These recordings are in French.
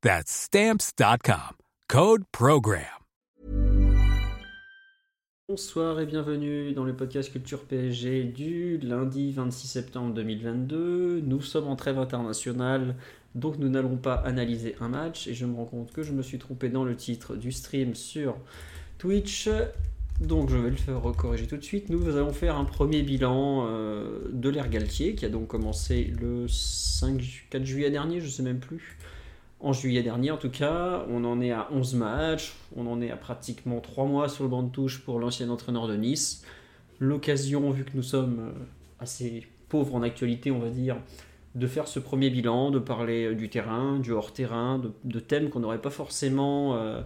That's Stamps.com. Code PROGRAM. Bonsoir et bienvenue dans le podcast Culture PSG du lundi 26 septembre 2022. Nous sommes en trêve internationale, donc nous n'allons pas analyser un match. Et je me rends compte que je me suis trompé dans le titre du stream sur Twitch. Donc je vais le faire corriger tout de suite. Nous allons faire un premier bilan euh, de l'ère Galtier qui a donc commencé le 5, 4 juillet dernier, je ne sais même plus en juillet dernier en tout cas. On en est à 11 matchs, on en est à pratiquement 3 mois sur le banc de touche pour l'ancien entraîneur de Nice. L'occasion, vu que nous sommes euh, assez pauvres en actualité, on va dire, de faire ce premier bilan, de parler euh, du terrain, du hors-terrain, de, thèmes qu'on n'aurait pas forcément, euh,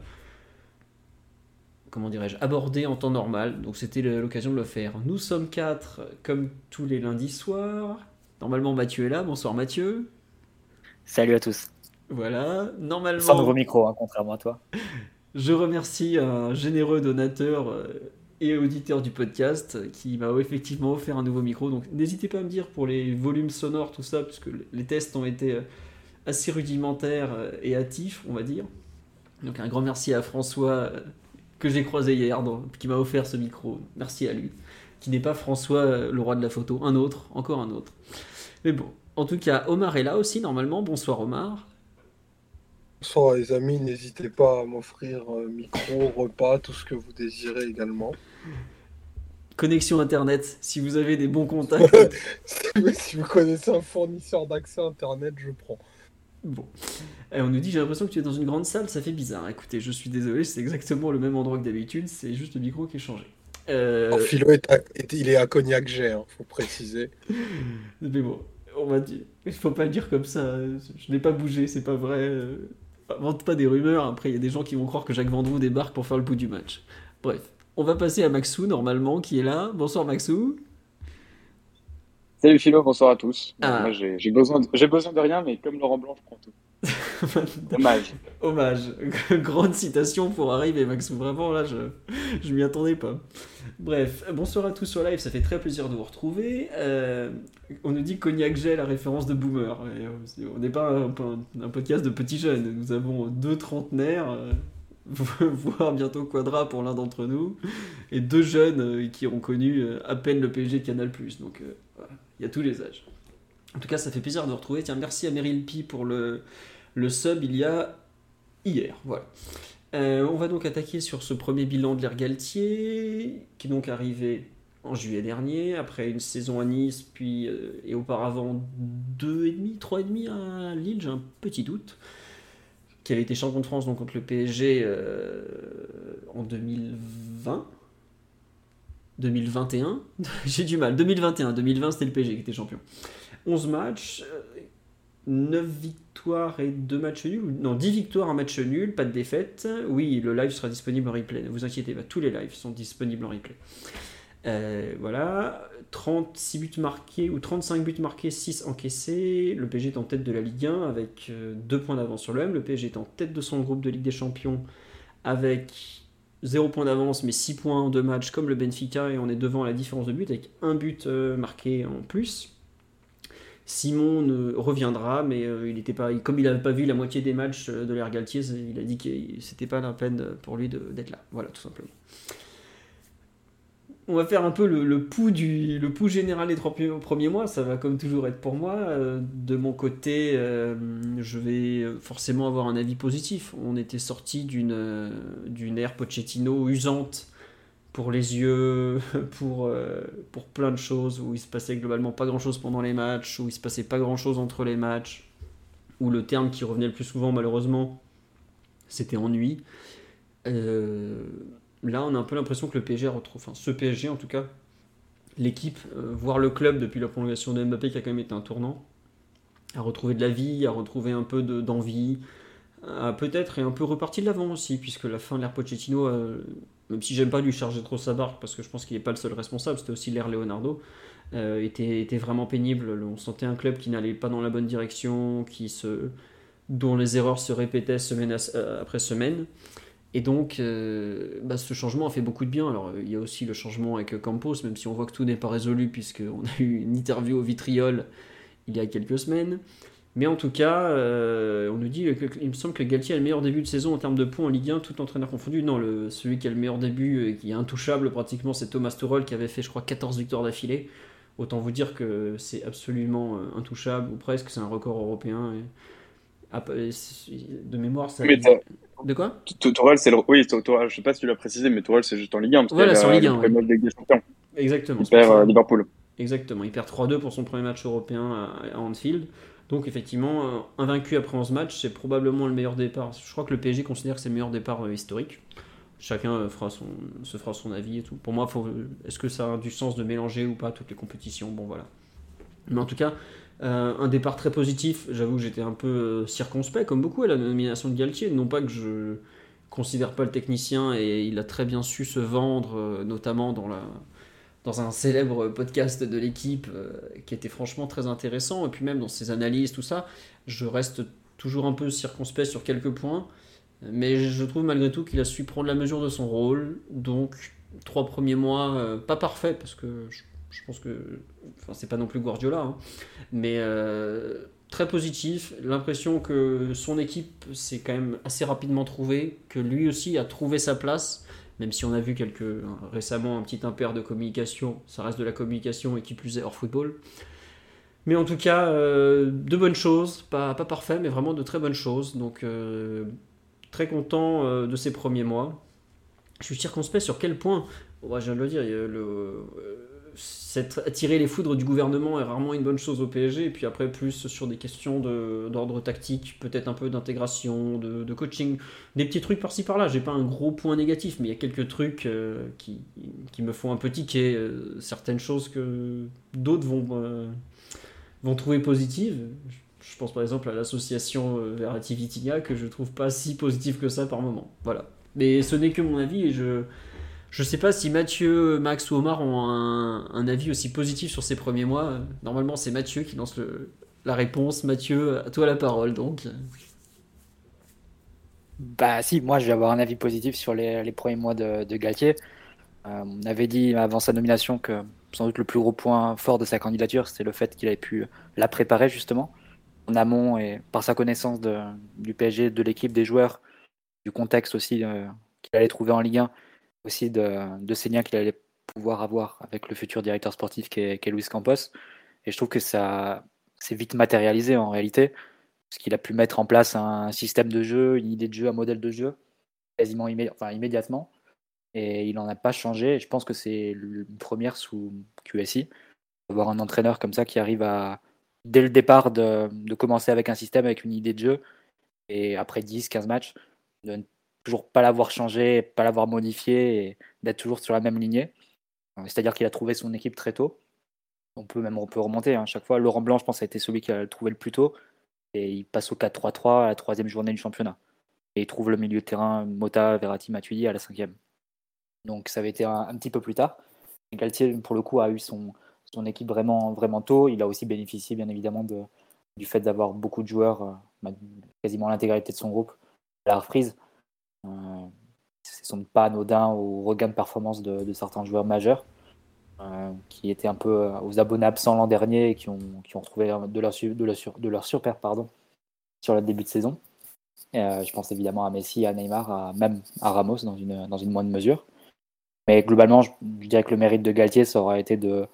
comment dirais-je, abordés en temps normal. Donc c'était l'occasion de le faire. Nous sommes quatre, comme tous les lundis soirs. Normalement Mathieu est là. Bonsoir Mathieu. Salut à tous. Voilà, normalement. Sans nouveau micro, hein, contrairement à toi. Je remercie un généreux donateur euh, et auditeur du podcast qui m'a effectivement offert un nouveau micro. Donc n'hésitez pas à me dire pour les volumes sonores, tout ça, puisque les tests ont été euh, assez rudimentaires euh, et hâtifs, on va dire. Donc un grand merci à François que j'ai croisé hier, qui m'a offert ce micro. Merci à lui. Qui n'est pas François, le roi de la photo, un autre, encore un autre. Mais bon, en tout cas, Omar est là aussi normalement. Bonsoir Omar. Bonsoir les amis, n'hésitez pas à m'offrir euh, micro, repas, tout ce que vous désirez également. Connexion internet, si vous avez des bons contacts. si vous connaissez un fournisseur d'accès internet, je prends. Bon. Et eh, on nous dit j'ai l'impression que tu es dans une grande salle, ça fait bizarre. Écoutez, je suis désolé, c'est exactement le même endroit que d'habitude, c'est juste le micro qui est changé. Euh... Philo il est à Cognac G, hein, faut préciser. Mais bon, on va dire, il faut pas le dire comme ça. Je n'ai pas bougé, c'est pas vrai vente pas des rumeurs, après il y a des gens qui vont croire que Jacques Vendroux débarque pour faire le bout du match. Bref, on va passer à Maxou normalement qui est là. Bonsoir Maxou. Salut Philo, bonsoir à tous. Ah. Moi j'ai besoin, de, besoin de rien, mais comme Laurent Blanc, je prends tout. Hommage. Hommage. Grande citation pour arriver, Maxou. Vraiment, là, je, je m'y attendais pas. Bref, bonsoir à tous sur live, ça fait très plaisir de vous retrouver. Euh, on nous dit Cognac Gel, la référence de boomer. Euh, on n'est pas un, podcast de petits jeunes, nous avons deux trentenaires, euh, voire bientôt Quadra pour l'un d'entre nous, et deux jeunes qui ont connu à peine le PSG Canal+. Donc il y a tous les âges. En tout cas, ça fait plaisir de vous retrouver. Tiens, merci à Meryl pour le, sub il y a hier. Voilà. Euh, on va donc attaquer sur ce premier bilan de l'ère Galtier, qui est donc arrivé en juillet dernier, après une saison à Nice, puis euh, et auparavant deux et demi, trois et demi à Lille, j'ai un petit doute, qui avait été champion de France donc contre le PSG euh, en 2020. 2021, j'ai du mal, 2021, 2020 c'était le PSG qui était champion. 11 matchs, 9 victoires et 2 matchs nuls. Non, 10 victoires, un match nul, pas de défaite. Oui, le live sera disponible en replay, ne vous inquiétez pas, tous les lives sont disponibles en replay. Euh, voilà, 36 buts marqués ou 35 buts marqués, 6 encaissés. Le PSG est en tête de la Ligue 1 avec 2 euh, points d'avance sur le M. Le PSG est en tête de son groupe de Ligue des Champions avec 0 points d'avance mais 6 points en 2 matchs comme le Benfica et on est devant la différence de but avec un but euh, marqué en plus. Simon ne reviendra, mais euh, il était pas, comme il n'avait pas vu la moitié des matchs euh, de l'ère Galtier, il a dit que c'était pas la peine pour lui d'être là. Voilà, tout simplement. On va faire un peu le, pouls, du, le pouls général des trois premiers mois. Ça va comme toujours être pour moi. Euh, de mon côté, je vais forcément avoir un avis positif. On était sorti d'une d'une ère Pochettino usante pour les yeux, pour, pour plein de choses, où il se passait globalement pas grand chose pendant les matchs, où il se passait pas grand chose entre les matchs, où le terme qui revenait le plus souvent malheureusement c'était ennui. là on a un peu l'impression que le PSG retrouve, enfin ce PSG en tout cas, l'équipe, voire le club depuis la prolongation de Mbappé qui a quand même été un tournant, à retrouver de la vie, à retrouver un peu d'envie, à peut-être et un peu reparti de l'avant aussi, puisque la fin de l'ère Pochettino, euh, même si j'aime pas lui charger trop sa barque, parce que je pense qu'il n'est pas le seul responsable, c'était aussi l'ère Leonardo, euh, était, était, vraiment pénible. On sentait un club qui n'allait pas dans la bonne direction, qui se, dont les erreurs se répétaient semaine euh, après semaine. Et donc, bah, ce changement a fait beaucoup de bien. Alors, il y a aussi le changement avec Campos, même si on voit que tout n'est pas résolu, puisqu'on a eu une interview au vitriol il y a quelques semaines. Mais en tout cas, euh, on nous dit, il me semble que Galtier a le meilleur début de saison en termes de points en Ligue 1, tout entraîneur confondu. Non, le, celui qui a le meilleur début et qui est intouchable pratiquement, c'est Thomas Tuchel qui avait fait, je crois, 14 victoires d'affilée. Autant vous dire que c'est absolument euh, intouchable, ou presque, c'est un record européen. de mémoire, ça. de quoi? Tourelle, c'est le. Oui, Tourelle, je sais pas si tu l'as précisé, mais Tourelle, c'est juste en Ligue 1. Voilà, c'est en Ligue 1. Exactement. Il perd Liverpool. Exactement, il perd 3-2 pour son premier match européen à Anfield. Donc effectivement, invaincu après 11 matchs, c'est probablement le meilleur départ. Je crois que le PSG considère que c'est le meilleur départ euh, historique. Chacun euh, fera son, se fera son avis et tout. Pour moi, est-ce que ça a du sens de mélanger ou pas toutes les compétitions? Bon voilà. Mais en tout cas, euh, un départ très positif. J'avoue que j'étais un peu circonspect, comme beaucoup, à la nomination de Galtier. Non pas que je considère pas le technicien et il a très bien su se vendre, notamment dans la, dans un célèbre podcast de l'équipe euh, qui était franchement très intéressant. Et puis même dans ses analyses, tout ça, je reste toujours un peu circonspect sur quelques points. Mais je trouve malgré tout qu'il a su prendre la mesure de son rôle. Donc, trois premiers mois, euh, pas parfait, parce que je, pense que. Enfin, c'est pas non plus Guardiola, hein, mais euh, très positif. L'impression que son équipe s'est quand même assez rapidement trouvée, que lui aussi a trouvé sa place même si on a vu quelques, récemment un petit impair de communication, ça reste de la communication et qui plus est hors football. Mais en tout cas, euh, de bonnes choses, pas, pas parfait, mais vraiment de très bonnes choses. Donc euh, très content euh, de ces premiers mois. Je suis circonspect sur quel point, je viens de le dire, le, attirer les foudres du gouvernement est rarement une bonne chose au PSG. Et puis après, plus sur des questions d'ordre tactique, peut-être un peu d'intégration, de, coaching, des petits trucs par-ci par-là. J'ai pas un gros point négatif, mais il y a quelques trucs euh, qui, qui, me font un peu tiquer. Euh, certaines choses que d'autres vont, euh, vont trouver positives. Je pense par exemple à l'association Verratti Vitinha que je trouve pas si positive que ça par moment. Voilà. Mais ce n'est que mon avis et je je sais pas si Mathieu, Max ou Omar ont un, avis aussi positif sur ces premiers mois. Normalement, c'est Mathieu qui lance la réponse. Mathieu, à toi la parole donc. Bah si, moi je vais avoir un avis positif sur les, premiers mois de, Galtier. Euh, on avait dit avant sa nomination que sans doute le plus gros point fort de sa candidature, c'était le fait qu'il avait pu la préparer justement en amont et par sa connaissance du PSG, de l'équipe, des joueurs, du contexte aussi euh, qu'il allait trouver en Ligue 1 aussi de, ces liens qu'il allait pouvoir avoir avec le futur directeur sportif qui est, Luis Campos. Et je trouve que ça s'est vite matérialisé en réalité, parce qu'il a pu mettre en place un système de jeu, une idée de jeu, un modèle de jeu, quasiment immédiatement. Et il n'en a pas changé. Je pense que c'est une première sous QSI, d'avoir un entraîneur comme ça qui arrive à, dès le départ, de, de commencer avec un système, avec une idée de jeu, et après 10-15 matchs, de ne toujours pas l'avoir changé, pas l'avoir modifié et d'être toujours sur la même lignée. C'est-à-dire qu'il a trouvé son équipe très tôt. On peut même on peut remonter. à hein. Chaque fois, Laurent Blanc, je pense, a été celui qui a trouvé le plus tôt. Et il passe au 4-3-3 à la troisième journée du championnat. Et il trouve le milieu de terrain Mota, Verratti, Matuidi à la cinquième. Donc ça avait été un, petit peu plus tard. Galtier, pour le coup, a eu son, équipe vraiment, vraiment tôt. Il a aussi bénéficié, bien évidemment, de, du fait d'avoir beaucoup de joueurs, euh, quasiment l'intégralité de son groupe, à la reprise. Euh, ce sont pas anodins au regain de performance de, certains joueurs majeurs euh, qui étaient un peu euh, aux abonnés absents l'an dernier et qui ont, qui ont retrouvé de leur, de leur, de leur surpère pardon, sur le début de saison. je pense évidemment à Messi, à Neymar, à, même à Ramos dans une, dans une moindre mesure. Mais globalement, je, dirais que le mérite de Galtier, ça aurait été de,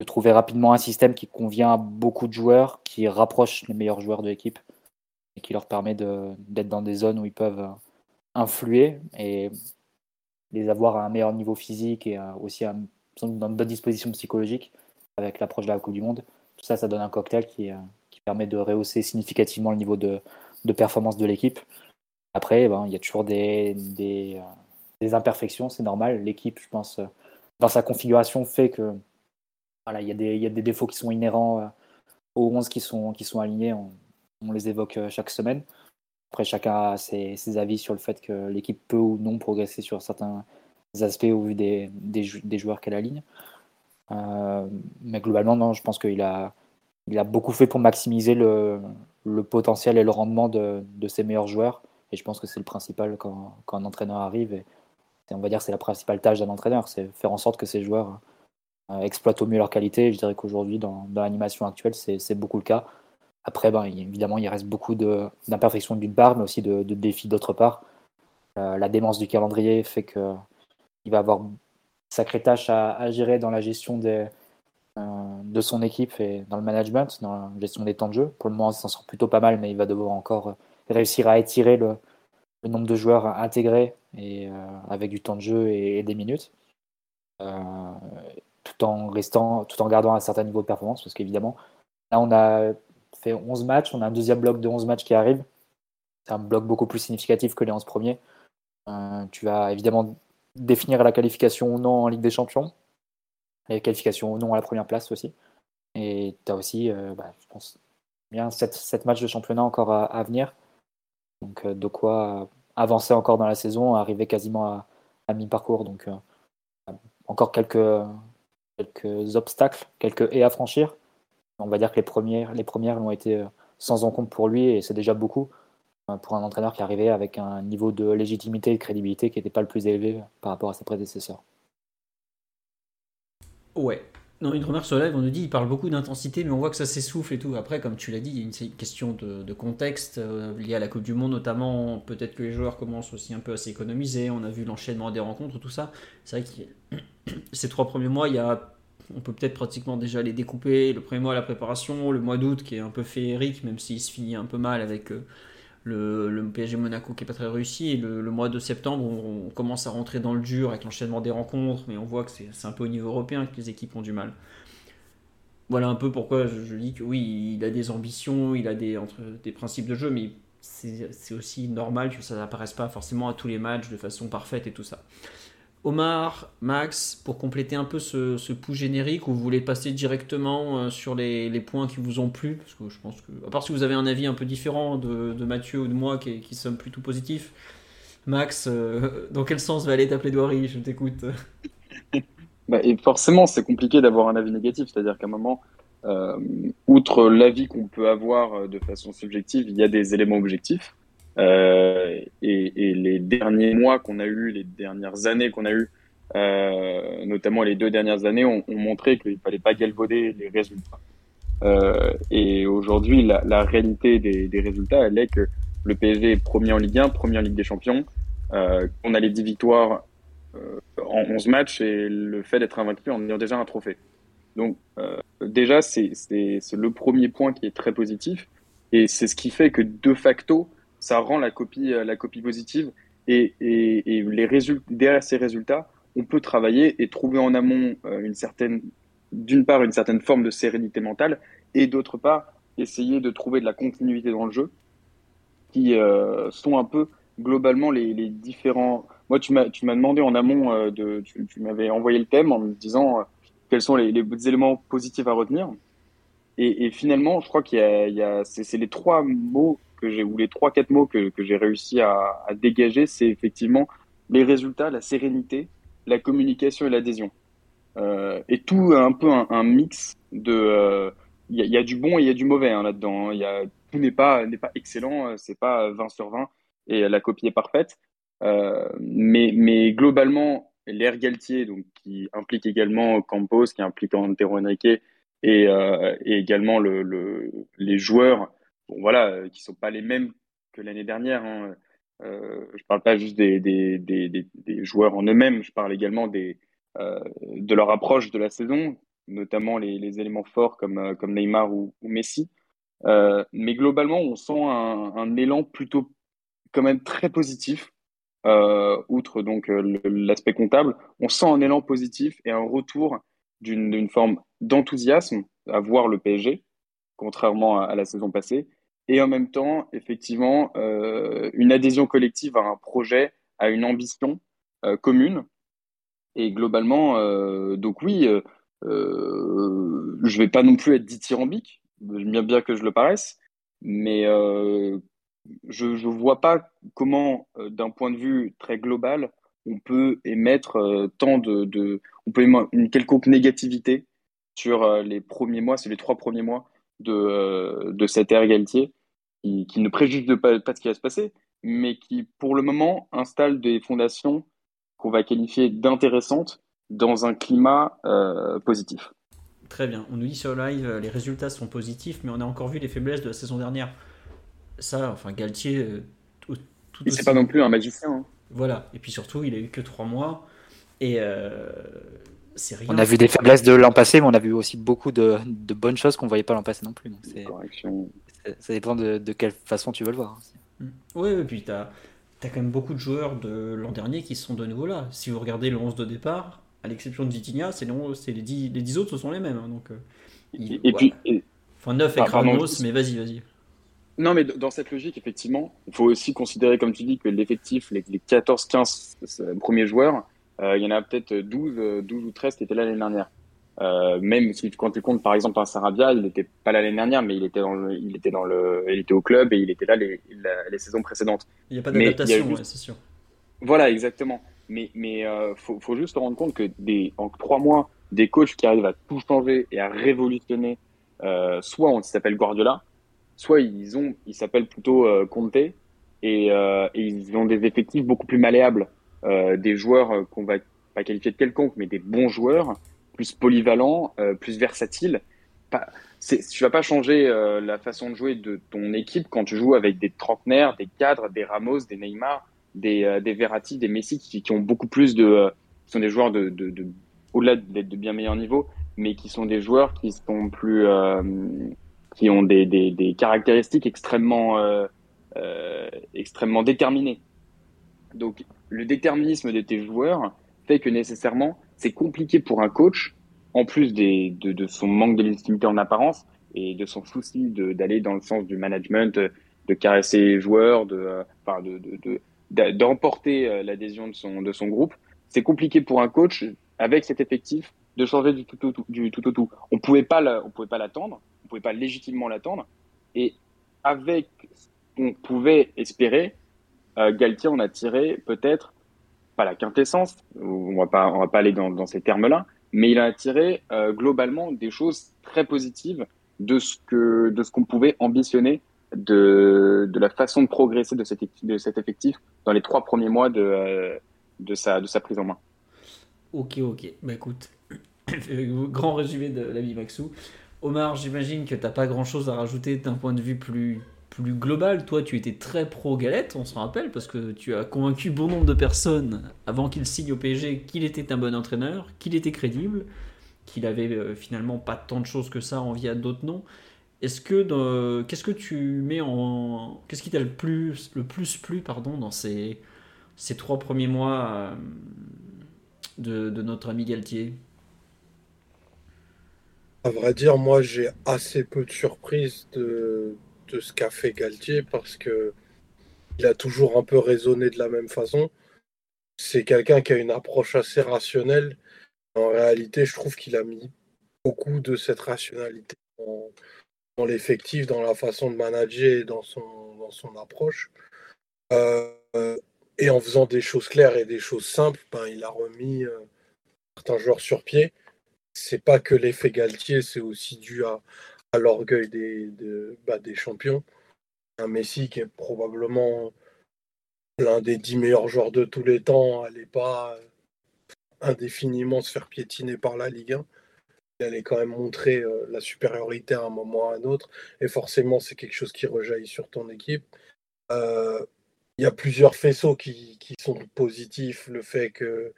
de, trouver rapidement un système qui convient à beaucoup de joueurs, qui rapproche les meilleurs joueurs de l'équipe et qui leur permet d'être dans des zones où ils peuvent influer. Et les avoir à un meilleur niveau physique et aussi à, dans de bonnes dispositions psychologiques avec l'approche de la Coupe du Monde. Tout ça, ça donne un cocktail qui, qui permet de rehausser significativement le niveau de, performance de l'équipe. Après, ben, il y a toujours des, des imperfections, c'est normal. L'équipe, je pense, dans sa configuration, fait que voilà, il y, a des, défauts qui sont inhérents aux 11 qui sont, alignés. On les évoque chaque semaine. Après, chacun a ses, ses, avis sur le fait que l'équipe peut ou non progresser sur certains aspects au vu des, des, joueurs qu'elle aligne. Euh, mais globalement, non, je pense qu'il a, il a beaucoup fait pour maximiser le, potentiel et le rendement de, de, ses meilleurs joueurs. Et je pense que c'est le principal quand, quand, un entraîneur arrive. Et on va dire c'est la principale tâche d'un entraîneur, c'est faire en sorte que ces joueurs euh, exploitent au mieux leur qualité. je dirais qu'aujourd'hui, dans, dans l'animation actuelle, c'est beaucoup le cas. Après, ben, évidemment, il reste beaucoup d'imperfections d'une part, mais aussi de, défis d'autre part. Euh, la démence du calendrier fait qu'il va avoir sacrée tâche à, à, gérer dans la gestion des, euh, de son équipe et dans le management, dans la gestion des temps de jeu. Pour le moment, il s'en sort plutôt pas mal, mais il va devoir encore réussir à étirer le, nombre de joueurs intégrés et euh, avec du temps de jeu et, et des minutes, euh, tout en restant, tout en gardant un certain niveau de performance, parce qu'évidemment, là, on a fait 11 matchs, on a un deuxième bloc de 11 matchs qui arrive. C'est un bloc beaucoup plus significatif que les 11 premiers. Euh, tu vas évidemment définir la qualification ou non en Ligue des Champions, la qualification ou non à la première place aussi. Et tu as aussi, euh, bah, je pense, bien 7, 7, matchs de championnat encore à, venir. Donc euh, de quoi avancer encore dans la saison, arriver quasiment à, mi-parcours. Donc encore quelques, quelques obstacles, quelques haies à franchir on va dire que les premières, les l'ont été euh, sans encombre pour lui et c'est déjà beaucoup euh, pour un entraîneur qui arrivait avec un niveau de légitimité et de crédibilité qui n'était pas le plus élevé par rapport à ses prédécesseurs. Ouais. Non, une remarque sur live, on nous dit il parle beaucoup d'intensité, mais on voit que ça s'essouffle et tout. Après, comme tu l'as dit, il y a une question de, contexte euh, liée à la Coupe du Monde, notamment. Peut-être que les joueurs commencent aussi un peu à s'économiser. On a vu l'enchaînement des rencontres, tout ça. C'est vrai que ces trois premiers mois, il y a on peut peut-être pratiquement déjà les découper. Le premier mois, la préparation, le mois d'août qui est un peu féerique, même s'il se finit un peu mal avec euh, le, PSG Monaco qui est pas très réussi. Et le, mois de septembre, on, commence à rentrer dans le dur avec l'enchaînement des rencontres, mais on voit que c'est un peu au niveau européen que les équipes ont du mal. Voilà un peu pourquoi je, dis que oui, il a des ambitions, il a des, entre, des principes de jeu, mais c'est aussi normal que ça n'apparaisse pas forcément à tous les matchs de façon parfaite et tout ça. Omar, Max, pour compléter un peu ce, ce générique, ou vous voulez passer directement euh, sur les, points qui vous ont plu? Parce que je pense que, à part si vous avez un avis un peu différent de, Mathieu ou de moi qui, sommes plutôt positifs, Max, euh, dans quel sens va aller ta plaidoirie? Je t'écoute. bah, et forcément, c'est compliqué d'avoir un avis négatif, c'est-à-dire qu'à un moment, euh, outre l'avis qu'on peut avoir de façon subjective, il y a des éléments objectifs. Euh, et, et, les derniers mois qu'on a eu, les dernières années qu'on a eu, euh, notamment les deux dernières années, ont, ont montré qu'il fallait pas galvauder les résultats. Euh, et aujourd'hui, la, la, réalité des, des, résultats, elle est que le PSG est premier en Ligue 1, premier en Ligue des Champions. Euh, on a les 10 victoires euh, en 11 matchs et le fait d'être invaincu en ayant déjà un trophée. Donc déjà, c'est le premier point qui est très positif et c'est ce qui fait que de facto, ça rend la copie, euh, la copie positive. Et, et, les résultats, derrière ces résultats, on peut travailler et trouver en amont euh, une certaine, d'une part, une certaine forme de sérénité mentale, et d'autre part, essayer de trouver de la continuité dans le jeu, qui euh, sont un peu globalement les, les différents. Moi, tu m'as, demandé en amont de, tu, m'avais envoyé le thème en me disant quels sont les, éléments positifs à retenir. Et, finalement, je crois qu'il y a, c'est les trois mots j'ai, ou les trois, quatre mots que, j'ai réussi à, dégager, c'est effectivement les résultats, la sérénité, la communication et l'adhésion. Euh, et tout un peu un, mix de, il euh, y, a, du bon et il y a du mauvais hein, là-dedans. Il a, tout n'est pas n'est pas excellent, c'est pas 20 sur 20 et la copie est parfaite. Euh, mais, mais globalement, l'air Galtier, donc qui implique également Campos, qui implique Antero Henrique et, euh, également le, le, les joueurs voilà, euh, qui sont pas les mêmes que l'année dernière. Hein. Euh, je parle pas juste des, joueurs en eux-mêmes, je parle également euh, de leur approche de la saison, notamment les, éléments forts comme, Neymar ou, Messi. Mais globalement, on sent un, un, élan plutôt quand même très positif. outre donc l'aspect comptable, on sent un élan positif et un retour d'une forme d'enthousiasme à voir le PSG, contrairement à, la saison passée, et en même temps, effectivement, une adhésion collective à un projet, à une ambition commune. Et globalement, donc oui, euh, je vais pas non plus être dithyrambique, bien bien que je le paraisse, mais euh, je ne vois pas comment, euh, d'un point de vue très global, on peut émettre tant de, de, on peut émettre une quelconque négativité sur les premiers mois, c'est les trois premiers mois de, de cette ère Galtier, qui, qui ne préjuge de pas, pas de ce qui va se passer, mais qui, pour le moment, installe des fondations qu'on va qualifier d'intéressantes dans un climat euh, positif. Très bien. On nous dit sur live, euh, les résultats sont positifs, mais on a encore vu les faiblesses de la saison dernière. Ça, enfin, Galtier. Euh, tout, c'est pas non plus un magicien. Hein. Voilà. Et puis surtout, il a eu que trois mois. Et rien. On a vu des faiblesses de l'an passé, mais on a vu aussi beaucoup de, de bonnes choses qu'on voyait pas l'an passé non plus. Donc ça dépend de, de, quelle façon tu veux le voir. Oui, et puis tu as, as, quand même beaucoup de joueurs de l'an dernier qui sont de nouveau là. Si vous regardez le 11 de départ, à l'exception de Vitinha, c'est les, 10, les 10 autres, ce sont les mêmes. Hein, donc, euh, et, puis. Enfin, 9 avec Ramos, mais vas-y, vas-y. Non, mais dans cette logique, effectivement, il faut aussi considérer, comme tu dis, que l'effectif, les, 14-15 premiers joueurs, euh, il y en a peut-être 12, 12 ou 13 qui étaient là l'année dernière. Euh, même si quand tu comptes par exemple un Sarabia, il n'était pas là l'année dernière, mais il était dans le, il était dans le, il était au club et il était là les, les saisons précédentes. Il n'y a pas d'adaptation, c'est sûr. Voilà, exactement. Mais mais euh, faut, faut juste se rendre compte que des en trois mois, des coachs qui arrivent à tout changer et à révolutionner, euh, soit on s'appelle Guardiola, soit ils ont, ils s'appellent plutôt euh, Conte et, euh, et, ils ont des effectifs beaucoup plus malléables, euh, des joueurs qu'on va pas qualifier de quelconque, mais des bons joueurs, plus polyvalents, plus versatiles. Pas, tu vas pas changer la façon de jouer de ton équipe quand tu joues avec des trentenaires, des cadres, des Ramos, des Neymar des, euh, des Verratti, des Messi qui, ont beaucoup plus de, euh, qui sont des joueurs de, de, de au-delà d'être de bien meilleur niveau, mais qui sont des joueurs qui sont plus, euh, qui ont des, des, des caractéristiques extrêmement, euh, euh, extrêmement déterminées. Donc, le déterminisme de tes joueurs fait que nécessairement, c'est compliqué pour un coach, en plus de, son manque de légitimité en apparence et de son souci d'aller dans le sens du management, de caresser les joueurs, de, enfin de, de d'emporter euh, l'adhésion de son, groupe, c'est compliqué pour un coach avec cet effectif de changer du tout au tout. On pouvait on pouvait pas l'attendre, on pouvait pas légitimement l'attendre, et avec ce qu'on pouvait espérer, euh, Galtier on a tiré peut-être pas la quintessence, on va pas, on va pas aller dans, ces termes-là, mais il a tiré euh, globalement des choses très positives de ce que, de ce qu'on pouvait ambitionner de, de la façon de progresser de cet, de cet effectif dans les trois premiers mois de, euh, de, sa, de sa prise en main. Ok, ok. Bah écoute, grand résumé de la vie Maxou. Omar, j'imagine que tu n'as pas grand chose à rajouter d'un point de vue plus, plus global. Toi, tu étais très pro-Galette, on se rappelle, parce que tu as convaincu bon nombre de personnes avant qu'il signe au PSG qu'il était un bon entraîneur, qu'il était crédible, qu'il avait euh, finalement pas tant de choses que ça envie à d'autres noms. Est-ce que qu'est-ce que tu mets en qu'est-ce qui t'a le plus le plus plu pardon dans ces ces trois premiers mois euh, de, de, notre ami Galtier? À vrai dire, moi j'ai assez peu de surprises de, de ce qu'a fait Galtier parce que il a toujours un peu raisonné de la même façon. C'est quelqu'un qui a une approche assez rationnelle. En réalité, je trouve qu'il a mis beaucoup de cette rationalité dans l'effectif, dans la façon de manager dans son, dans son approche. Euh, et en faisant des choses claires et des choses simples, ben, il a remis euh, certains joueurs sur pied. C'est pas que l'effet Galtier, c'est aussi dû à, à l'orgueil des, de, bah, des champions. Un Messi qui est probablement l'un des dix meilleurs joueurs de tous les temps, n'allait pas indéfiniment se faire piétiner par la Ligue 1 il allait quand même montrer euh, la supériorité à un moment ou à un autre. Et forcément, c'est quelque chose qui rejaillit sur ton équipe. Euh, il y a plusieurs faisceaux qui, sont positifs. Le fait que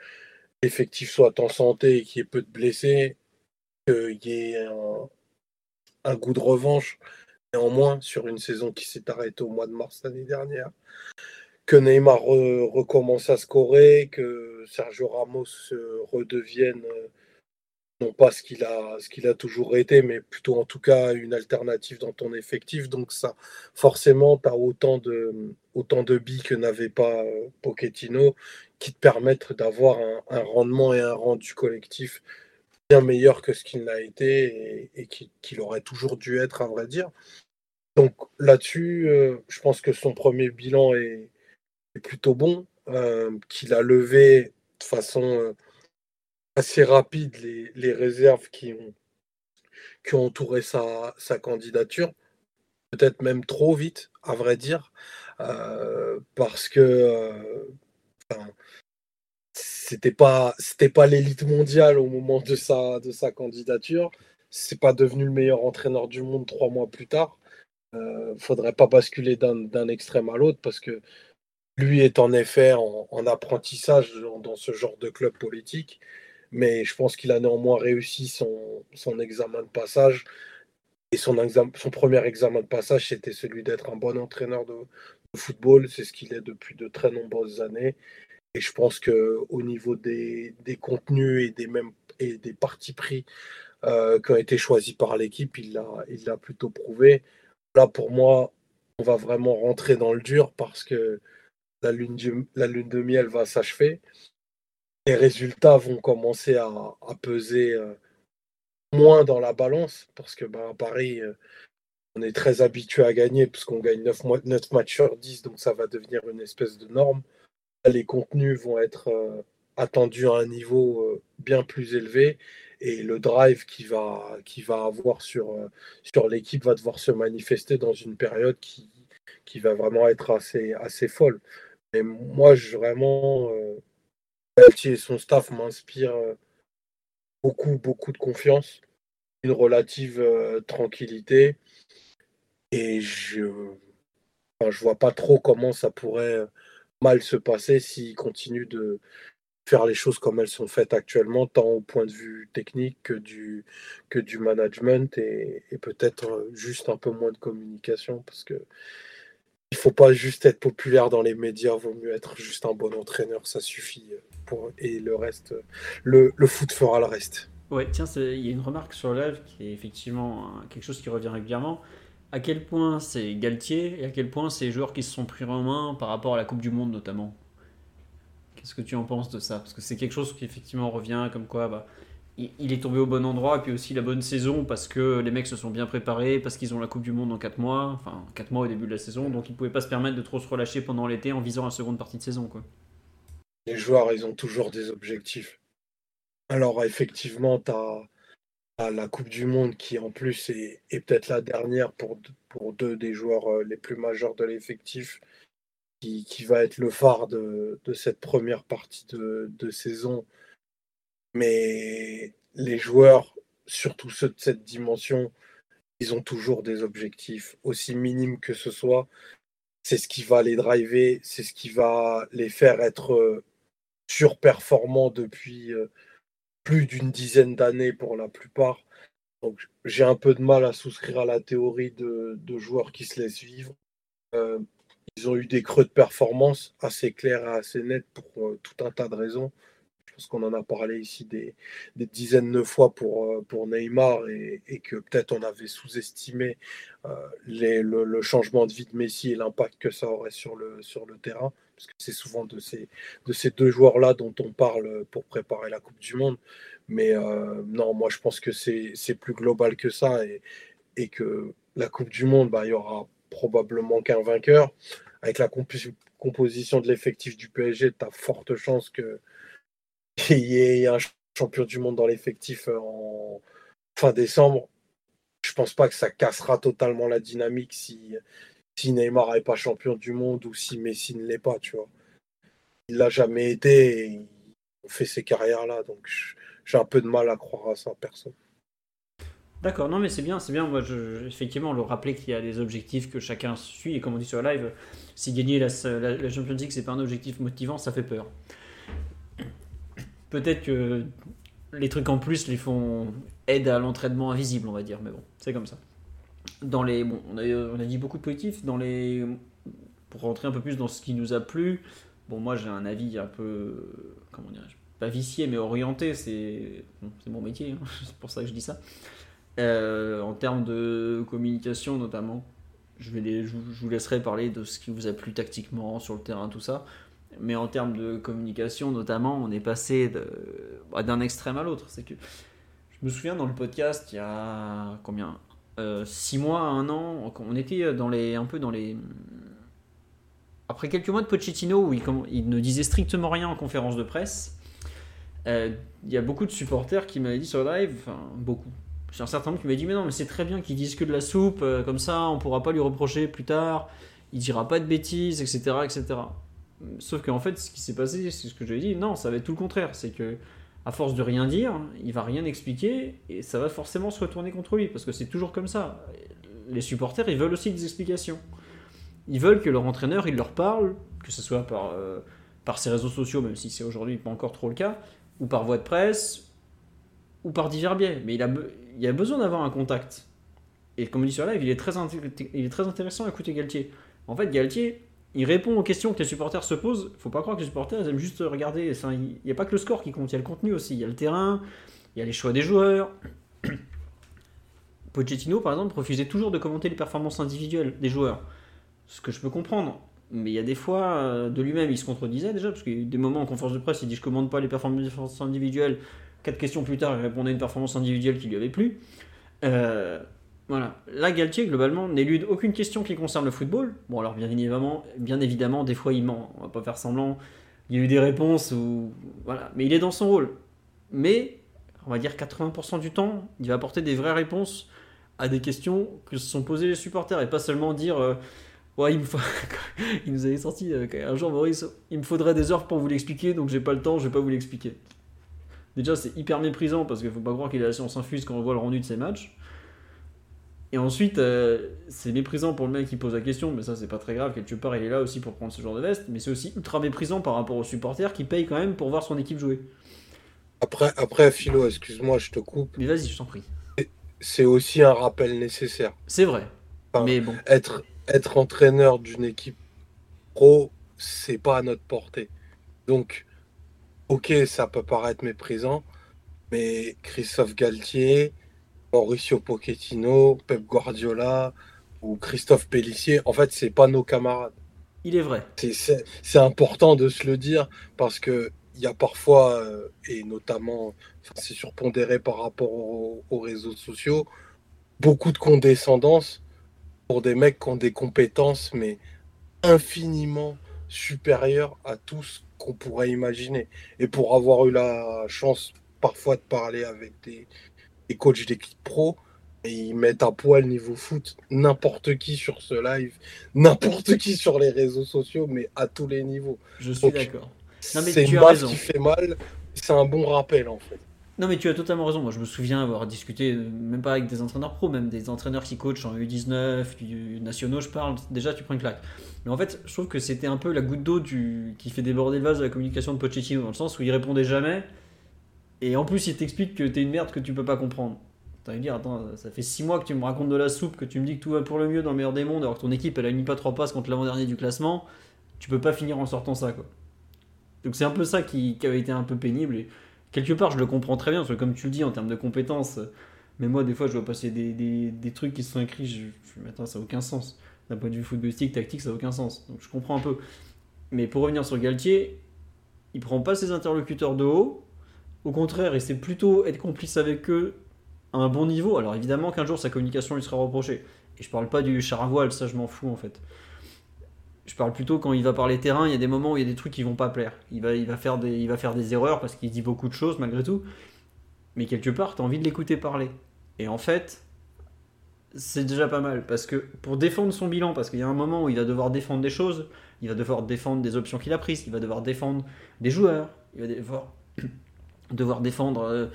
l'effectif soit en santé et qu'il y ait peu de blessés, qu'il y ait un, un, goût de revanche, néanmoins, sur une saison qui s'est arrêtée au mois de mars l'année dernière. que Neymar recommence à scorer, que Sergio Ramos redevienne non pas ce qu'il a, toujours été, mais plutôt en tout cas une alternative dans ton effectif. Donc ça, forcément, tu as autant de, autant billes que n'avait pas euh, Pochettino qui te permettent d'avoir un, rendement et un rendu collectif bien meilleur que ce qu'il n'a été et, qu'il aurait toujours dû être, à vrai dire. Donc là-dessus, euh, je pense que son premier bilan est, plutôt bon, euh, qu'il a levé de façon assez rapide les, réserves qui ont, qui ont entouré sa, candidature. Peut-être même trop vite, à vrai dire, euh, parce que euh, c'était pas c'était pas l'élite mondiale au moment de sa de sa candidature. C'est pas devenu le meilleur entraîneur du monde trois mois plus tard. Euh, faudrait pas basculer d'un extrême à l'autre parce que lui est en effet en, en apprentissage dans, ce genre de club politique mais je pense qu'il a néanmoins réussi son, son examen de passage. Et son, son premier examen de passage, c'était celui d'être un bon entraîneur de, football. C'est ce qu'il est depuis de très nombreuses années. Et je pense qu'au niveau des, des, contenus et des, mêmes, et des partis pris euh, qui ont été choisis par l'équipe, il l'a il plutôt prouvé. Là, pour moi, on va vraiment rentrer dans le dur parce que la lune, la lune de miel va s'achever les résultats vont commencer à, peser euh, moins dans la balance parce que bah, à Paris, euh, on est très habitué à gagner puisqu'on gagne 9, 9, matchs sur 10, donc ça va devenir une espèce de norme. Les contenus vont être euh, attendus à un niveau bien plus élevé et le drive qui va, qui va avoir sur, sur l'équipe va devoir se manifester dans une période qui, qui va vraiment être assez, assez folle. Mais moi, je vraiment et son staff m'inspire euh, beaucoup, beaucoup de confiance, une relative euh, tranquillité. Et je ne je vois pas trop comment ça pourrait euh, mal se passer s'il continue de faire les choses comme elles sont faites actuellement, tant au point de vue technique que du, que du management et, peut-être juste un peu moins de communication parce que il faut pas juste être populaire dans les médias, vaut mieux être juste un bon entraîneur, ça suffit et le reste, le, le, foot fera le reste. Ouais, tiens, il y a une remarque sur le live qui est effectivement quelque chose qui revient régulièrement. À quel point c'est Galtier et à quel point c'est les joueurs qui se sont pris en main par rapport à la Coupe du Monde notamment? Qu'est-ce que tu en penses de ça? Parce que c'est quelque chose qui effectivement revient comme quoi bah, il est tombé au bon endroit et puis aussi la bonne saison parce que les mecs se sont bien préparés, parce qu'ils ont la Coupe du Monde en 4 mois, enfin 4 mois au début de la saison, donc ils ne pouvaient pas se permettre de trop se relâcher pendant l'été en visant la seconde partie de saison. Les joueurs, ils ont toujours des objectifs. Alors, effectivement, tu as, la Coupe du Monde qui, en plus, est, peut-être la dernière pour, deux des joueurs euh, les plus majeurs de l'effectif, qui, va être le phare de, cette première partie de, saison. Mais les joueurs, surtout ceux de cette dimension, ils ont toujours des objectifs, aussi minimes que ce soit. C'est ce qui va les driver, c'est ce qui va les faire être euh, surperformant depuis euh, plus d'une dizaine d'années pour la plupart. Donc j'ai un peu de mal à souscrire à la théorie de, joueurs qui se laissent vivre. Euh, ils ont eu des creux de performance assez clairs et assez nets pour euh, tout un tas de raisons. Pense qu'on en a parlé ici des, dizaines de fois pour, pour Neymar et, que peut-être on avait sous-estimé le, le, changement de vie de Messi et l'impact que ça aurait sur le, sur le terrain parce que c'est souvent de ces, de ces deux joueurs-là dont on parle pour préparer la Coupe du Monde. Mais euh, non, moi je pense que c'est plus global que ça et, que la Coupe du Monde, bah, il y aura probablement qu'un vainqueur. Avec la composition de l'effectif du PSG, tu as forte chance qu'il y ait un champion du monde dans l'effectif en fin décembre. Je pense pas que ça cassera totalement la dynamique si, si Neymar n'est pas champion du monde ou si Messi ne l'est pas, tu vois. Il l'a jamais été et il fait ces carrières-là, donc j'ai un peu de mal à croire à ça, personne. D'accord, non mais c'est bien, c'est bien. Moi, je, effectivement, le rappeler qu'il y a des objectifs que chacun suit et comme on dit sur le live, si gagner la, la, Champions League c'est pas un objectif motivant, ça fait peur. Peut-être que les trucs en plus les font aide à l'entraînement invisible, on va dire, mais bon, c'est comme ça dans les, bon, on a, on a, dit beaucoup de positifs. Dans les, pour rentrer un peu plus dans ce qui nous a plu, bon, moi j'ai un avis un peu, comment dirais pas vicié, mais orienté, c'est mon métier, hein, c'est pour ça que je dis ça. Euh, en termes de communication notamment, je, vais je, vous laisserai parler de ce qui vous a plu tactiquement sur le terrain, tout ça. Mais en termes de communication notamment, on est passé bah, d'un extrême à l'autre. C'est que je me souviens dans le podcast, il y a combien? Euh, Six mois, un an, on était dans les, un peu dans les. Après quelques mois de Pochettino où il, ne disait strictement rien en conférence de presse, euh, il y a beaucoup de supporters qui m'avaient dit sur live, enfin beaucoup, j'ai un certain nombre qui m'a dit mais non mais c'est très bien qu'ils disent que de la soupe, euh, comme ça on pourra pas lui reprocher plus tard, il dira pas de bêtises, etc. etc. Sauf qu'en fait ce qui s'est passé, c'est ce que je lui ai dit, non ça va être tout le contraire, c'est que à force de rien dire, il va rien expliquer et ça va forcément se retourner contre lui parce que c'est toujours comme ça. Les supporters ils veulent aussi des explications. Ils veulent que leur entraîneur il leur parle, que ce soit par, euh, par ses réseaux sociaux, même si c'est aujourd'hui pas encore trop le cas, ou par voie de presse, ou par divers biais. Mais il a, il a besoin d'avoir un contact. Et comme dit sur live, il est très, il est très intéressant à écouter Galtier. En fait, Galtier, il répond aux questions que les supporters se posent. Faut pas croire que les supporters aiment juste regarder. Il n'y a pas que le score qui compte, il y a le contenu aussi. Il y a le terrain, il y a les choix des joueurs. Pochettino, par exemple, refusait toujours de commenter les performances individuelles des joueurs. Ce que je peux comprendre mais il y a des fois, euh, de lui-même, il se contredisait déjà, parce qu'il y a eu des moments en conférence de presse, il dit Je commande pas les performances individuelles. Quatre questions plus tard, il répondait à une performance individuelle qui lui avait plu. Euh, voilà. Là, Galtier, globalement, n'élude aucune question qui concerne le football. Bon, alors, bien évidemment, bien évidemment des fois, il ment. On va pas faire semblant. Il y a eu des réponses, ou... voilà. mais il est dans son rôle. Mais, on va dire 80% du temps, il va apporter des vraies réponses à des questions que se sont posées les supporters, et pas seulement dire. Euh, Ouais, il, il nous avait sorti euh, un jour, Maurice, il me faudrait des heures pour vous l'expliquer, donc j'ai pas le temps, je vais pas vous l'expliquer. Déjà, c'est hyper méprisant parce qu'il faut pas croire qu'il a la science infuse quand on voit le rendu de ses matchs. Et ensuite, euh, c'est méprisant pour le mec qui pose la question, mais ça c'est pas très grave, quelque part il est là aussi pour prendre ce genre de veste, mais c'est aussi ultra méprisant par rapport aux supporters qui payent quand même pour voir son équipe jouer. Après, après Philo, excuse-moi, je te coupe. Mais vas-y, je t'en prie. C'est aussi un rappel nécessaire. C'est vrai. mais bon. Être, être entraîneur d'une équipe pro, c'est pas à notre portée. Donc, ok, ça peut paraître méprisant, mais Christophe Galtier, Mauricio Pochettino, Pep Guardiola ou Christophe Pellissier, en fait, c'est pas nos camarades. Il est vrai. C'est important de se le dire parce que il y a parfois, euh, et notamment, c'est surpondéré par rapport aux réseaux sociaux, beaucoup de condescendance pour des mecs qui ont des compétences, mais infiniment supérieures à tout ce qu'on pourrait imaginer. Et pour avoir eu la chance parfois de parler avec des, coachs d'équipe pro, et ils mettent à poil niveau foot n'importe qui sur ce live, n'importe qui sur les réseaux sociaux, mais à tous les niveaux. Je suis d'accord. C'est une base qui fait mal, c'est un bon rappel en fait. Non, mais tu as totalement raison. Moi, je me souviens avoir discuté, même pas avec des entraîneurs pro, même des entraîneurs qui coachent en U19, nationaux, je parle. Déjà, tu prends une claque. Mais en fait, je trouve que c'était un peu la goutte d'eau du... qui fait déborder le vase de la communication de Pochettino, dans le sens où il répondait jamais. Et en plus, il t'explique que t'es une merde que tu peux pas comprendre. T'as envie de dire, attends, ça fait 6 mois que tu me racontes de la soupe, que tu me dis que tout va pour le mieux dans le meilleur des mondes, alors que ton équipe, elle a mis pas 3 passes contre l'avant-dernier du classement. Tu peux pas finir en sortant ça, quoi. Donc c'est un peu ça qui, avait été un peu pénible. Et quelque part, je le comprends très bien, parce que comme tu le dis, en termes de compétences, mais moi, des fois, je vois passer des trucs qui sont écrits, je, je me attends, ça n'a aucun sens. D'un point de vue footballistique, tactique, ça n'a aucun sens. Donc je comprends un peu. Mais pour revenir sur Galtier, il prend pas ses interlocuteurs de haut. Au contraire, il sait plutôt être complice avec eux à un bon niveau. Alors évidemment qu'un jour, sa communication lui sera reprochée. Et je parle pas du char ça je m'en fous en fait. Je parle plutôt quand il va parler terrain, il y a des moments où il y a des trucs qui vont pas plaire. Il va, il va, faire, des, il va faire des erreurs parce qu'il dit beaucoup de choses malgré tout. Mais quelque part, tu as envie de l'écouter parler. Et en fait, c'est déjà pas mal. Parce que pour défendre son bilan, parce qu'il y a un moment où il va devoir défendre des choses, il va devoir défendre des options qu'il a prises, il va devoir défendre des joueurs, il va devoir, devoir défendre euh,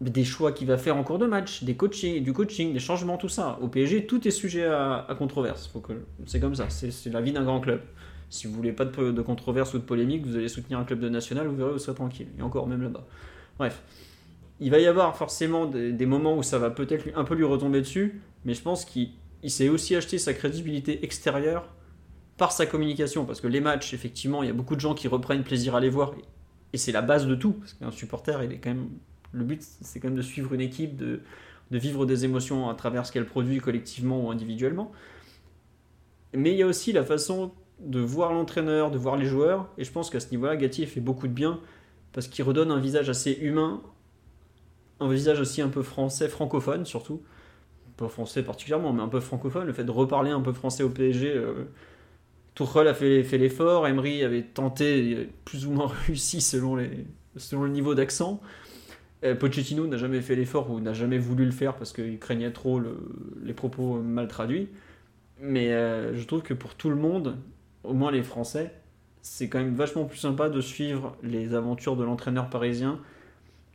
des choix qu'il va faire en cours de match, des coaching, du coaching, des changements, tout ça. Au PSG, tout est sujet à, controverse. C'est comme ça, c'est la vie d'un grand club. Si vous voulez pas de, controverse ou de polémique, vous allez soutenir un club de national, vous verrez, vous serez tranquille. Et encore, même là-bas. Bref. Il va y avoir forcément des, moments où ça va peut-être un peu lui retomber dessus, mais je pense qu'il s'est aussi acheté sa crédibilité extérieure par sa communication, parce que les matchs, effectivement, il y a beaucoup de gens qui reprennent plaisir à les voir, et c'est la base de tout, parce qu'un supporter, il est quand même, le but, c'est quand même de suivre une équipe, de, vivre des émotions à travers ce qu'elle produit collectivement ou individuellement. Mais il y a aussi la façon de voir l'entraîneur, de voir les joueurs, et je pense qu'à ce niveau-là, Gatti fait beaucoup de bien, parce qu'il redonne un visage assez humain, un visage aussi un peu français, francophone surtout, pas français particulièrement, mais un peu francophone, le fait de reparler un peu français au PSG. Euh, Tuchel a fait, l'effort, Emery avait tenté, plus ou moins réussi selon, selon le niveau d'accent. Euh, Pochettino n'a jamais fait l'effort ou n'a jamais voulu le faire parce qu'il craignait trop les propos mal traduits. Mais euh, je trouve que pour tout le monde, au moins les Français, c'est quand même vachement plus sympa de suivre les aventures de l'entraîneur parisien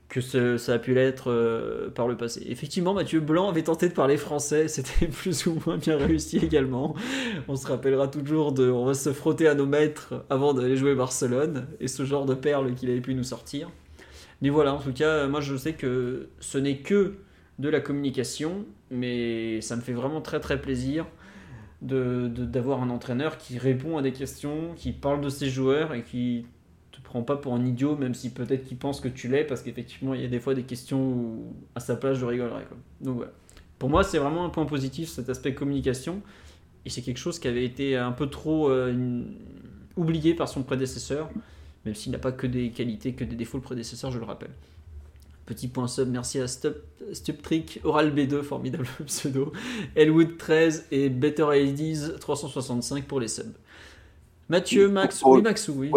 que ça a pu l'être euh, par le passé. Effectivement, Mathieu Blanc avait tenté de parler français, c'était plus ou moins bien réussi également. On se rappellera toujours de on va se frotter à nos maîtres avant d'aller jouer Barcelone et ce genre de perles qu'il avait pu nous sortir. Mais voilà, en tout cas, moi je sais que ce n'est que de la communication, mais ça me fait vraiment très très plaisir d'avoir de, un entraîneur qui répond à des questions, qui parle de ses joueurs et qui prend pas pour un idiot, même si peut-être qu'il pense que tu l'es, parce qu'effectivement, il y a des fois des questions où à sa place je rigolerais. Donc voilà. Pour moi, c'est vraiment un point positif, cet aspect communication. Et c'est quelque chose qui avait été un peu trop euh, oublié par son prédécesseur, même s'il n'a pas que des qualités, que des défauts, le prédécesseur, je le rappelle. Petit point sub, merci à Stuptrick, Oral B2, formidable pseudo, Elwood 13 et Better IDs 365 pour les subs. Mathieu, Max, oui, Max, oui.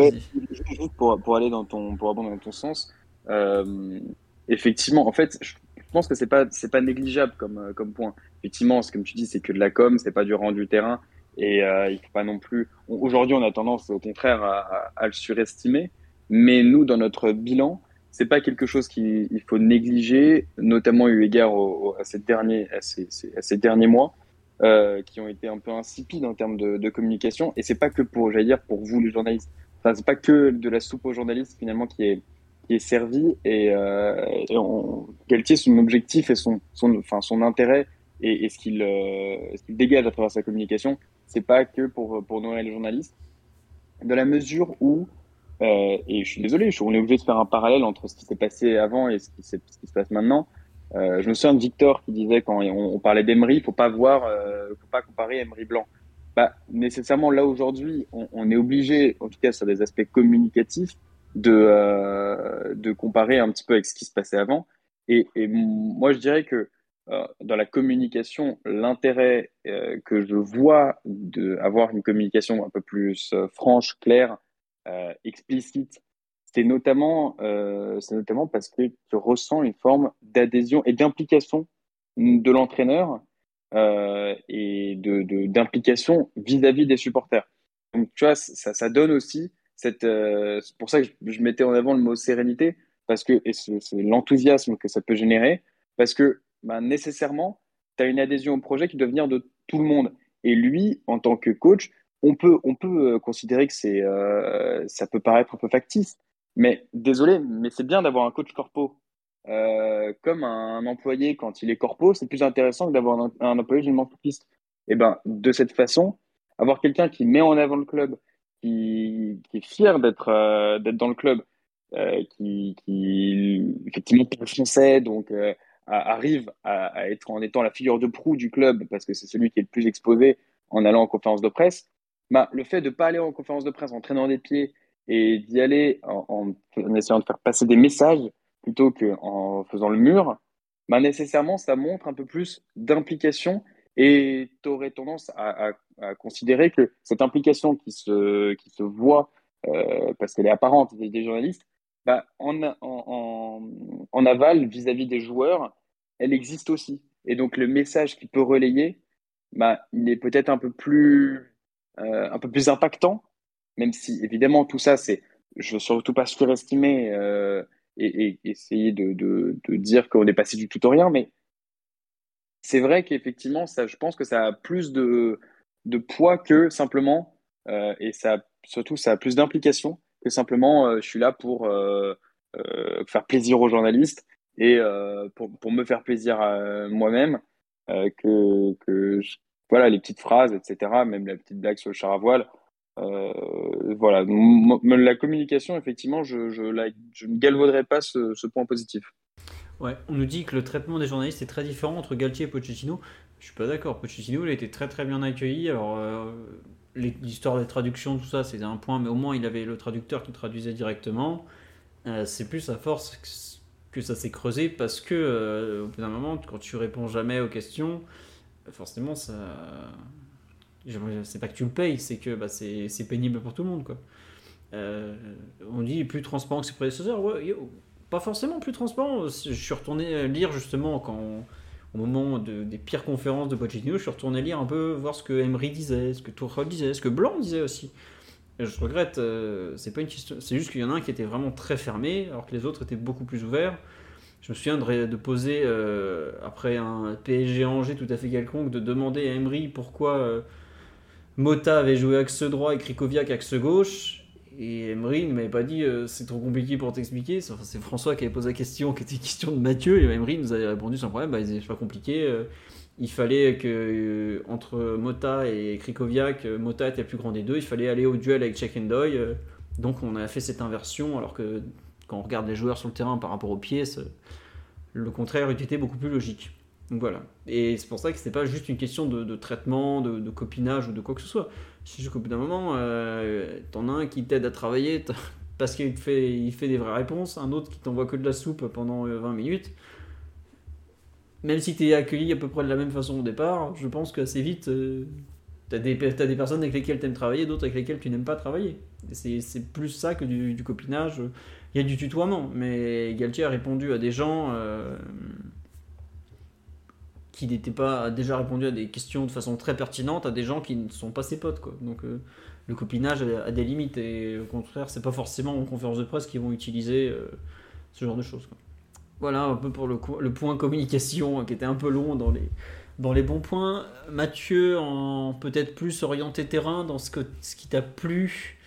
pour, pour, aller dans ton, pour dans ton sens, euh, effectivement, en fait, je pense que c'est pas, c'est pas négligeable comme, euh, comme point. Effectivement, comme tu dis, c'est que de la com, c'est pas du rendu terrain, et euh, il faut pas non plus. Aujourd'hui, on a tendance, au contraire, à, à, le surestimer, mais nous, dans notre bilan, c'est pas quelque chose qu'il faut négliger, notamment eu égard à, ces derniers, à ces, à ces derniers mois. Euh, qui ont été un peu insipides en termes de, communication. Et c'est pas que pour, j'allais dire, pour vous les journalistes. Enfin, c'est pas que de la soupe aux journalistes finalement qui est qui est servi et, euh, et son objectif et son son enfin son intérêt et, et ce qu'il euh, dégage à travers sa communication, c'est pas que pour pour nourrir les journalistes, de la mesure où euh, et je suis désolé, on est obligé de faire un parallèle entre ce qui s'est passé avant et ce qui se passe maintenant. Euh, je me souviens de Victor qui disait quand on, parlait d'Emery, faut pas voir, euh, faut pas comparer Emery blanc. Bah, nécessairement là aujourd'hui, on, est obligé, en tout cas sur des aspects communicatifs, de euh, de comparer un petit peu avec ce qui se passait avant. Et, moi, je dirais que dans la communication, l'intérêt que je vois d'avoir une communication un peu plus franche, claire, explicite c'est notamment, euh, notamment parce que tu ressens une forme d'adhésion et d'implication de l'entraîneur euh, et de, d'implication vis-à-vis des supporters. Donc tu vois, ça, ça donne aussi cette. Euh, c'est pour ça que je, mettais en avant le mot sérénité parce que et c'est, l'enthousiasme que ça peut générer parce que bah, nécessairement tu as une adhésion au projet qui doit venir de tout le monde. Et lui, en tant que coach, on peut, on peut euh, considérer que ça peut paraître un peu factice, mais désolé, mais c'est bien d'avoir un coach corpo. Euh, comme un, employé, quand il est corpo, c'est plus intéressant que d'avoir un, employé d'une entreprise. Et ben, de cette façon, avoir quelqu'un qui met en avant le club, qui, est fier d'être euh, d'être dans le club, euh, qui, qui effectivement parle français, donc euh, arrive à, être en étant la figure de proue du club parce que c'est celui qui est le plus exposé en allant en conférence de presse. Bah, le fait de pas aller en conférence de presse en traînant des pieds et d'y aller en, essayant de faire passer des messages plutôt qu'en faisant le mur, bah nécessairement, ça montre un peu plus d'implication et tu aurais tendance à, considérer que cette implication qui se, qui se voit, euh, parce qu'elle est apparente des, des journalistes, bah, en, en, aval vis-à-vis -vis des joueurs, elle existe aussi. Et donc le message qui peut relayer, bah, il est peut-être un peu euh, un peu plus impactant même si évidemment tout ça, c'est, je veux surtout pas surestimer euh, et, et, essayer de, de, de dire qu'on est passé du tout au rien, mais c'est vrai qu'effectivement, ça, je pense que ça a plus de, de poids que simplement, euh, et ça, surtout, ça a plus d'implication que simplement, euh, je suis là pour euh, euh, faire plaisir aux journalistes et euh, pour, pour me faire plaisir à moi-même, que, que, voilà, les petites phrases, etc., même la petite blague sur le char à voile. Euh, voilà, la communication, effectivement, je, ne galvauderai pas ce, point positif. Ouais, on nous dit que le traitement des journalistes est très différent entre Galtier et Pochettino. Je suis pas d'accord. Pochettino, il a été très très bien accueilli. Alors, euh, l'histoire des traductions, tout ça, c'est un point, mais au moins il avait le traducteur qui traduisait directement. Euh, c'est plus à force que ça s'est creusé parce que au bout d'un moment, quand tu réponds jamais aux questions, forcément ça. C'est pas que tu le payes, c'est que bah, c'est pénible pour tout le monde. Quoi. Euh, on dit plus transparent que ses prédécesseurs. pas forcément plus transparent. Je suis retourné lire justement quand, au moment des pires conférences de Pochettino, je suis retourné lire un peu, voir ce que Emery disait, ce que Tuchel disait, ce que Blanc disait aussi je regrette, euh, c'est pas une c'est juste qu'il y en a un qui était vraiment très fermé, alors que les autres étaient beaucoup plus ouverts. Je me souviens de, poser, euh, après un PSG Angers tout à fait quelconque, de demander à Emery pourquoi Mota avait joué axe droit et Krikoviak axe gauche. Et Emery ne m'avait pas dit c'est trop compliqué pour t'expliquer. Enfin, c'est François qui avait posé la question, qui était question de Mathieu. Et Emery nous avait répondu sans problème bah, c'est pas compliqué il fallait que euh, entre Mota et Krikoviak, euh, Mota était le plus grand des deux, il fallait aller au duel avec Check and Doy. Euh, donc on a fait cette inversion, alors que quand on regarde les joueurs sur le terrain par rapport aux pieds, le contraire eût été beaucoup plus logique. Donc voilà. Et c'est pour ça que c'était pas juste une question de, traitement, de, copinage ou de quoi que ce soit. C'est juste qu'au bout d'un moment, t'en as un qui t'aide à travailler parce qu'il fait, il fait des vraies réponses, un autre qui t'envoie que de la soupe pendant 20 minutes même si tu es accueilli à peu près de la même façon au départ, je pense qu'assez vite, euh, tu as, des personnes avec lesquelles tu aimes travailler, d'autres avec lesquelles tu n'aimes pas travailler. C'est plus ça que du, copinage. Il y a du tutoiement, mais Galtier a répondu à des gens euh, qui n'étaient pas. Déjà répondu à des questions de façon très pertinente à des gens qui ne sont pas ses potes. Quoi. Donc euh, le copinage a, des limites et au contraire, c'est pas forcément en conférence de presse qu'ils vont utiliser ce genre de choses. Voilà un peu pour le, point communication hein, qui était un peu long dans les, dans les bons points. Mathieu, en peut-être plus orienté terrain, dans ce, que, ce qui t'a plu,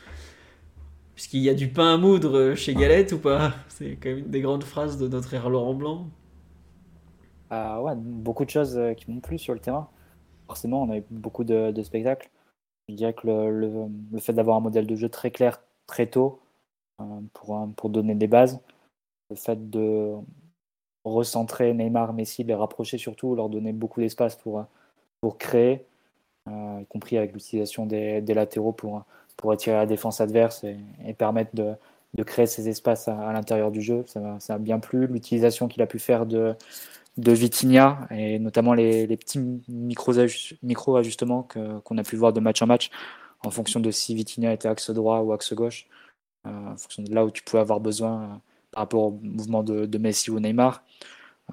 puisqu'il y a du pain à moudre chez Galette ou pas? C'est quand même des grandes phrases de notre ère Laurent Blanc. Ah ouais, beaucoup de choses euh, qui m'ont plu sur le terrain. Forcément, on a eu beaucoup de, spectacles. Je dirais que le, le, fait d'avoir un modèle de jeu très clair très tôt euh, pour, pour donner des bases, le fait de recentrer Neymar, Messi, les rapprocher surtout, leur donner beaucoup d'espace pour, pour créer, euh, y compris avec l'utilisation des, latéraux pour, pour attirer la défense adverse et, permettre de, de, créer ces espaces à, l'intérieur du jeu. Ça, ça a bien plu. L'utilisation qu'il a pu faire de, de Vitinha et notamment les, petits micro-ajustements qu'on a pu voir de match en match en fonction de si Vitinha était axe droit ou axe gauche, euh, en fonction de là où tu pouvais avoir besoin par rapport au mouvement de, Messi ou Neymar.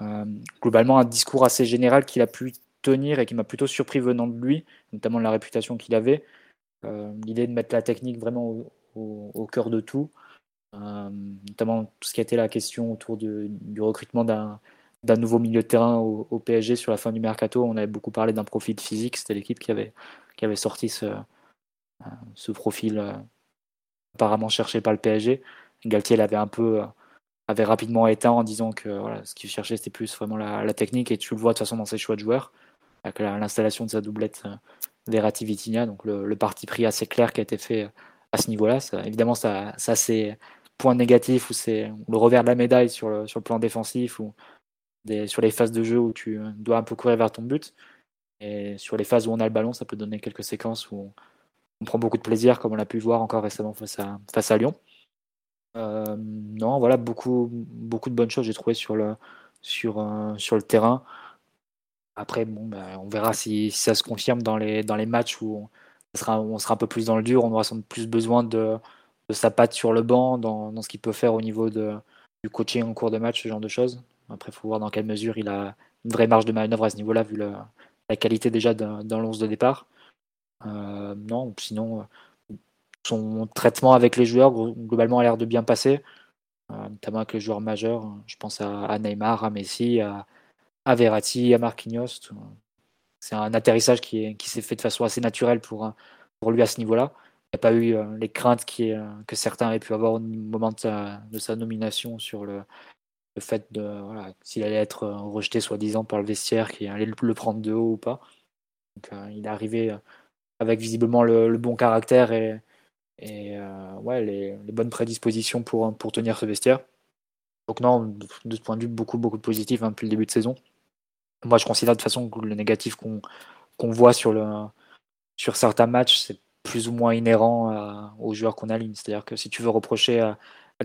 Euh, globalement, un discours assez général qu'il a pu tenir et qui m'a plutôt surpris venant de lui, notamment la réputation qu'il avait. Euh, l'idée de mettre la technique vraiment au, cœur de tout, euh, notamment tout ce qui a été la question autour du recrutement d'un nouveau milieu de terrain au, PSG sur la fin du mercato. On avait beaucoup parlé d'un profil physique, c'était l'équipe qui avait, avait sorti ce, profil apparemment cherché par le PSG. Galtier l'avait un peu avait rapidement éteint en disant que ce qu'il cherchait c'était plus vraiment la, technique et tu le vois de toute façon dans ses choix de joueurs avec l'installation de sa doublette euh, Verratti-Vitinha donc le, parti pris assez clair qui a été fait à ce niveau-là évidemment ça, ça c'est point négatif ou c'est le revers de la médaille sur le, plan défensif sur les phases de jeu où tu dois un peu courir vers ton but et sur les phases où on a le ballon ça peut donner quelques séquences où on prend beaucoup de plaisir comme on l'a pu voir encore récemment face à, face à Lyon euh, non, voilà, beaucoup, de bonnes choses, j'ai trouvé sur le, euh, terrain. Après, bon, bah, on verra si, ça se confirme dans les, matchs où on sera, un peu plus dans le dur, on aura sans plus besoin de, sa patte sur le banc, dans, ce qu'il peut faire au niveau du coaching en cours de match, ce genre de choses. Après, il faut voir dans quelle mesure il a une vraie marge de manœuvre à ce niveau-là, vu la qualité déjà dans l'once de départ. Euh, non, sinon, son traitement avec les joueurs, globalement, a l'air de bien passer, euh, notamment avec les joueurs majeurs. Je pense à, Neymar, à Messi, à, Verratti, à Marquinhos. C'est un atterrissage qui, s'est fait de façon assez naturelle pour, lui à ce niveau-là. Il n'y a pas eu euh, les craintes euh, que certains avaient pu avoir au moment de sa, nomination sur le, le fait de voilà, s'il allait être rejeté soi-disant par le vestiaire, qui allait le prendre de haut ou pas. il est arrivé avec visiblement le, bon caractère et, et ouais, les, bonnes prédispositions pour, pour tenir ce vestiaire. Donc non, de ce point de vue, beaucoup, beaucoup de positifs hein, depuis le début de saison. Moi, je considère de toute façon que le négatif qu'on voit sur, le, sur certains matchs, c'est plus ou moins inhérent aux joueurs qu'on aligne. C'est-à-dire que si tu veux reprocher à,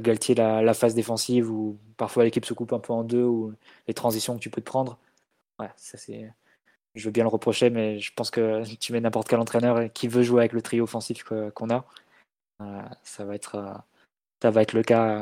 Galtier la, phase défensive ou parfois l'équipe se coupe un peu en deux ou les transitions que tu peux te prendre, ouais, ça c'est. Je veux bien le reprocher, mais je pense que tu mets n'importe quel entraîneur qui veut jouer avec le trio offensif qu'on a, euh, ça va être euh, ça va être le cas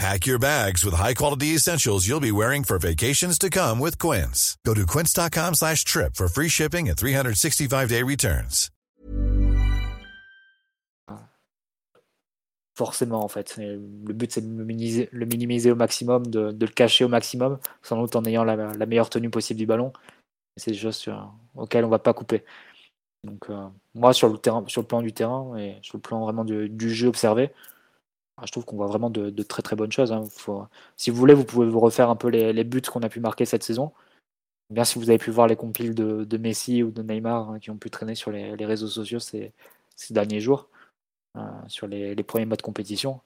Pack your bags with high-quality essentials you'll be wearing for vacations to come with Quince. Go to quince.com slash trip for free shipping and 365-day returns. Forcément, en fait. Le but, c'est de le minimiser, le minimiser, au maximum, de, de, le cacher au maximum, sans doute en ayant la, la meilleure tenue possible du ballon. C'est des choses sur, auxquelles on ne va pas couper. Donc, euh, moi, sur le, terrain, sur le plan du terrain et sur le plan vraiment du, du jeu observé, je trouve qu'on voit vraiment de, très très bonnes choses. Hein. si vous voulez, vous pouvez vous refaire un peu les, buts qu'on a pu marquer cette saison. Bien si vous avez pu voir les compiles de, Messi ou de Neymar hein, qui ont pu traîner sur les, réseaux sociaux ces, derniers jours, euh, sur les, premiers mois de compétition,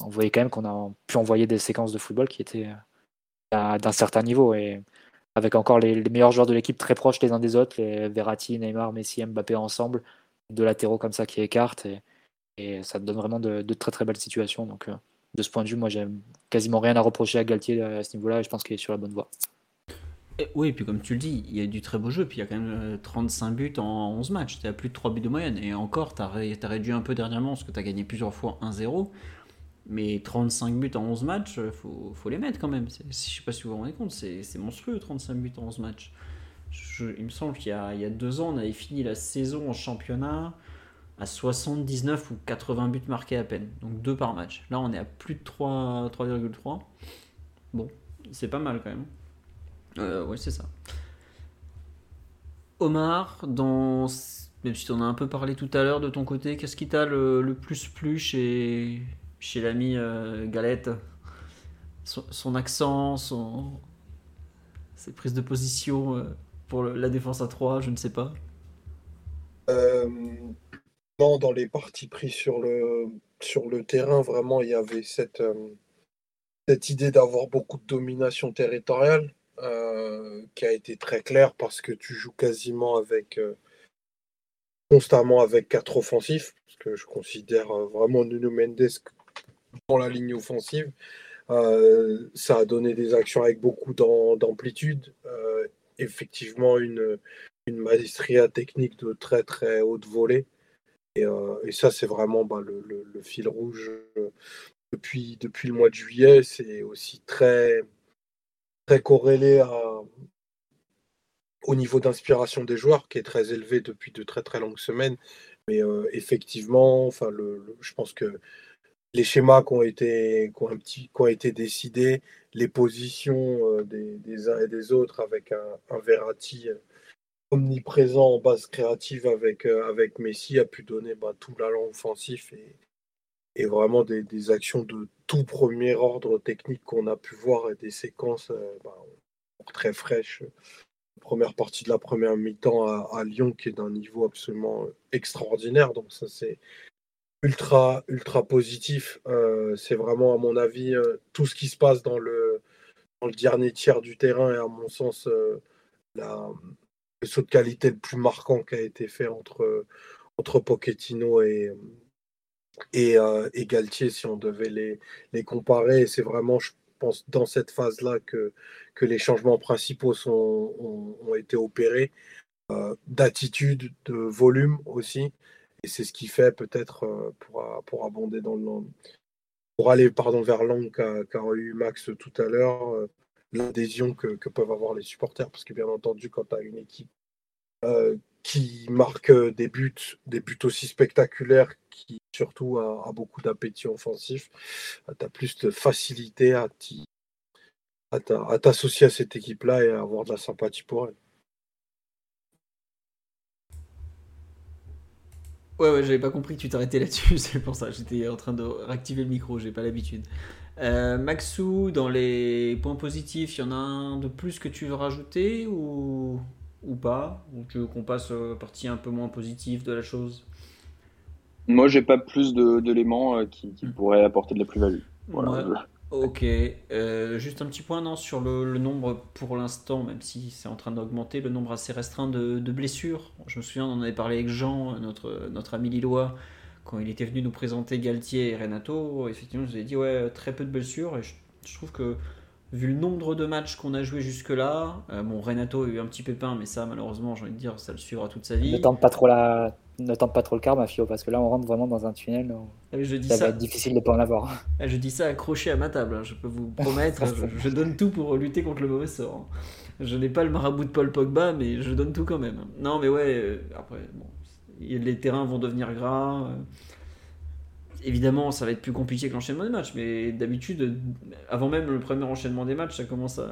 on voyait quand même qu'on a pu envoyer des séquences de football qui étaient euh, d'un certain niveau et avec encore les, meilleurs joueurs de l'équipe très proches les uns des autres, les Verratti, Neymar, Messi, Mbappé ensemble, deux latéraux comme ça qui écartent et ça donne vraiment de, très très belles situations. Donc, euh, de ce point de vue, moi, j'ai quasiment rien à reprocher à Galtier à ce niveau-là. Et je pense qu'il est sur la bonne voie. oui, et puis comme tu le dis, il y a du très beau jeu, puis il y a quand même 35 euh, buts en 11 matchs, tu as plus de 3 buts de moyenne, et encore, tu as, réduit un peu dernièrement, parce que tu as gagné plusieurs fois 1-0, mais 35 buts en 11 matchs, euh, faut, faut, les mettre quand même, je sais pas si vous vous rendez compte, c'est monstrueux 35 buts en 11 matchs. il me semble qu'il y, y, a deux ans, on avait fini la saison en championnat, à 79 ou 80 buts marqués à peine, donc 2 par match. Là, on est à plus de 3,3. Bon, c'est pas mal quand même. Euh, ouais, c'est ça. Omar, dans... même si tu en as un peu parlé tout à l'heure de ton côté, qu'est-ce qui t'a le, plus plu chez, chez l'ami euh, Galette? Son, accent, son... ses prises de position euh, pour la défense à 3, je ne sais pas. Dans les parties prises sur le, sur le terrain, vraiment, il y avait cette, euh, cette idée d'avoir beaucoup de domination territoriale euh, qui a été très claire parce que tu joues quasiment avec euh, constamment avec quatre offensifs, parce que je considère vraiment Nuno Mendes dans la ligne offensive. ça a donné des actions avec beaucoup d'amplitude. effectivement, une, une maestria technique de très très haute volée. Euh, et, ça, c'est vraiment bah, le, fil rouge euh, depuis, le mois de juillet. C'est aussi très, corrélé au niveau d'inspiration des joueurs, qui est très élevé depuis de très très longues semaines. Mais euh, effectivement, enfin, je pense que les schémas qui ont été, qui ont été décidés, les positions des, uns et des autres avec un, un Verratti omniprésent en base créative avec, euh, avec Messi a pu donner bah, tout l'allant offensif et, vraiment des, actions de tout premier ordre technique qu'on a pu voir et des séquences euh, bah, très fraîches. Première partie de la première mi-temps à, Lyon qui est d'un niveau absolument euh, extraordinaire. Donc ça c'est ultra ultra positif. c'est vraiment à mon avis tout ce qui se passe dans le, dans le dernier tiers du terrain et à mon sens la, le saut de qualité le plus marquant qui a été fait entre, entre Pochettino et, et, et, Galtier, si on devait les, les comparer. C'est vraiment, je pense, dans cette phase-là que, que les changements principaux sont, ont, été opérés, d'attitude, de volume aussi. Et c'est ce qui fait peut-être, pour, pour abonder dans le pour aller pardon, vers l'angle qu'a eu Max tout à l'heure, l'adhésion que, peuvent avoir les supporters. Parce que bien entendu, quand tu as une équipe euh, qui marque des buts, des buts aussi spectaculaires, qui surtout a, beaucoup d'appétit offensif, tu as plus de facilité à t'associer à, cette équipe-là et à avoir de la sympathie pour elle. Ouais, ouais, j'avais pas compris que tu t'arrêtais là-dessus, c'est pour ça. J'étais en train de réactiver le micro, j'ai pas l'habitude. Euh, Maxou, dans les points positifs, il y en a un de plus que tu veux rajouter ou, ou pas? Ou tu veux qu'on passe à la partie un peu moins positive de la chose? Moi, j'ai pas plus d'éléments euh, qui, qui hmm. pourraient apporter de la plus-value. Voilà. Ok, euh, juste un petit point non, sur le, nombre pour l'instant, même si c'est en train d'augmenter, le nombre assez restreint de, blessures. Je me souviens, on en avait parlé avec Jean, notre, notre ami Lillois, quand il était venu nous présenter Galtier et Renato. Effectivement, je vous ai dit, ouais, très peu de blessures. Et je, trouve que, vu le nombre de matchs qu'on a joué jusque-là, euh, bon, Renato a eu un petit pépin, mais ça, malheureusement, j'ai envie de dire, ça le suivra toute sa vie. Ne tente pas trop la, ne tente pas trop le quart, ma fille, parce que là, on rentre vraiment dans un tunnel. Ah, je dis ça, va être difficile de pas en avoir. Ah, je dis ça accroché à ma table, hein. je peux vous promettre. je, donne tout pour lutter contre le mauvais sort. Hein. Je n'ai pas le marabout de Paul Pogba, mais je donne tout quand même. Non, mais ouais, euh, après, bon, les terrains vont devenir gras. Euh. Évidemment, ça va être plus compliqué que l'enchaînement des matchs, mais d'habitude, avant même le premier enchaînement des matchs, ça commence à,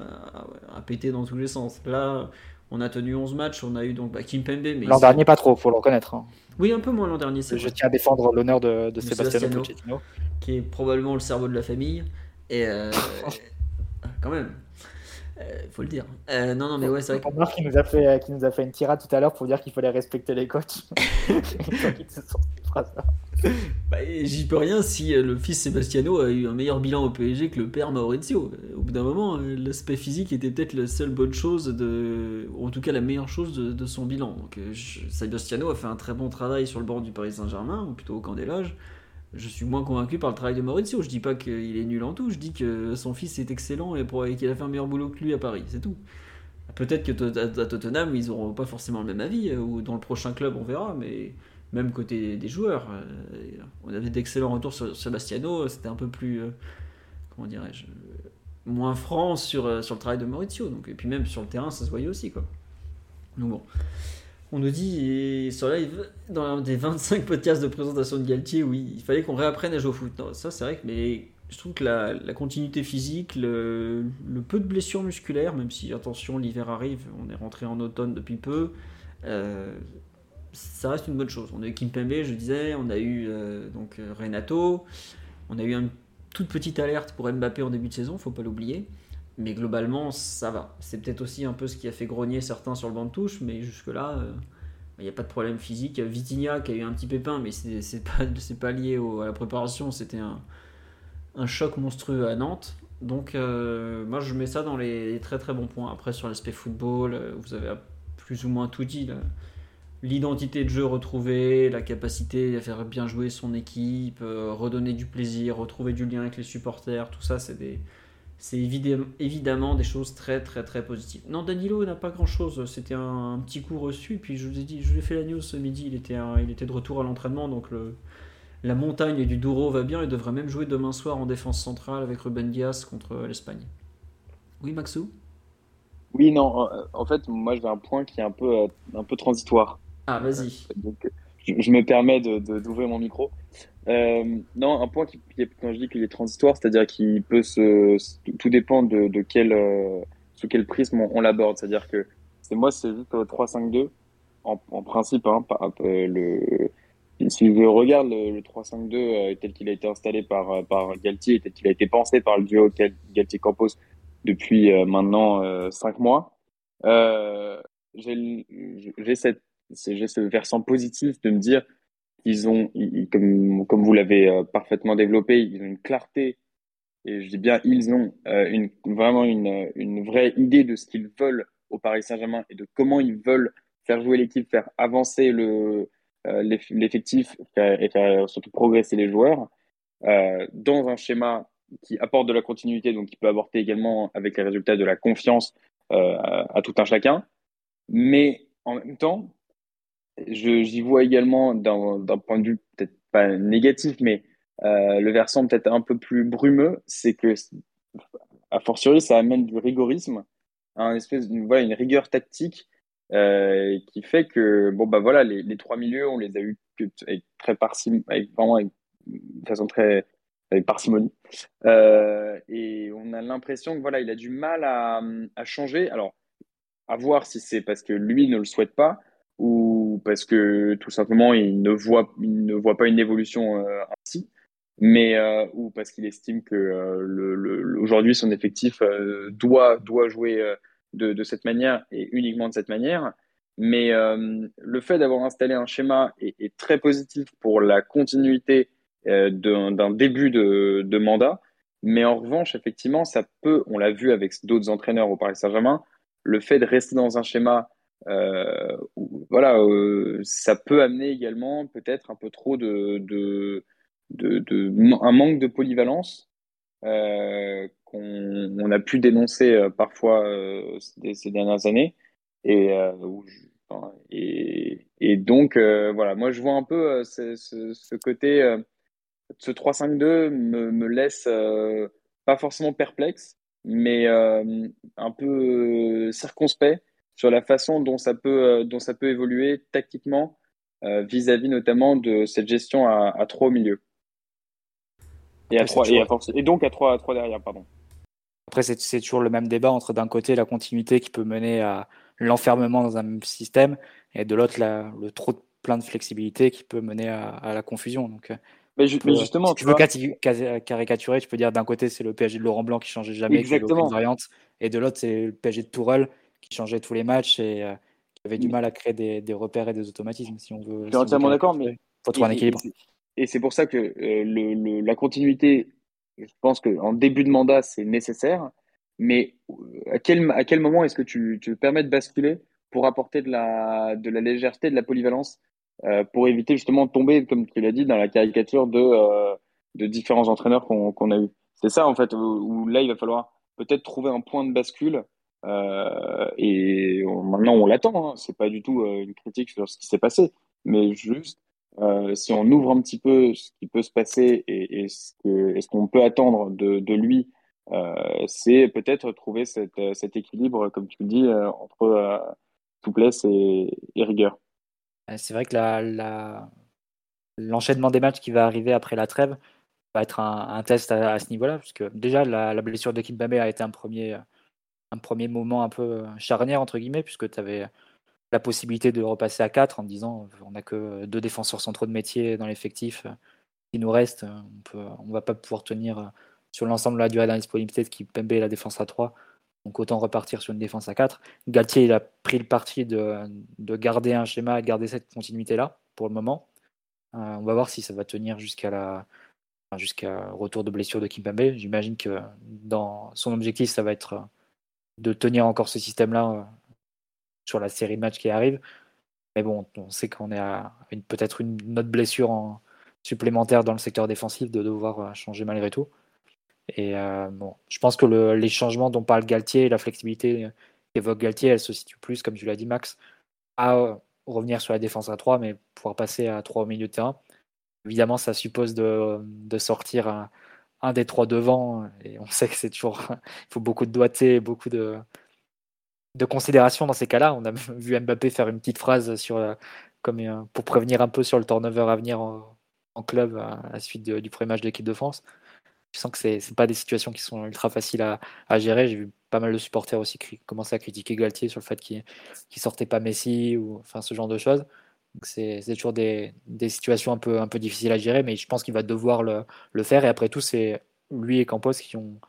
à péter dans tous les sens. Là, on a tenu 11 matchs, on a eu donc bah, Kim Pembe. L'an dernier, pas trop, faut le reconnaître. Hein. Oui, un peu moins l'an dernier. Je tiens à défendre l'honneur de, de Sébastien Pochettino. Qui est probablement le cerveau de la famille. Et euh, quand même. Il euh, faut le dire. Euh, non, non, mais ouais, c'est vrai. Que... Qui nous a fait, qui nous a fait une tirade tout à l'heure pour dire qu'il fallait respecter les coachs. bah, J'y peux rien si euh, le fils Sebastiano a eu un meilleur bilan au PSG que le père Maurizio. Au bout d'un moment, euh, l'aspect physique était peut-être la seule bonne chose, de, ou en tout cas la meilleure chose de, son bilan. Donc, euh, Sebastiano a fait un très bon travail sur le bord du Paris Saint-Germain, ou plutôt au camp des loges. Je suis moins convaincu par le travail de Maurizio. Je dis pas qu'il est nul en tout, je dis que son fils est excellent et, qu'il a fait un meilleur boulot que lui à Paris, c'est tout. Peut-être que à Tottenham, ils n'auront pas forcément le même avis, ou dans le prochain club, on verra, mais même côté des joueurs. Euh, on avait d'excellents retours sur Sebastiano, c'était un peu plus, euh, comment dirais-je, moins franc sur, euh, sur le travail de Maurizio. Donc, et puis même sur le terrain, ça se voyait aussi. Quoi. Donc bon. On nous dit sur live, dans des 25 podcasts de présentation de Galtier, oui, il fallait qu'on réapprenne à jouer au foot. Ça c'est vrai mais je trouve que la, continuité physique, le, peu de blessures musculaires, même si attention l'hiver arrive, on est rentré en automne depuis peu, ça reste une bonne chose. On a eu Kimpembe, je disais, on a eu euh, donc euh, Renato, on a eu une toute petite alerte pour Mbappé en début de saison, faut pas l'oublier. Mais globalement, ça va. C'est peut-être aussi un peu ce qui a fait grogner certains sur le banc de touche, mais jusque-là, euh, il n'y a pas de problème physique. Vitinha qui a eu un petit pépin, mais c'est pas, pas lié à la préparation, c'était un, choc monstrueux à Nantes. Donc, moi, je mets ça dans les, très très bons points. Après, sur l'aspect football, vous avez plus ou moins tout dit. L'identité de jeu retrouvée, la capacité à faire bien jouer son équipe, euh, redonner du plaisir, retrouver du lien avec les supporters, tout ça, c'est des, c'est évidemment des choses très très très positives. Non, Danilo n'a pas grand chose, c'était un, petit coup reçu, puis je vous ai dit, je lui ai fait la news ce midi, il était, il était de retour à l'entraînement, donc le, la montagne du Douro va bien, il devrait même jouer demain soir en défense centrale avec Ruben Dias contre l'Espagne. Oui, Maxou? Oui, non, en fait, moi j'ai un point qui est un peu, euh, un peu transitoire. Ah, vas-y. Donc, je, me permets d'ouvrir mon micro. Euh, non, un point qui, quand je dis qu'il est transitoire, c'est-à-dire qu'il peut se, tout dépend de, quel, euh, sous quel prisme on, l'aborde. C'est-à-dire que moi, c'est juste 3-5-2 en, principe. Hein, euh, le, si je regarde le, 3-5-2 tel qu'il a été installé par, par Galtier, tel qu'il a été pensé par le duo Galtier-Campos depuis maintenant 5 mois, j'ai cette j'ai ce versant positif de me dire qu'ils ont, comme, comme vous l'avez euh, parfaitement développé, ils ont une clarté, et je dis bien ils ont euh, une, vraiment une, une vraie idée de ce qu'ils veulent au Paris Saint-Germain et de comment ils veulent faire jouer l'équipe, faire avancer le, l'effectif et faire surtout progresser les joueurs dans un schéma qui apporte de la continuité, donc qui peut apporter également avec les résultats de la confiance à tout un chacun. Mais en même temps, j'y vois également d'un point de vue peut-être pas négatif, mais euh, le versant peut-être un peu plus brumeux, c'est que, a fortiori, ça amène du rigorisme, un espèce d'une voilà, une rigueur tactique euh, qui fait que, bon, bah voilà, les, les trois milieux, on les a eu avec très parcimonie, vraiment de façon très avec parcimonie. Euh, et on a l'impression que voilà, il a du mal à, à changer. Alors, à voir si c'est parce que lui ne le souhaite pas ou parce que tout simplement il ne voit, il ne voit pas une évolution euh, ainsi, mais euh, ou parce qu'il estime que euh, aujourd'hui son effectif doit, doit jouer de, cette manière et uniquement de cette manière. Mais le fait d'avoir installé un schéma est, très positif pour la continuité d'un début de mandat. Mais en revanche, effectivement, ça peut, on l'a vu avec d'autres entraîneurs au Paris Saint-Germain, le fait de rester dans un schéma, euh, voilà, euh, ça peut amener également peut-être un peu trop de, de, de, un manque de polyvalence euh, qu'on a pu dénoncer parfois ces, dernières années. Et, et, et, donc, voilà, moi je vois un peu ce, ce, côté, ce 3-5-2 me, me laisse pas forcément perplexe, mais euh, un peu euh, circonspect sur la façon dont ça peut, euh, dont ça peut évoluer tactiquement vis-à-vis notamment de cette gestion à, à 3 au milieu. Et, à 3, et, et, donc à 3, à 3 derrière, pardon. Après, c'est toujours le même débat entre d'un côté la continuité qui peut mener à l'enfermement dans un même système et de l'autre le trop plein de flexibilité qui peut mener à, à la confusion. Donc, mais, justement, si tu, veux caricaturer, tu peux dire d'un côté c'est le PSG de Laurent Blanc qui changeait jamais, Exactement. qui variante, et de l'autre c'est le PSG de Tourelle qui changeait tous les matchs et euh, qui avait du mal à créer des, des, repères et des automatismes. Si on veut. Je suis entièrement d'accord, mais faut trouver un équilibre. Et c'est pour ça que euh, le, la continuité, je pense qu'en début de mandat c'est nécessaire, mais euh, à quel, à quel moment est-ce que tu, tu permets de basculer pour apporter de la, de la légèreté, de la polyvalence euh, pour éviter justement de tomber, comme tu l'as dit, dans la caricature de, euh, de différents entraîneurs qu'on a eu? C'est ça en fait où, là il va falloir peut-être trouver un point de bascule. Euh, et maintenant on l'attend. Hein. C'est pas du tout une critique sur ce qui s'est passé, mais juste si on ouvre un petit peu ce qui peut se passer et, et ce qu'on peut attendre de, lui, c'est peut-être trouver cet équilibre, comme tu le dis, entre souplesse et, rigueur. Euh, c'est vrai que l'enchaînement des matchs qui va arriver après la trêve va être un, test à, ce niveau-là, puisque déjà la, blessure de Kimpembe a été un premier, un premier moment un peu charnière, entre guillemets, puisque tu avais la possibilité de repasser à 4 en disant on n'a que deux défenseurs centraux de métier dans l'effectif qui nous reste, on ne va pas pouvoir tenir sur l'ensemble de la durée d'indisponibilité de Kimpembe et la défense à 3. Donc autant repartir sur une défense à 4. Galtier, il a pris le parti de, garder un schéma de garder cette continuité-là pour le moment. Euh, on va voir si ça va tenir jusqu'à la jusqu'à retour de blessure de Kimpembe. J'imagine que dans son objectif, ça va être de tenir encore ce système-là euh, sur la série de matchs qui arrive. Mais bon, on sait qu'on est à peut-être une autre blessure en, supplémentaire dans le secteur défensif de devoir euh, changer malgré tout. Et euh, bon, je pense que les changements dont parle Galtier et la flexibilité qu'évoque Galtier, elle se situe plus, comme tu l'as dit, Max, à revenir sur la défense à 3, mais pouvoir passer à 3 au milieu de terrain. Évidemment, ça suppose de, sortir un, des trois devant, et on sait que c'est toujours. il faut beaucoup de doigté, beaucoup de, considération dans ces cas-là. On a vu Mbappé faire une petite phrase sur, euh, comme, pour prévenir un peu sur le turnover à venir en, club à la suite du premier match de l'équipe de France je sens que c'est n'est pas des situations qui sont ultra faciles à, à gérer. J'ai vu pas mal de supporters aussi commencer à critiquer Galtier sur le fait qu'il ne sortait pas Messi ou enfin ce genre de choses. C'est toujours des, situations un peu, difficiles à gérer, mais je pense qu'il va devoir le, faire. Et après tout, c'est lui et Campos qui ont,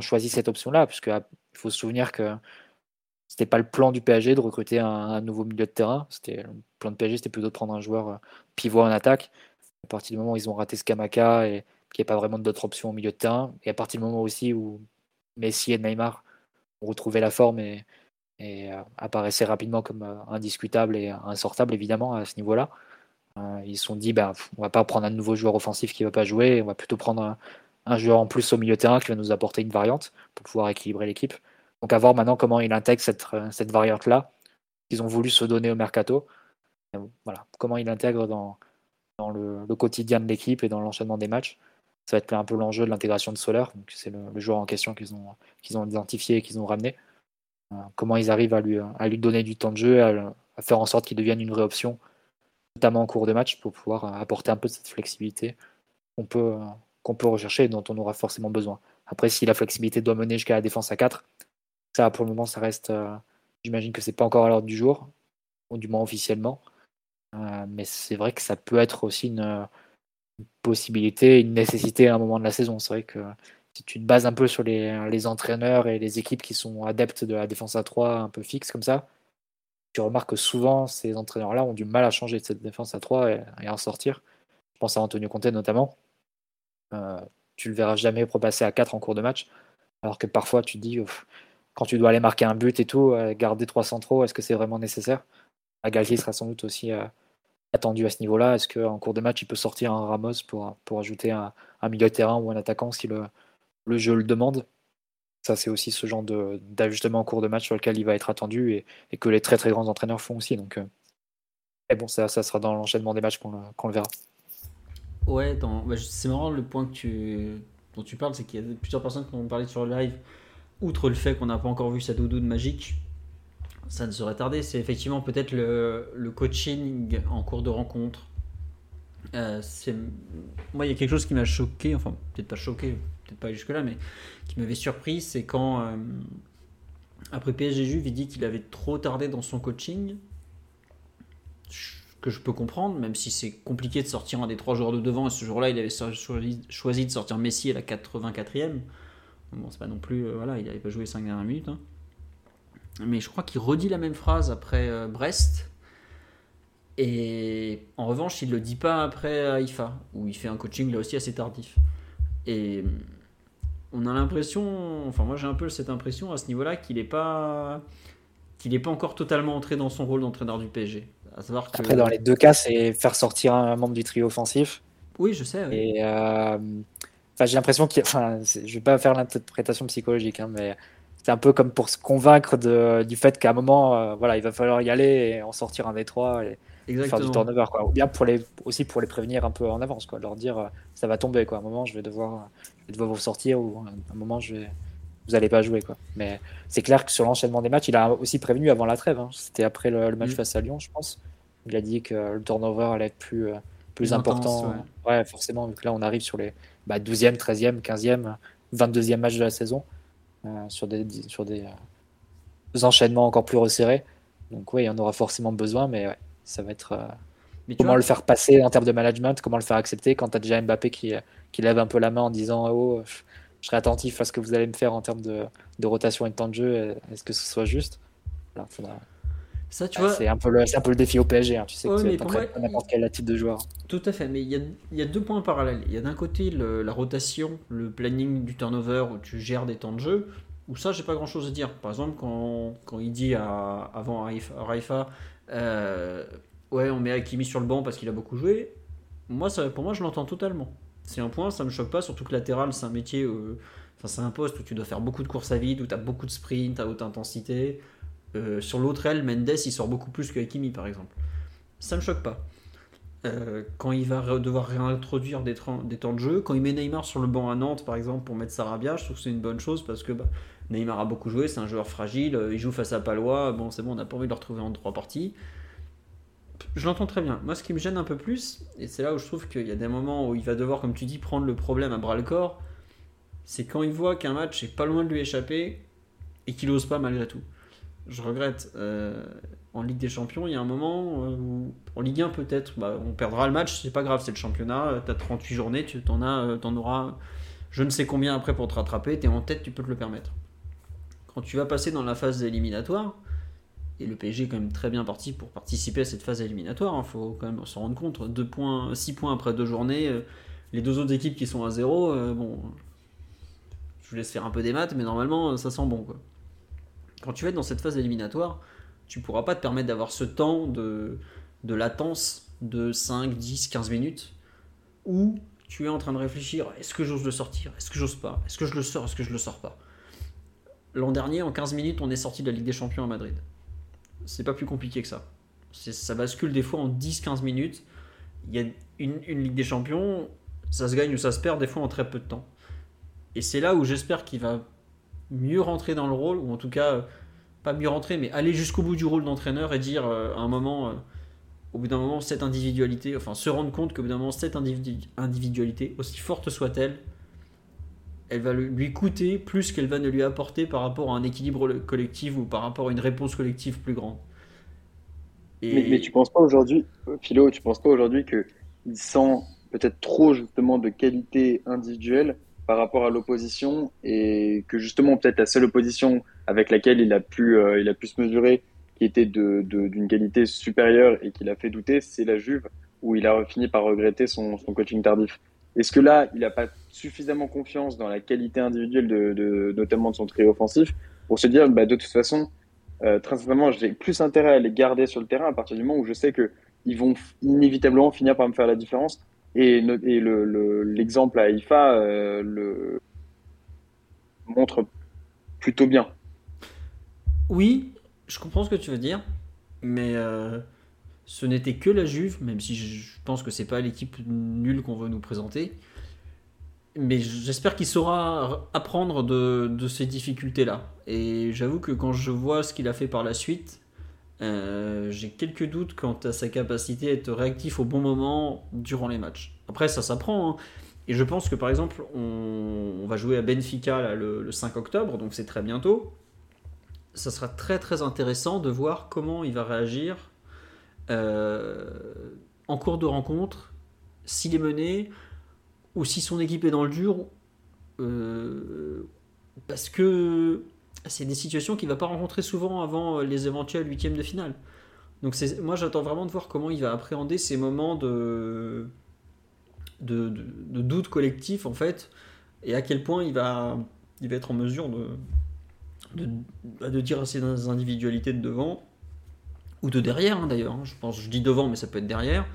choisi cette option-là, puisqu'il ah, faut se souvenir que c'était pas le plan du PSG de recruter un, un nouveau milieu de terrain. C'était le plan de PSG, c'était plutôt de prendre un joueur euh, pivot en attaque. À partir du moment où ils ont raté Skamaka et, qu'il n'y a pas vraiment d'autres options au milieu de terrain. Et à partir du moment aussi où Messi et Neymar ont retrouvé la forme et, et euh, apparaissaient rapidement comme euh, indiscutables et insortables, évidemment, à ce niveau-là, ils se sont dit, bah, on va pas prendre un nouveau joueur offensif qui va pas jouer, on va plutôt prendre un, joueur en plus au milieu terrain qui va nous apporter une variante pour pouvoir équilibrer l'équipe. Donc à voir maintenant comment il intègre cette, variante-là qu'ils ont voulu se donner au mercato. voilà, comment il intègre dans, dans le, quotidien de l'équipe et dans l'enchaînement des matchs. Ça va être un peu l'enjeu de l'intégration de Soler. C'est le, joueur en question qu'ils ont, qu'ils ont identifié et qu'ils ont ramené. Euh, comment ils arrivent à lui, à lui donner du temps de jeu, à, faire en sorte qu'il devienne une vraie option, notamment en cours de match, pour pouvoir apporter un peu de cette flexibilité qu'on peut, rechercher et dont on aura forcément besoin. Après, si la flexibilité doit mener jusqu'à la défense à 4, ça pour le moment, ça reste. Euh, j'imagine que c'est pas encore à l'ordre du jour, ou du moins officiellement. Euh, mais c'est vrai que ça peut être aussi une, possibilité, une nécessité à un moment de la saison. C'est vrai que si tu te bases un peu sur les, entraîneurs et les équipes qui sont adeptes de la défense à 3 un peu fixe comme ça, tu remarques que souvent ces entraîneurs-là ont du mal à changer de cette défense à 3 et, à en sortir. Je pense à Antonio Conte notamment. Euh, tu le verras jamais repasser à 4 en cours de match, alors que parfois tu te dis, quand tu dois aller marquer un but et tout, euh, garder trois centraux, est-ce que c'est vraiment nécessaire? Galtier sera sans doute aussi euh, attendu à ce niveau-là. Est-ce qu'en cours de match, il peut sortir un Ramos pour, pour ajouter un, milieu de terrain ou un attaquant si le, le jeu le demande Ça, c'est aussi ce genre d'ajustement en cours de match sur lequel il va être attendu et, que les très très grands entraîneurs font aussi. Donc, euh, et bon, ça, ça sera dans l'enchaînement des matchs qu'on le, verra. Ouais, bah, c'est marrant le point que tu, dont tu parles, c'est qu'il y a plusieurs personnes qui ont parlé sur le live. Outre le fait qu'on n'a pas encore vu sa doudoune magique, ça ne serait tardé. C'est effectivement peut-être le, coaching en cours de rencontre. Euh, moi, il y a quelque chose qui m'a choqué, enfin, peut-être pas choqué, peut-être pas jusque-là, mais qui m'avait surpris, c'est quand, euh, après PSG Juve, il dit qu'il avait trop tardé dans son coaching. Que je peux comprendre, même si c'est compliqué de sortir un des trois joueurs de devant, et ce jour-là, il avait choisi, de sortir Messi à la 84e. Bon, c'est pas non plus. Euh, voilà, il n'avait pas joué 5 dernières minutes. Hein mais je crois qu'il redit la même phrase après euh, Brest. Et en revanche, il ne le dit pas après Haïfa, où il fait un coaching là aussi assez tardif. Et on a l'impression, enfin moi j'ai un peu cette impression à ce niveau-là qu'il n'est pas, qu'il n'est pas encore totalement entré dans son rôle d'entraîneur du PSG. À savoir Après, dans les deux cas, c'est faire sortir un membre du trio offensif. Oui, je sais. Et euh, j'ai l'impression qu'il, enfin, je vais pas faire l'interprétation psychologique, hein, mais c'est un peu comme pour se convaincre de, du fait qu'à un moment, euh, voilà, il va falloir y aller et en sortir un des trois et, faire du turnover. Quoi. Ou bien pour les, aussi pour les prévenir un peu en avance, quoi. leur dire euh, ça va tomber. Quoi. À un moment, je vais devoir, je vais devoir vous sortir ou à un moment, je vais, vous n'allez pas jouer. Quoi. Mais c'est clair que sur l'enchaînement des matchs, il a aussi prévenu avant la trêve. Hein. C'était après le, match mm. face à Lyon, je pense. Il a dit que le turnover allait être plus, euh, plus, important. ouais. forcément. Donc là, on arrive sur les bah, 12e, 13e, 15e, 22e match de la saison. Euh, sur des, sur des, euh, enchaînements encore plus resserrés. Donc oui, il y en aura forcément besoin, mais ça va être euh, comment le faire passer en termes de management, comment le faire accepter quand tu as déjà Mbappé qui, qui lève un peu la main en disant oh, je serai attentif à ce que vous allez me faire en termes de, de rotation et de temps de jeu, est-ce que ce soit juste? Faudra... Ça, tu vois... C'est un, peu le, un peu le défi au PSG, hein. tu sais que c'est pas n'importe quel type de joueur. Tout à fait, mais il y a, y a, deux points parallèles. Il y a d'un côté la rotation, le planning du turnover où tu gères des temps de jeu, où ça, j'ai pas grand chose à dire. Par exemple, quand, quand il dit à, avant Raifa, euh, ouais, on met Hakimi sur le banc parce qu'il a beaucoup joué, moi, ça, pour moi, je l'entends totalement. C'est un point, ça me choque pas, surtout que latéral, c'est un métier, euh, c'est un poste où tu dois faire beaucoup de courses à vide, où tu as beaucoup de sprint à haute intensité. Euh, sur l'autre aile, Mendes, il sort beaucoup plus que Hakimi, par exemple. Ça me choque pas. Quand il va devoir réintroduire des, des, temps de jeu, quand il met Neymar sur le banc à Nantes, par exemple, pour mettre Sarabia, je trouve que c'est une bonne chose parce que bah, Neymar a beaucoup joué, c'est un joueur fragile, euh, il joue face à Palois, bon, c'est bon, on n'a pas envie de le retrouver en trois parties. Je l'entends très bien. Moi, ce qui me gêne un peu plus, et c'est là où je trouve qu'il y a des moments où il va devoir, comme tu dis, prendre le problème à bras le corps, c'est quand il voit qu'un match est pas loin de lui échapper et qu'il n'ose pas malgré tout je regrette. Euh, en Ligue des Champions, il y a un moment euh, où, en Ligue 1 peut-être, bah, on perdra le match, c'est pas grave, c'est le championnat, tu as 38 journées, tu en, as, euh, en auras je ne sais combien après pour te rattraper, tu es en tête, tu peux te le permettre. Quand tu vas passer dans la phase éliminatoire, et le PSG est quand même très bien parti pour participer à cette phase éliminatoire, il hein, faut quand même s'en rendre compte, 2 points, 6 points après deux journées, les deux autres équipes qui sont à 0, bon, je vous laisse faire un peu des maths, mais normalement ça sent bon quand tu vas être dans cette phase éliminatoire, tu pourras pas te permettre d'avoir ce temps de, de latence de 5, 10, 15 minutes où tu es en train de réfléchir est-ce que j'ose le sortir Est-ce que j'ose pas Est-ce que je le sors Est-ce que je le sors pas L'an dernier, en 15 minutes, on est sorti de la Ligue des Champions à Madrid. C'est pas plus compliqué que ça. Ça bascule des fois en 10-15 minutes. Il y a une, Ligue des Champions, ça se gagne ou ça se perd des fois en très peu de temps. Et c'est là où j'espère qu'il va mieux rentrer dans le rôle, ou en tout cas, pas mieux rentrer, mais aller jusqu'au bout du rôle d'entraîneur et dire euh, à un moment, euh, au bout d'un moment, cette individualité, enfin se rendre compte qu'au bout d'un moment, cette individualité, aussi forte soit-elle, elle va lui coûter plus qu'elle va ne lui apporter par rapport à un équilibre collectif ou par rapport à une réponse collective plus grande. Mais, mais, tu penses pas aujourd'hui, Philo, tu penses pas aujourd'hui qu'il sent peut-être trop justement de qualité individuelle par rapport à l'opposition et que justement peut-être la seule opposition avec laquelle il a pu, euh, il a se mesurer qui était d'une de, qualité supérieure et qui l'a fait douter, c'est la Juve où il a fini par regretter son coaching tardif. Est-ce que là, il n'a pas suffisamment confiance dans la qualité individuelle de, notamment de son trio offensif pour se dire bah, de toute façon, euh, très simplement, j'ai plus intérêt à les garder sur le terrain à partir du moment où je sais qu'ils vont inévitablement finir par me faire la différence et, l'exemple à IFA euh, le montre plutôt bien. Oui, je comprends ce que tu veux dire, mais euh, ce n'était que la Juve, même si je pense que c'est pas l'équipe nulle qu'on veut nous présenter. Mais j'espère qu'il saura apprendre de, de ces difficultés-là. Et j'avoue que quand je vois ce qu'il a fait par la suite, euh, j'ai quelques doutes quant à sa capacité à être réactif au bon moment durant les matchs. Après, ça s'apprend. Hein. Et je pense que par exemple, on, va jouer à Benfica le, 5 octobre, donc c'est très bientôt. Ça sera très très intéressant de voir comment il va réagir euh, en cours de rencontre, s'il est mené ou si son équipe est dans le dur. Euh, parce que c'est des situations qu'il va pas rencontrer souvent avant les éventuels huitièmes de finale. Donc moi j'attends vraiment de voir comment il va appréhender ces moments de, doute collectif en fait, et à quel point il va, être en mesure de, de dire à ses individualités de devant, ou de derrière hein, d'ailleurs, hein. je pense, je dis devant mais ça peut être derrière,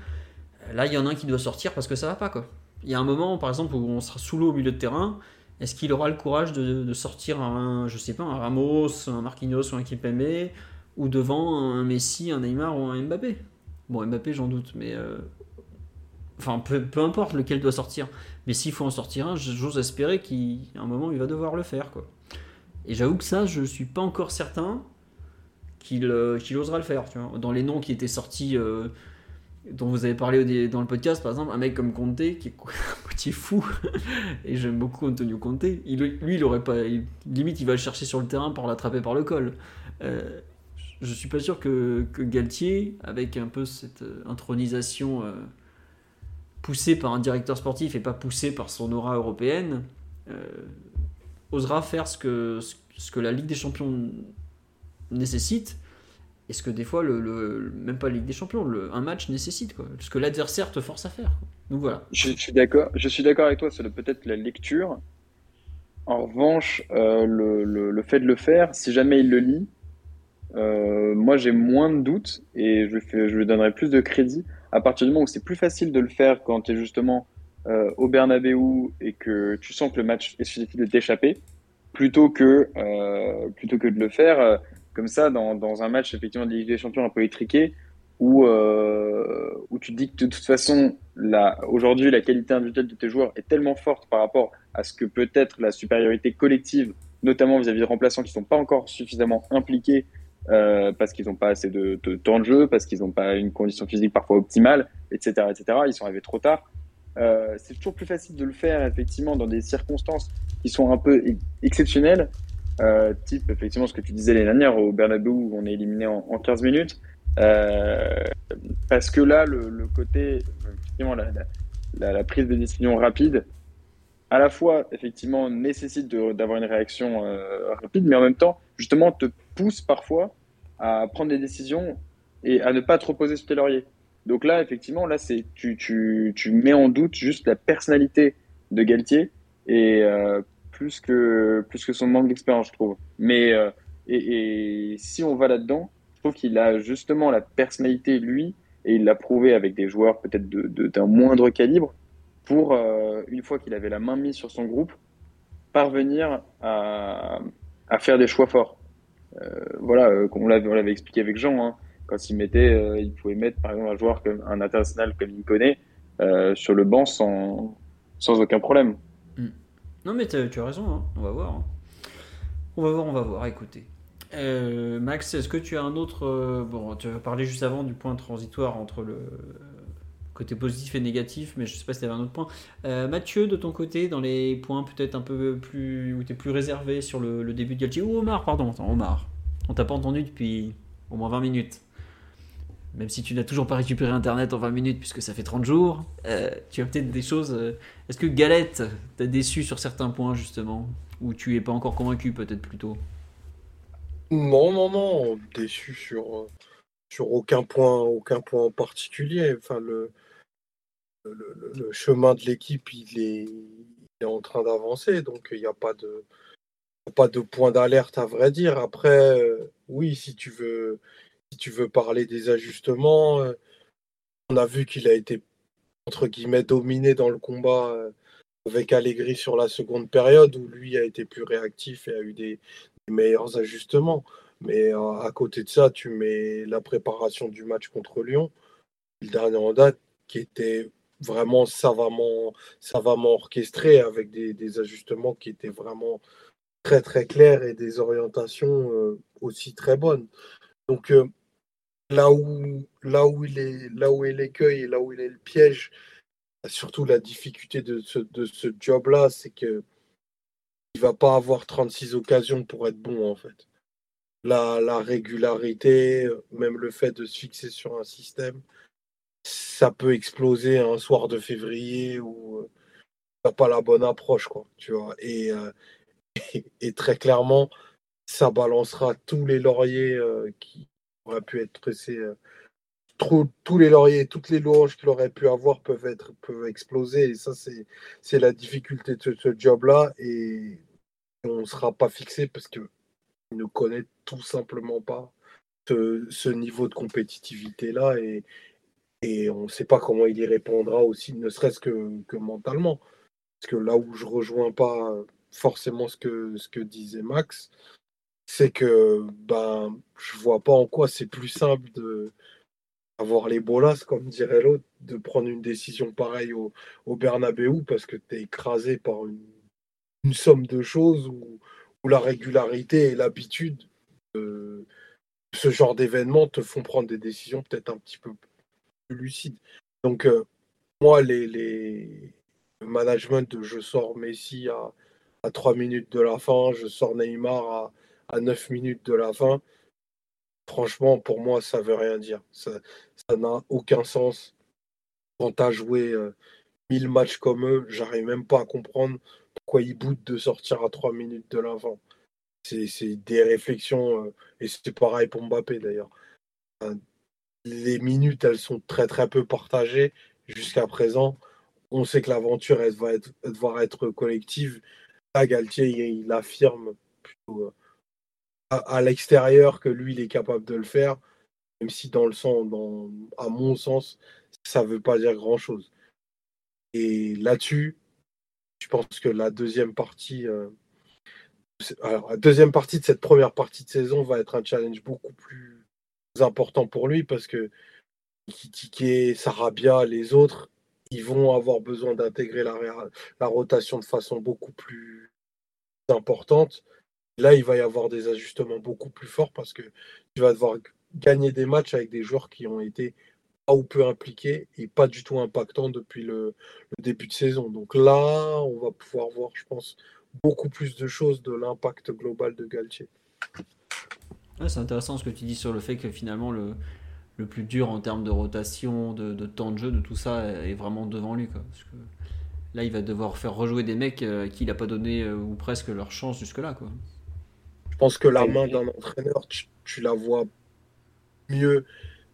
là il y en a un qui doit sortir parce que ça va pas quoi. Il y a un moment par exemple où on sera sous l'eau au milieu de terrain, est-ce qu'il aura le courage de, sortir un, je sais pas, un Ramos, un Marquinhos ou un Kimpembe, ou devant un Messi, un Neymar ou un Mbappé? Bon, Mbappé, j'en doute, mais. Euh, enfin, peu, importe lequel doit sortir. Mais s'il faut en sortir un, j'ose espérer qu'à un moment, il va devoir le faire, quoi. Et j'avoue que ça, je suis pas encore certain qu'il euh, osera le faire. Tu vois. Dans les noms qui étaient sortis. Euh, dont vous avez parlé dans le podcast, par exemple, un mec comme Conte, qui est moitié fou, et j'aime beaucoup Antonio Conte, il, lui, il aurait pas. limite, il va le chercher sur le terrain pour l'attraper par le col. Euh, je suis pas sûr que, Galtier, avec un peu cette euh, intronisation poussée par un directeur sportif et pas poussée par son aura européenne, osera faire ce que, ce que la Ligue des Champions nécessite est ce que des fois, le, même pas la Ligue des Champions, le, un match nécessite, quoi, ce que l'adversaire te force à faire. Donc voilà. Je, suis d'accord. Je suis d'accord avec toi sur peut-être la lecture. En revanche, euh, le, fait de le faire, si jamais il le lit, euh, moi j'ai moins de doutes et je, je lui donnerai plus de crédit à partir du moment où c'est plus facile de le faire quand tu es justement euh, au Bernabeu et que tu sens que le match est susceptible de t'échapper, plutôt que plutôt que de le faire comme ça dans, dans un match effectivement de Ligue des Champions un peu étriqué où, euh, où tu te dis que de toute façon, aujourd'hui, la qualité individuelle de tes joueurs est tellement forte par rapport à ce que peut être la supériorité collective, notamment vis-à-vis de remplaçants qui ne sont pas encore suffisamment impliqués euh, parce qu'ils n'ont pas assez de, temps de jeu, parce qu'ils n'ont pas une condition physique parfois optimale, etc. etc. Ils sont arrivés trop tard. Euh, c'est toujours plus facile de le faire effectivement dans des circonstances qui sont un peu exceptionnelles euh, type effectivement ce que tu disais l'année dernière au Bernabeu où on est éliminé en, 15 minutes. Euh, parce que là, le, côté, effectivement, la, la, prise de décision rapide, à la fois, effectivement, nécessite d'avoir une réaction euh, rapide, mais en même temps, justement, te pousse parfois à prendre des décisions et à ne pas trop poser sur tes lauriers. Donc là, effectivement, là, c'est tu, tu, tu, mets en doute juste la personnalité de Galtier et plus que, plus que son manque d'expérience, je trouve. Mais euh, et, si on va là-dedans, je trouve qu'il a justement la personnalité, lui, et il l'a prouvé avec des joueurs peut-être d'un moindre calibre, pour, euh, une fois qu'il avait la main mise sur son groupe, parvenir à, à faire des choix forts. Euh, voilà, euh, on l'avait expliqué avec Jean, hein, quand il mettait, il pouvait mettre par exemple un joueur comme un international comme il euh, sur le banc sans, sans aucun problème. Hmm. Non mais tu as raison, hein. on va voir. Hein. On va voir, on va voir, écoutez. Max, est-ce que tu as un autre... bon, tu as parlé juste avant du point transitoire entre le, côté positif et négatif, mais je sais pas si tu avais un autre point. Euh, Mathieu, de ton côté, dans les points peut-être un peu plus. où tu es plus réservé sur le, début de Galtier, ou Omar, pardon, Omar. On t'a pas entendu depuis au moins 20 minutes. Même si tu n'as toujours pas récupéré Internet en 20 minutes, puisque ça fait 30 jours, euh, tu as peut-être des choses. Euh, est-ce que Galette t'a déçu sur certains points, justement? Ou tu es pas encore convaincu, peut-être plutôt? Non, non, non, déçu sur, sur aucun point, aucun point en particulier. Enfin, le, le, chemin de l'équipe, il est, en train d'avancer, donc il n'y a pas de, pas de point d'alerte à vrai dire. Après, euh, oui, si tu veux, si tu veux parler des ajustements, euh, on a vu qu'il a été entre guillemets dominé dans le combat euh, avec Allegri sur la seconde période où lui a été plus réactif et a eu des, meilleurs ajustements. Mais à côté de ça, tu mets la préparation du match contre Lyon, le dernier en date, qui était vraiment savamment, savamment orchestré avec des, ajustements qui étaient vraiment très très clairs et des orientations euh, aussi très bonnes. Donc euh, là où il est là l'écueil et là où il est le piège, surtout la difficulté de ce, de ce job là, c'est que il va pas avoir 36 occasions pour être bon en fait. La, la régularité, même le fait de se fixer sur un système, ça peut exploser un soir de février où euh, t'as pas la bonne approche, quoi, tu vois. Et, euh, et, très clairement, ça balancera tous les lauriers euh, qui auraient pu être pressés. tous les lauriers, toutes les louanges qu'il aurait pu avoir peuvent être peuvent exploser. Et ça, c'est, la difficulté de ce, job-là. Et on ne sera pas fixé parce que ne connaît tout simplement pas ce, ce niveau de compétitivité-là. Et, et on ne sait pas comment il y répondra aussi, ne serait-ce que, mentalement. Parce que là où je rejoins pas forcément ce que, ce que disait Max, c'est que ben, je vois pas en quoi c'est plus simple de avoir les bolas, comme dirait l'autre, de prendre une décision pareille au, au Bernabeu parce que tu es écrasé par une, somme de choses où, la régularité et l'habitude de ce genre d'événements te font prendre des décisions peut-être un petit peu lucide. Donc, euh, moi, les, les management de je sors Messi à, à 3 minutes de la fin, je sors Neymar à, à 9 minutes de la fin, franchement, pour moi, ça veut rien dire. Ça n'a aucun sens. Quand tu as joué 1000 euh, matchs comme eux, j'arrive même pas à comprendre pourquoi ils boutent de sortir à 3 minutes de la fin. C'est des réflexions, euh, et c'est pareil pour Mbappé d'ailleurs les minutes, elles sont très très peu partagées jusqu'à présent. On sait que l'aventure, elle, va être, devoir être collective. Là, Galtier, il, affirme plutôt euh, à, l'extérieur que lui, il est capable de le faire, même si dans le sens, dans, à mon sens, ça ne veut pas dire grand-chose. Et là-dessus, je pense que la deuxième partie, euh, alors, la deuxième partie de cette première partie de saison va être un challenge beaucoup plus important pour lui parce que Kiki, Sarabia, les autres, ils vont avoir besoin d'intégrer la rotation de façon beaucoup plus importante. Là, il va y avoir des ajustements beaucoup plus forts parce que tu vas devoir gagner des matchs avec des joueurs qui ont été pas ou peu impliqués et pas du tout impactants depuis le, début de saison. Donc là, on va pouvoir voir, je pense, beaucoup plus de choses de l'impact global de Galtier c'est intéressant ce que tu dis sur le fait que finalement le, plus dur en termes de rotation, de, temps de jeu, de tout ça est vraiment devant lui. Parce que là, il va devoir faire rejouer des mecs euh, à qui il n'a pas donné euh, ou presque leur chance jusque-là. Je pense que la main d'un entraîneur, tu, la vois mieux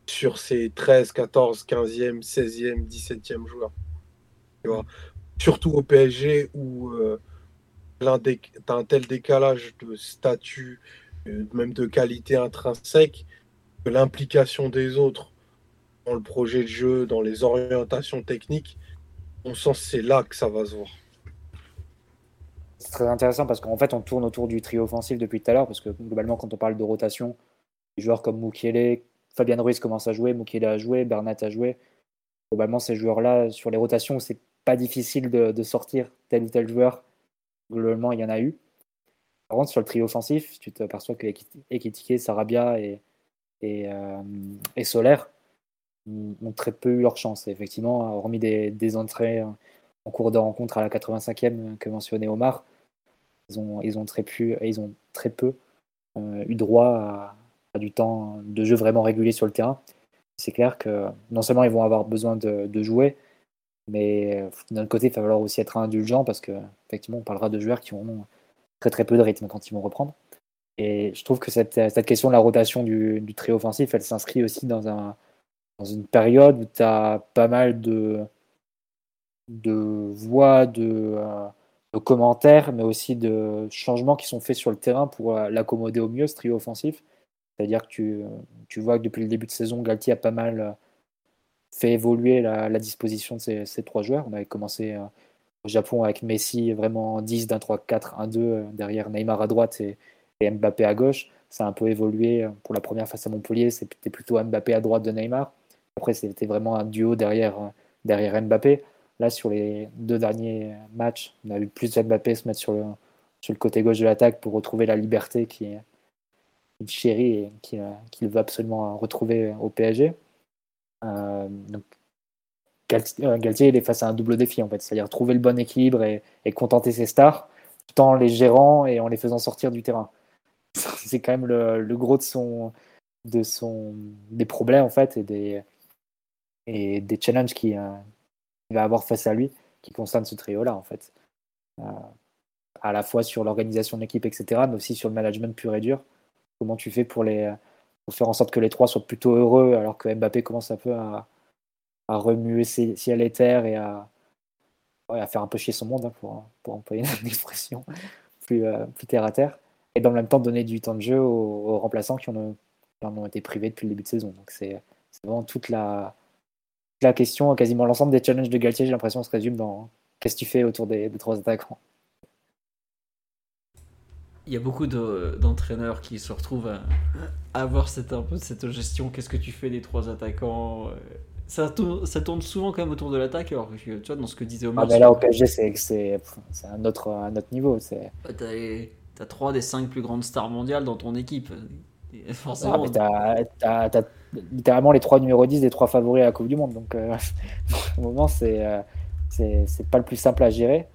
sur ses 13, 14, 15e, 16e, 17e joueurs. Tu vois Surtout au PSG où euh, tu as un tel décalage de statut, même de qualité intrinsèque, que l'implication des autres dans le projet de jeu, dans les orientations techniques, on sent que c'est là que ça va se voir. C'est très intéressant parce qu'en fait, on tourne autour du trio offensif depuis tout à l'heure, parce que globalement, quand on parle de rotation, des joueurs comme Mukiele, Fabien Ruiz commence à jouer, Mukiele a joué, Bernat a joué. Globalement, ces joueurs-là, sur les rotations, c'est pas difficile de, sortir tel ou tel joueur. Globalement, il y en a eu. Par contre, sur le trio offensif, tu t'aperçois que Ekitike, Sarabia et, et, euh, Solaire ont très peu eu leur chance. effectivement, hormis des, des, entrées en cours de rencontre à la 85e que mentionnait Omar, ils ont, très, peu euh, eu droit à, du temps de jeu vraiment régulier sur le terrain. C'est clair que non seulement ils vont avoir besoin de, jouer, mais d'un autre côté, il va falloir aussi être indulgent parce que effectivement, on parlera de joueurs qui ont très très peu de rythme quand ils vont reprendre. Et je trouve que cette, question de la rotation du, du offensif, elle s'inscrit aussi dans, un, dans une période où tu as pas mal de, de voix, de, euh, de, commentaires, mais aussi de changements qui sont faits sur le terrain pour euh, l'accommoder au mieux, ce trio offensif. C'est-à-dire que tu, tu, vois que depuis le début de saison, Galtier a pas mal euh, fait évoluer la, disposition de ces, ces, trois joueurs. On avait commencé au Japon avec Messi vraiment 10 d'un 3-4-1-2 derrière Neymar à droite et, et, Mbappé à gauche. Ça a un peu évolué pour la première face à Montpellier, c'était plutôt Mbappé à droite de Neymar. Après, c'était vraiment un duo derrière, derrière Mbappé. Là, sur les deux derniers matchs, on a vu plus Mbappé se mettre sur le, côté gauche de l'attaque pour retrouver la liberté qui est une chérie et qu'il veut absolument retrouver au PSG. Euh, donc, euh, Galtier, il est face à un double défi en fait, c'est-à-dire trouver le bon équilibre et, contenter ses stars, tout en les gérant et en les faisant sortir du terrain. C'est quand même le, gros de son, de son, des problèmes en fait et des, et des challenges qu'il euh, va avoir face à lui qui concernent ce trio-là, en fait. Euh, à la fois sur l'organisation de l'équipe, etc., mais aussi sur le management pur et dur. Comment tu fais pour, les, pour faire en sorte que les trois soient plutôt heureux, alors que Mbappé commence un peu à, remuer ciel et terre et à, à faire un peu chier son monde, hein, pour, pour employer une expression plus, euh, plus terre à terre. Et dans le même temps, donner du temps de jeu aux, remplaçants qui, ont, qui en ont été privés depuis le début de saison. Donc c'est vraiment toute la, la question, quasiment l'ensemble des challenges de Galtier, j'ai l'impression, se résume dans qu'est-ce que tu fais autour des, trois attaquants. Il y a beaucoup d'entraîneurs qui se retrouvent à, avoir cette, un peu cette gestion. Qu'est-ce que tu fais des trois attaquants? Ça tourne, ça tourne souvent quand même autour de l'attaque. Alors tu vois, dans ce que disait Omar. Ah, mais là, au PSG, c'est un autre, un autre niveau. T'as as trois des cinq plus grandes stars mondiales dans ton équipe. Forcément. Ah, t'as littéralement les trois numéros 10 des trois favoris à la Coupe du Monde. Donc, euh, au moment, euh, c'est c'est pas le plus simple à gérer.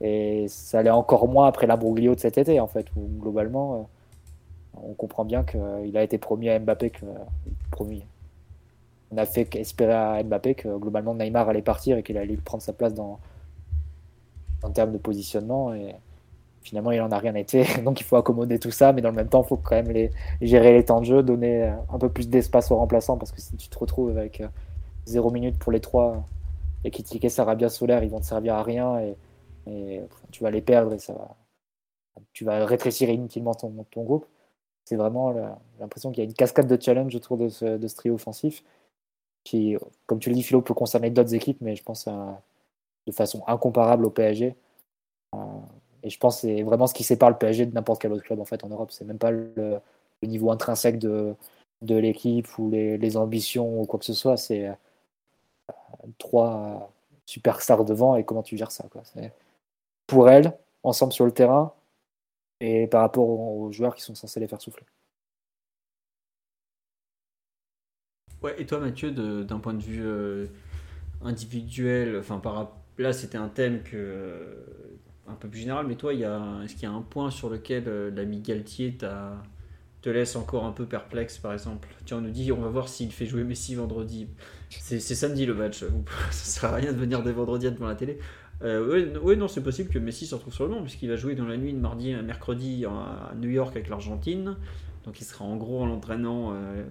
Et ça allait encore moins après l'imbroglio de cet été, en fait, où globalement, euh, on comprend bien qu'il a été promis à Mbappé que. Promis. On a fait espérer à Mbappé que globalement Neymar allait partir et qu'il allait prendre sa place dans, en termes de positionnement. Et finalement, il n'en a rien été. Donc, il faut accommoder tout ça, mais dans le même temps, il faut quand même gérer les temps de jeu, donner euh, un peu plus d'espace aux remplaçants, parce que si tu te retrouves avec euh, zéro minute pour les trois, et Kitike, Sarabia, Solaire, ils vont te servir à rien, et, tu vas les perdre, et ça va, tu vas rétrécir inutilement ton, groupe. C'est vraiment l'impression qu'il y a une cascade de challenge autour de ce, trio offensif, qui, comme tu le dis, Philo, peut concerner d'autres équipes, mais je pense de façon incomparable au PSG. Et je pense que c'est vraiment ce qui sépare le PSG de n'importe quel autre club en fait en Europe. C'est même pas le, niveau intrinsèque de, de l'équipe ou les, ambitions ou quoi que ce soit. C'est euh, trois superstars devant et comment tu gères ça. Quoi. Pour elles, ensemble sur le terrain et par rapport aux, joueurs qui sont censés les faire souffler. Ouais, et toi Mathieu, d'un point de vue euh, individuel, enfin par là c'était un thème que un peu plus général, mais toi, est-ce qu'il y a un point sur lequel euh, l'ami Galtier te laisse encore un peu perplexe, par exemple? Tiens, on nous dit, on va voir s'il fait jouer Messi vendredi. C'est samedi le match, ça sert à rien de venir des vendredis devant la télé. Euh, oui, non, c'est possible que Messi se retrouve sur le nom, puisqu'il va jouer dans la nuit de mardi à mercredi à New York avec l'Argentine. Donc il sera en gros en l'entraînement. Euh,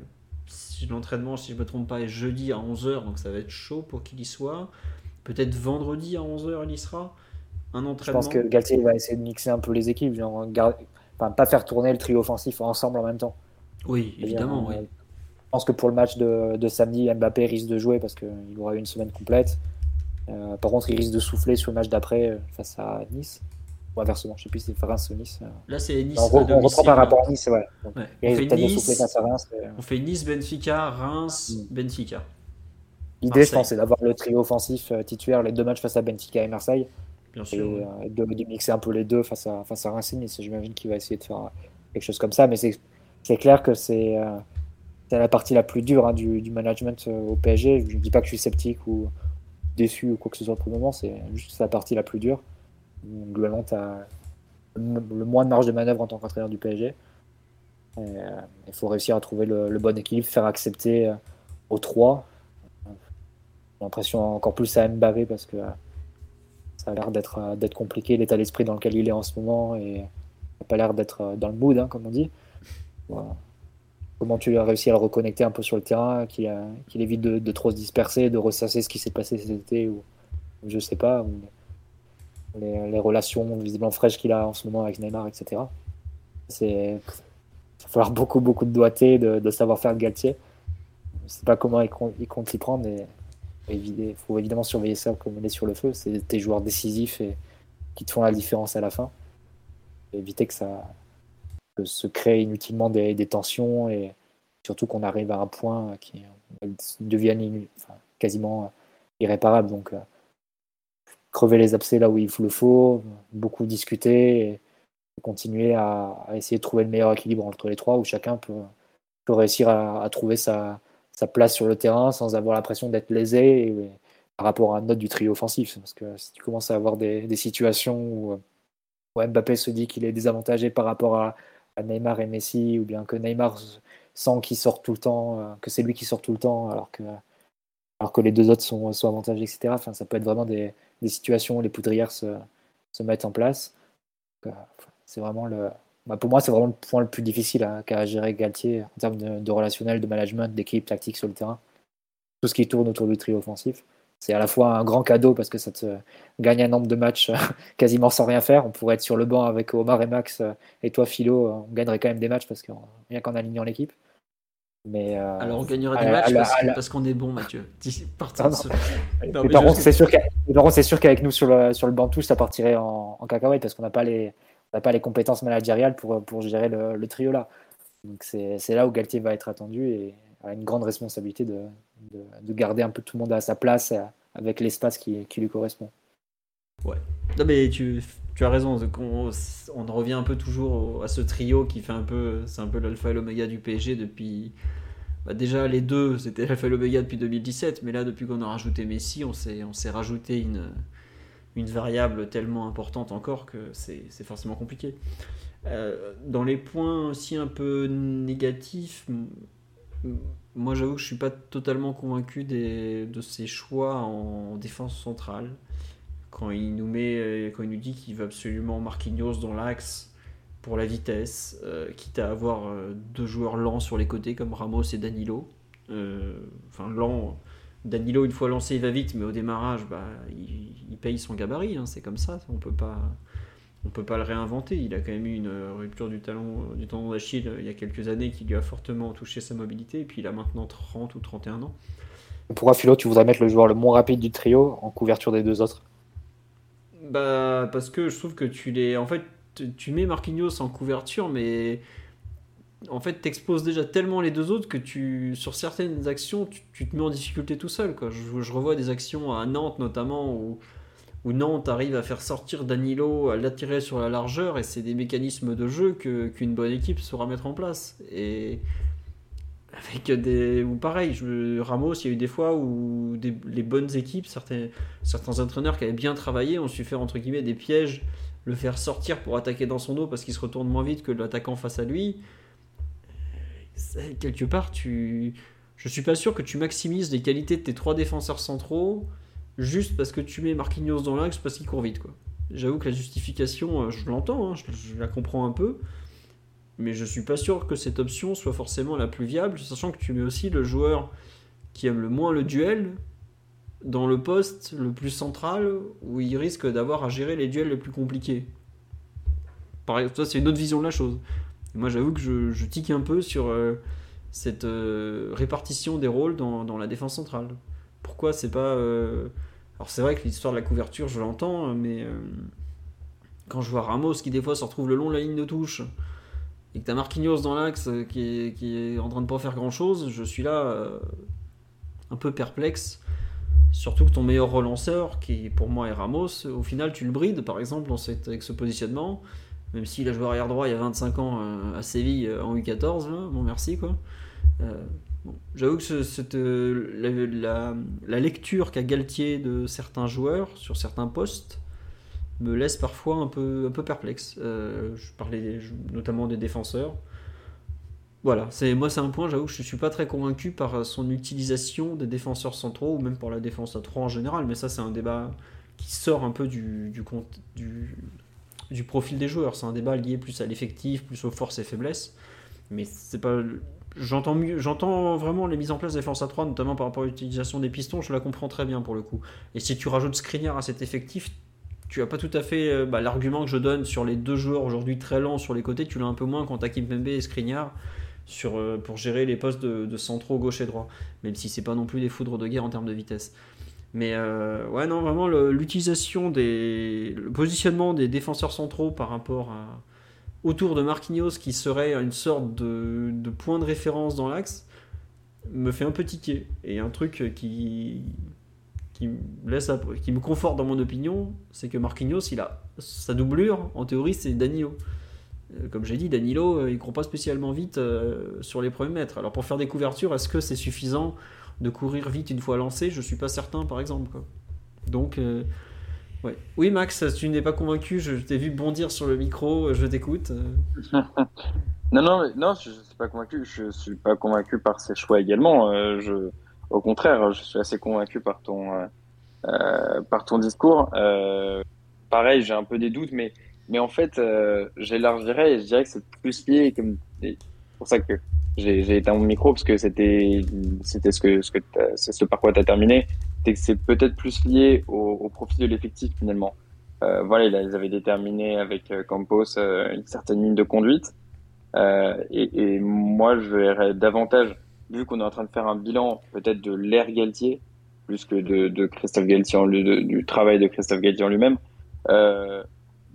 l'entraînement, si je ne me trompe pas, est jeudi à 11h, donc ça va être chaud pour qu'il y soit. Peut-être vendredi à 11h, il y sera. Je pense que Galtier va essayer de mixer un peu les équipes, genre, pas faire tourner le trio offensif ensemble en même temps. Oui, évidemment. oui. pense que pour le match de, de samedi, Mbappé risque de jouer parce qu'il aura une semaine complète. Euh, par contre, il risque de souffler sur le match d'après face à Nice. Ou inversement, je sais plus si c'est Reims ou Nice. Là, c'est Nice. on, reprend par rapport à Nice, ouais. ouais. On, fait nice, Reims, on, fait nice, Benfica, Reims, mm. Benfica. L'idée, je pense, c'est d'avoir le trio offensif titulaire les deux matchs face à Benfica et Marseille. Bien sûr. Et ouais. de, de, mixer un peu les deux face à, face à et Nice. J'imagine qu'il va essayer de faire quelque chose comme ça. Mais c'est clair que c'est euh, la partie la plus dure hein, du, du, management au PSG. Je ne dis pas que je suis sceptique ou déçu ou quoi que ce soit pour le moment. C'est juste la partie la plus dure. Globalement, tu as le moins de marge de manœuvre en tant qu'entraîneur du PSG. Il faut réussir à trouver le, le, bon équilibre, faire accepter aux trois. J'ai l'impression encore plus à Mbappé parce que ça a l'air d'être d'être compliqué l'état d'esprit dans lequel il est en ce moment et il n'a pas l'air d'être dans le mood, hein, comme on dit. Comment tu as réussi à le reconnecter un peu sur le terrain, qu'il qu évite de, trop se disperser, de ressasser ce qui s'est passé cet été ou, je sais pas, les, les, relations visiblement fraîches qu'il a en ce moment avec Neymar, etc. C'est il va falloir beaucoup beaucoup de doigté, de, de savoir-faire de Galtier. Je sais pas comment il compte, il compte y prendre, mais il faut évidemment surveiller ça comme on est sur le feu. C'est tes joueurs décisifs qui te font la différence à la fin. Éviter que ça se crée inutilement des, tensions et surtout qu'on arrive à un point qui devienne quasiment irréparable. Donc, euh, crever les abcès là où il le faut, beaucoup discuter et continuer à, essayer de trouver le meilleur équilibre entre les trois où chacun peut, réussir à trouver sa, sa place sur le terrain sans avoir l'impression d'être lésé par rapport à un autre du trio offensif. Parce que si tu commences à avoir des, des situations où, où, Mbappé se dit qu'il est désavantagé par rapport à, à, Neymar et Messi, ou bien que Neymar sent qu'il sort tout le temps, euh, que c'est lui qui sort tout le temps, alors que, alors que les deux autres sont, sont avantagés, etc. Enfin, ça peut être vraiment des, des situations où les poudrières se, se mettent en place. Euh, c'est vraiment le, bah pour moi, c'est vraiment le point le plus difficile à, à gérer Galtier en termes de, de relationnel, de management, d'équipe, tactique sur le terrain. Tout ce qui tourne autour du trio offensif. C'est à la fois un grand cadeau parce que ça te gagne un nombre de matchs quasiment sans rien faire. On pourrait être sur le banc avec Omar et Max et toi, Philo. On gagnerait quand même des matchs parce que rien qu'en alignant l'équipe. Mais euh, Alors on gagnera des matchs parce, qu'on est bon, Mathieu. Non, non. Non, par contre, c'est sûr qu'avec nous sur le, sur le banc tous, ça partirait en, en cacahuète parce qu'on n'a pas les pas les compétences managériales pour, pour gérer le, trio là. Donc c'est là où Galtier va être attendu et a une grande responsabilité de, de, de, garder un peu tout le monde à sa place avec l'espace qui, qui, lui correspond. Ouais. Non mais tu, tu as raison, on, on, revient un peu toujours à ce trio qui fait un peu, c'est un peu l'alpha et l'oméga du PSG depuis. Bah déjà les deux, c'était l'alpha et l'oméga depuis 2017, mais là depuis qu'on a rajouté Messi, on s'est rajouté une, une variable tellement importante encore que c'est forcément compliqué. Euh, dans les points aussi un peu négatifs, moi j'avoue que je suis pas totalement convaincu des, de ses choix en défense centrale. Quand il nous met, quand il nous dit qu'il veut absolument Marquinhos dans l'axe pour la vitesse, euh, quitte à avoir euh, deux joueurs lents sur les côtés comme Ramos et Danilo. Euh, enfin lents Danilo, une fois lancé, il va vite, mais au démarrage, bah, il, il paye son gabarit. Hein, c'est comme ça. On peut pas, on peut pas le réinventer. Il a quand même eu une rupture du talon, du tendon d'Achille euh, il y a quelques années qui lui a fortement touché sa mobilité. Et puis il a maintenant 30 ou 31 ans. Pourquoi Philo, tu voudrais mettre le joueur le moins rapide du trio en couverture des deux autres? Bah parce que je trouve que tu les, en fait, tu mets Marquinhos en couverture, mais en fait, t'exposes déjà tellement les deux autres que tu, sur certaines actions, tu, te mets en difficulté tout seul. Je, revois des actions à Nantes notamment où, où, Nantes arrive à faire sortir Danilo, à l'attirer sur la largeur, et c'est des mécanismes de jeu que, qu'une bonne équipe saura mettre en place. Et avec des. Ou pareil, Ramos, il y a eu des fois où des, les bonnes équipes, certains, certains entraîneurs qui avaient bien travaillé, ont su faire entre guillemets des pièges, le faire sortir pour attaquer dans son dos parce qu'il se retourne moins vite que l'attaquant face à lui quelque part, tu... je suis pas sûr que tu maximises les qualités de tes trois défenseurs centraux juste parce que tu mets Marquinhos dans l'axe parce qu'il court vite. quoi. J'avoue que la justification, euh, je l'entends, hein, je, la comprends un peu, mais je suis pas sûr que cette option soit forcément la plus viable, sachant que tu mets aussi le joueur qui aime le moins le duel dans le poste le plus central où il risque d'avoir à gérer les duels les plus compliqués. Pareil, ça c'est une autre vision de la chose. Moi, j'avoue que je, je, tique un peu sur, euh, cette répartition des rôles dans, la défense centrale Pourquoi c'est pas. Alors, c'est vrai que l'histoire de la couverture, je l'entends, mais quand je vois Ramos qui, des fois, se retrouve le long de la ligne de touche et que t'as Marquinhos dans l'axe qui est, en train de pas faire grand chose, je suis là un peu perplexe. Surtout que ton meilleur relanceur, qui pour moi est Ramos, au final tu le brides par exemple dans avec ce positionnement, même s'il a joué arrière droit il y a 25 ans euh, à Séville euh, en U14, bon merci quoi. Euh, J'avoue que la, la, lecture qu'a Galtier de certains joueurs sur certains postes me laisse parfois un peu, un peu perplexe. je parlais notamment des défenseurs. Voilà, c'est moi c'est un point, j'avoue que je suis pas très convaincu par son utilisation des défenseurs centraux ou même par la défense à 3 en général, mais ça c'est un débat qui sort un peu du, du, du, du profil des joueurs, c'est un débat lié plus à l'effectif, plus aux forces et faiblesses, mais c'est pas j'entends mieux j'entends vraiment les mises en place de défense à 3 notamment par rapport à l'utilisation des pistons, je la comprends très bien pour le coup. Et si tu rajoutes Skriniar à cet effectif, tu as pas tout à fait euh, bah, l'argument que je donne sur les deux joueurs aujourd'hui très lents sur les côtés, tu l'as un peu moins quand tu as Kimpembe et Skriniar sur, euh, pour gérer les postes de, centraux gauche et droit, même si c'est pas non plus des foudres de guerre en termes de vitesse. Mais euh, ouais, non, vraiment, l'utilisation des. le positionnement des défenseurs centraux par rapport à. autour de Marquinhos, qui serait une sorte de, point de référence dans l'axe, me fait un peu tiquer. Et un truc qui. qui me, laisse, qui me conforte dans mon opinion, c'est que Marquinhos, il a sa doublure, en théorie, c'est Danilo. Euh, comme j'ai dit, Danilo, euh, il ne court pas spécialement vite sur les premiers mètres. Alors pour faire des couvertures, est-ce que c'est suffisant de courir vite une fois lancé Je suis pas certain, par exemple. Donc, ouais. oui, Max, tu n'es pas convaincu. Je t'ai vu bondir sur le micro. Je t'écoute. non, non, non, je ne suis pas convaincu. Je suis pas convaincu par ces choix également. je, au contraire, je suis assez convaincu par ton, par ton discours. pareil, j'ai un peu des doutes, mais mais en fait, euh, j'élargirais et je dirais que c'est plus lié, comme pour ça que j'ai éteint mon micro parce que c'était c'était ce c'est par quoi tu as terminé, c'est que c'est peut-être plus lié au, au profit de l'effectif finalement. Euh, voilà, ils avaient déterminé avec euh, Campos euh, une certaine ligne de conduite. Et, moi, je verrais davantage, vu qu'on est en train de faire un bilan peut-être de l'ère Galtier, plus que de, Christophe Galtier, du travail de Christophe Galtier lui-même,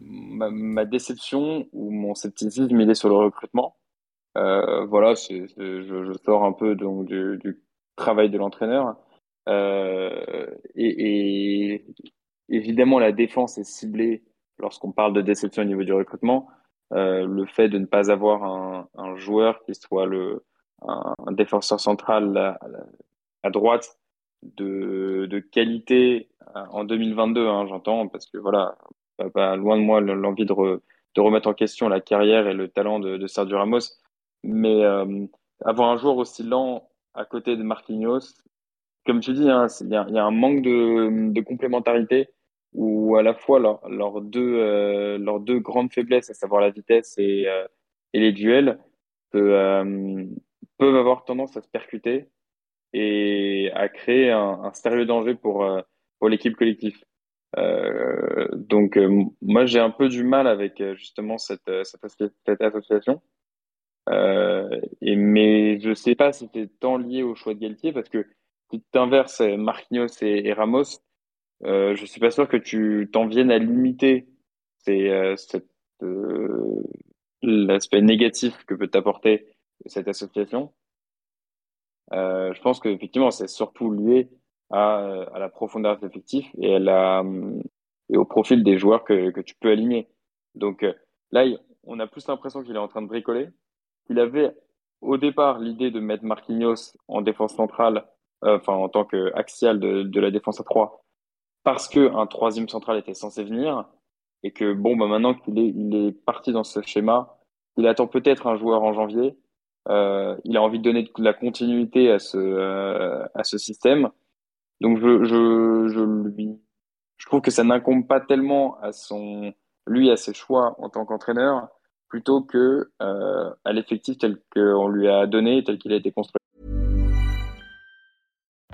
ma, déception ou mon scepticisme, il est sur le recrutement. Euh, voilà, je, sors un peu donc du, travail de l'entraîneur. Euh, et, évidemment, la défense est ciblée lorsqu'on parle de déception au niveau du recrutement. Euh, le fait de ne pas avoir un, joueur qui soit le, un, défenseur central à, droite de, qualité en 2022, hein, j'entends, parce que voilà, pas, loin de moi l'envie de, remettre en question la carrière et le talent de Sergio Ramos. Mais euh, avoir un joueur aussi lent à côté de Marquinhos, comme tu dis, hein, il y, a un manque de, complémentarité où à la fois leurs deux, euh, deux grandes faiblesses, à savoir la vitesse et, euh, les duels, peuvent avoir tendance à se percuter et à créer un, sérieux danger pour, l'équipe collective. Donc moi j'ai un peu du mal avec justement cette association. Et, mais je sais pas si c'est tant lié au choix de Galtier parce que si tu inverses Marquinhos et, Ramos, euh, je suis pas sûr que tu t'en viennes à limiter l'aspect négatif que peut t'apporter cette association. Euh, je pense qu'effectivement, c'est surtout lié à, à la profondeur de l'effectif et, et au profil des joueurs que, que tu peux aligner. Donc euh, là, on a plus l'impression qu'il est en train de bricoler. Il avait au départ l'idée de mettre Marquinhos en défense centrale, euh, enfin en tant qu'axial de, de la défense à 3, parce que un troisième central était censé venir et que bon, bah maintenant qu'il est, parti dans ce schéma, il attend peut-être un joueur en janvier. Euh, il a envie de donner de la continuité à ce, euh, à ce système. Donc je, je, je lui, je trouve que ça n'incombe pas tellement à son, lui, à ses choix en tant qu'entraîneur, plutôt que euh, à l'effectif tel qu'on lui a donné, tel qu'il a été construit.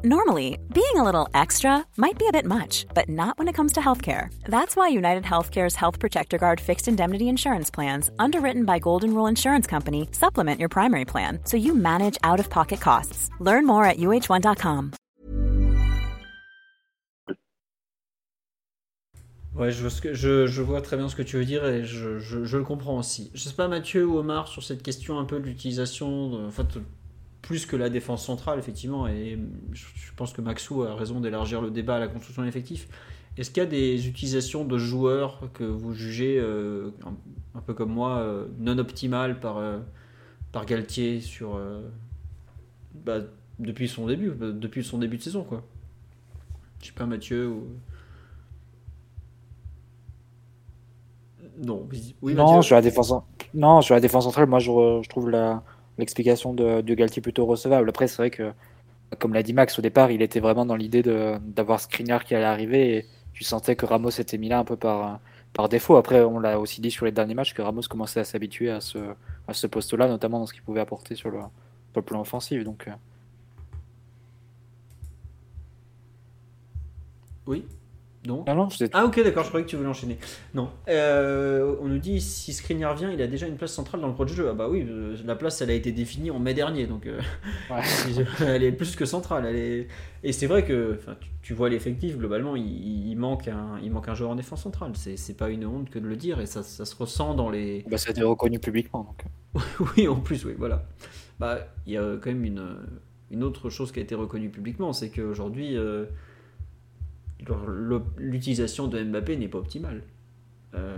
Normally, being a little extra might be a bit much, but not when it comes to healthcare. That's why United Healthcare's Health Protector Guard fixed indemnity insurance plans, underwritten by Golden Rule Insurance Company, supplement your primary plan so you manage out of pocket costs. Learn more at uh1.com. Ouais, je vois, très bien ce que tu veux dire et je, le comprends aussi. Je sais pas, Mathieu ou Omar, sur cette question un peu de l'utilisation, de- en fait, plus que la défense centrale, effectivement, et je pense que Maxou a raison d'élargir le débat à la construction d'effectifs. Est-ce qu'il y a des utilisations de joueurs que vous jugez, euh, un, peu comme moi, euh, non optimales par, euh, par Galtier sur, bah, depuis son début, depuis son début de saison, quoi? Je sais pas, Mathieu ou... Non, oui, oui, non, Mathieu. sur la défense, cent- non, sur la défense centrale, moi je, trouve l'explication de, de Galtier plutôt recevable. Après, c'est vrai que, comme l'a dit Max au départ, il était vraiment dans l'idée d'avoir Skriniar qui allait arriver et tu sentais que Ramos était mis là un peu par, par défaut. Après, on l'a aussi dit sur les derniers matchs que Ramos commençait à s'habituer à ce, à ce poste-là, notamment dans ce qu'il pouvait apporter sur le, sur le plan offensif. Donc, euh, Oui Non c'était- Ah ok d'accord, je croyais que tu voulais enchaîner. Non. Euh, on nous dit si Skriniar vient, il a déjà une place centrale dans le projet de jeu. Ah bah oui, euh, la place elle a été définie en mai dernier, donc euh, Ouais. elle est plus que centrale. Elle est... Et c'est vrai que tu, tu vois l'effectif, globalement, il, il manque un, il manque un joueur en défense centrale. C'est pas une honte que de le dire et ça, ça se ressent dans les... bah, ça a été reconnu publiquement. Donc. Oui, en plus, oui, voilà. Bah, il y a quand même une, une autre chose qui a été reconnue publiquement, c'est qu'aujourd'hui, le- l'utilisation de Mbappé n'est pas optimale. Euh,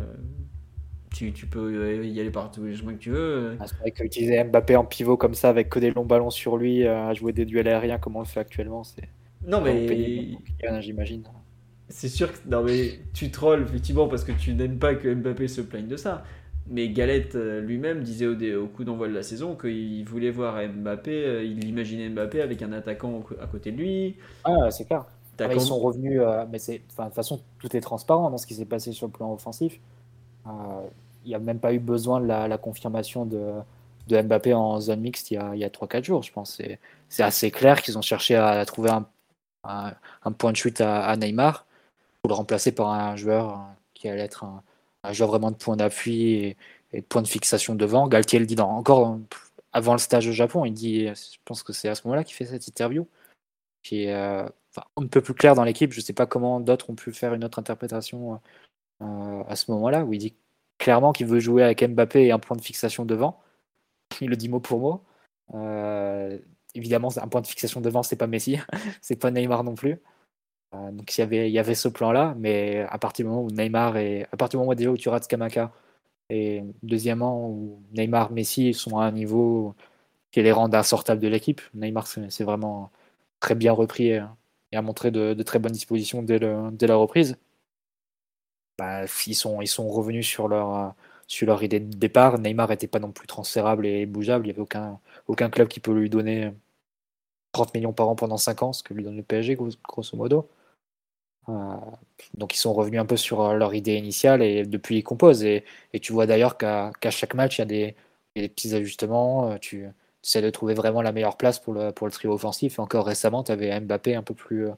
tu, tu peux euh, y aller par tous les chemins que tu veux. Ah, c'est vrai qu'utiliser Mbappé en pivot comme ça, avec que des longs ballons sur lui, euh, à jouer des duels aériens comme on le fait actuellement, c'est Non, pénible mais j'imagine. c'est sûr que non, mais tu trolls effectivement parce que tu n'aimes pas que Mbappé se plaigne de ça. Mais Galette euh, lui-même disait au, dé- au coup d'envoi de la saison qu'il voulait voir Mbappé, euh, il imaginait Mbappé avec un attaquant à côté de lui. Ah, c'est clair. Ouais, Ils sont revenus, euh, mais c'est, de toute façon, tout est transparent dans ce qui s'est passé sur le plan offensif. Euh, Il n'y a même pas eu besoin de la, la confirmation de, de Mbappé en zone mixte il y a, y a 3-4 jours, je pense. C'est, assez clair qu'ils ont cherché à trouver un, un, un point de chute à, à Neymar pour le remplacer par un joueur euh, qui allait être un, un joueur vraiment de point d'appui et, et de point de fixation devant. Galtier le dit dans, encore euh, avant le stage au Japon, il dit, je pense que c'est à ce moment-là qu'il fait cette interview, euh, enfin, un peu plus clair dans l'équipe. Je ne sais pas comment d'autres ont pu faire une autre interprétation euh, à ce moment-là, où il dit clairement qu'il veut jouer avec Mbappé et un point de fixation devant. Il le dit mot pour mot. Euh, évidemment, un point de fixation devant, c'est pas Messi, c'est pas Neymar non plus. Euh, donc il y avait, ce plan-là, mais à partir du moment où Neymar et à partir du moment déjà où tu rates Kamaka et deuxièmement où Neymar, Messi sont à un niveau qui les rend insortables de l'équipe, Neymar c'est vraiment très bien repris et, a montré de, très bonnes dispositions dès, la reprise. Bah, ils, sont, revenus sur leur, idée de départ. Neymar n'était pas non plus transférable et bougeable. Il n'y avait aucun, club qui peut lui donner 30 millions par an pendant 5 ans, ce que lui donne le PSG, gros- grosso modo. Euh, donc ils sont revenus un peu sur leur idée initiale et depuis ils composent. Et, tu vois d'ailleurs qu'à chaque match, il y a des, petits ajustements. euh, essaies de trouver vraiment la meilleure place pour le, pour le trio offensif. Encore récemment, tu avais Mbappé un peu plus, un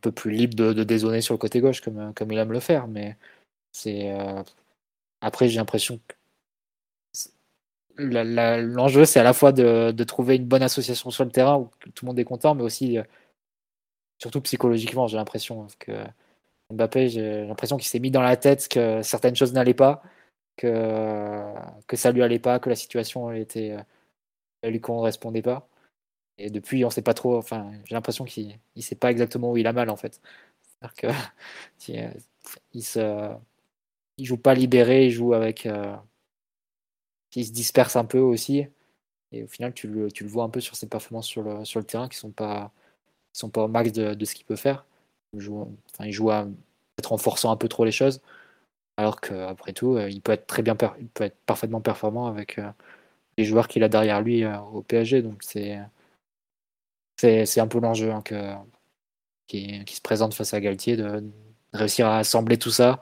peu plus libre de, de dézoner sur le côté gauche comme, comme il aime le faire. Mais c'est euh, après, j'ai l'impression que c'est- l'enjeu, c'est à la fois de, de trouver une bonne association sur le terrain où tout le monde est content, mais aussi, euh, surtout psychologiquement, j'ai l'impression que Mbappé, j'ai l'impression qu'il s'est mis dans la tête que certaines choses n'allaient pas, que, que ça lui allait pas, que la situation était, euh, lui correspondait pas. Et depuis, on sait pas trop. Enfin, j'ai l'impression qu'il ne sait pas exactement où il a mal en fait. C'est-à-dire que il, il se, joue pas libéré, il joue avec, euh, il se disperse un peu aussi. Et au final, tu le, tu vois un peu sur ses performances sur le, terrain qui sont pas, sont pas au max de, de ce qu'il peut faire. Il joue, à- peut-être en forçant un peu trop les choses. Alors qu'après tout, euh, il peut être très bien, il peut être parfaitement performant avec euh, les joueurs qu'il a derrière lui euh, au PSG. Donc c'est, un peu l'enjeu hein, qui, qui se présente face à Galtier de, réussir à assembler tout ça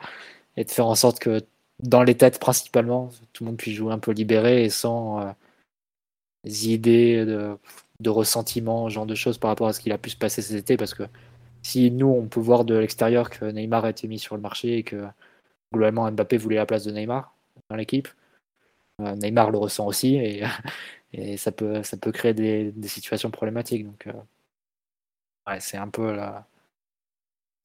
et de faire en sorte que dans les têtes principalement, tout le monde puisse jouer un peu libéré et sans euh, idées de de ressentiment, genre de choses par rapport à ce qu'il a pu se passer cet été. Parce que si nous, on peut voir de l'extérieur que Neymar a été mis sur le marché et que globalement Mbappé voulait la place de Neymar dans l'équipe, Neymar le ressent aussi et, et, ça, peut, ça peut créer des, des situations problématiques. Donc, euh, ouais, c'est un peu.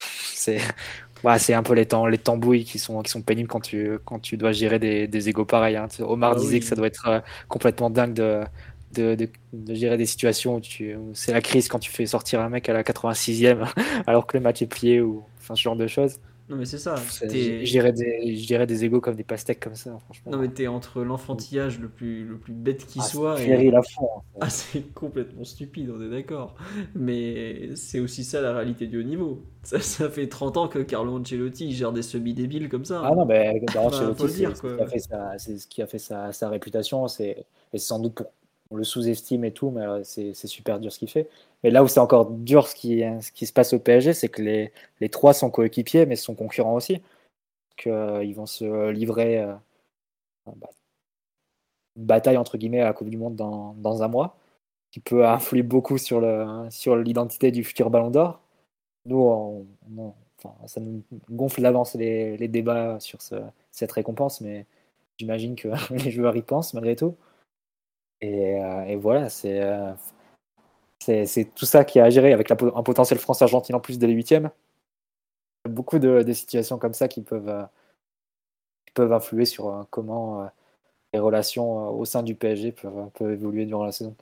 C'est ouais, c'est un peu les, temps, les tambouilles qui sont, qui sont pénibles quand tu, quand tu dois gérer des, des égos pareils. Hein. Omar Ah disait oui. que ça doit être euh, complètement dingue de, de, de, de gérer des situations où, tu- c'est la crise quand tu fais sortir un mec à la 86e alors que le match est plié ou enfin, ce genre de choses. Non, mais c'est ça. T'es- Gérer des, des égos comme des pastèques comme ça, franchement. Non, mais t'es entre l'enfantillage le plus, le plus bête qui Ah, soit. et- à fond. hein. Ah, c'est complètement stupide, on est d'accord. Mais c'est aussi ça la réalité du haut niveau. Ça, ça fait 30 ans que Carlo Ancelotti gère des semi-débiles comme ça. Ah non, mais Bah, Ancelotti, c'est ce qui a fait sa, c'est ce qui a fait sa, sa réputation. Et c'est sans doute pour on le sous-estime et tout, mais euh, c'est, super dur ce qu'il fait. Mais là où c'est encore dur ce qui, se passe au PSG, c'est que les, trois sont coéquipiers, mais sont concurrents aussi. Que, euh, ils vont se livrer euh, une bataille entre guillemets à la Coupe du Monde dans, un mois, qui peut influer beaucoup sur, l'identité du futur Ballon d'Or. Nous, ça nous gonfle d'avance les, les débats sur ce- cette récompense, mais j'imagine que les joueurs y pensent malgré tout. Et, euh, et voilà, c'est, euh, c'est, c'est tout ça qui est à avec un potentiel France-Argentine en plus dès les huitièmes. Beaucoup de, situations comme ça qui peuvent, euh, qui peuvent influer sur comment les relations au sein du PSG peuvent, évoluer durant la saison.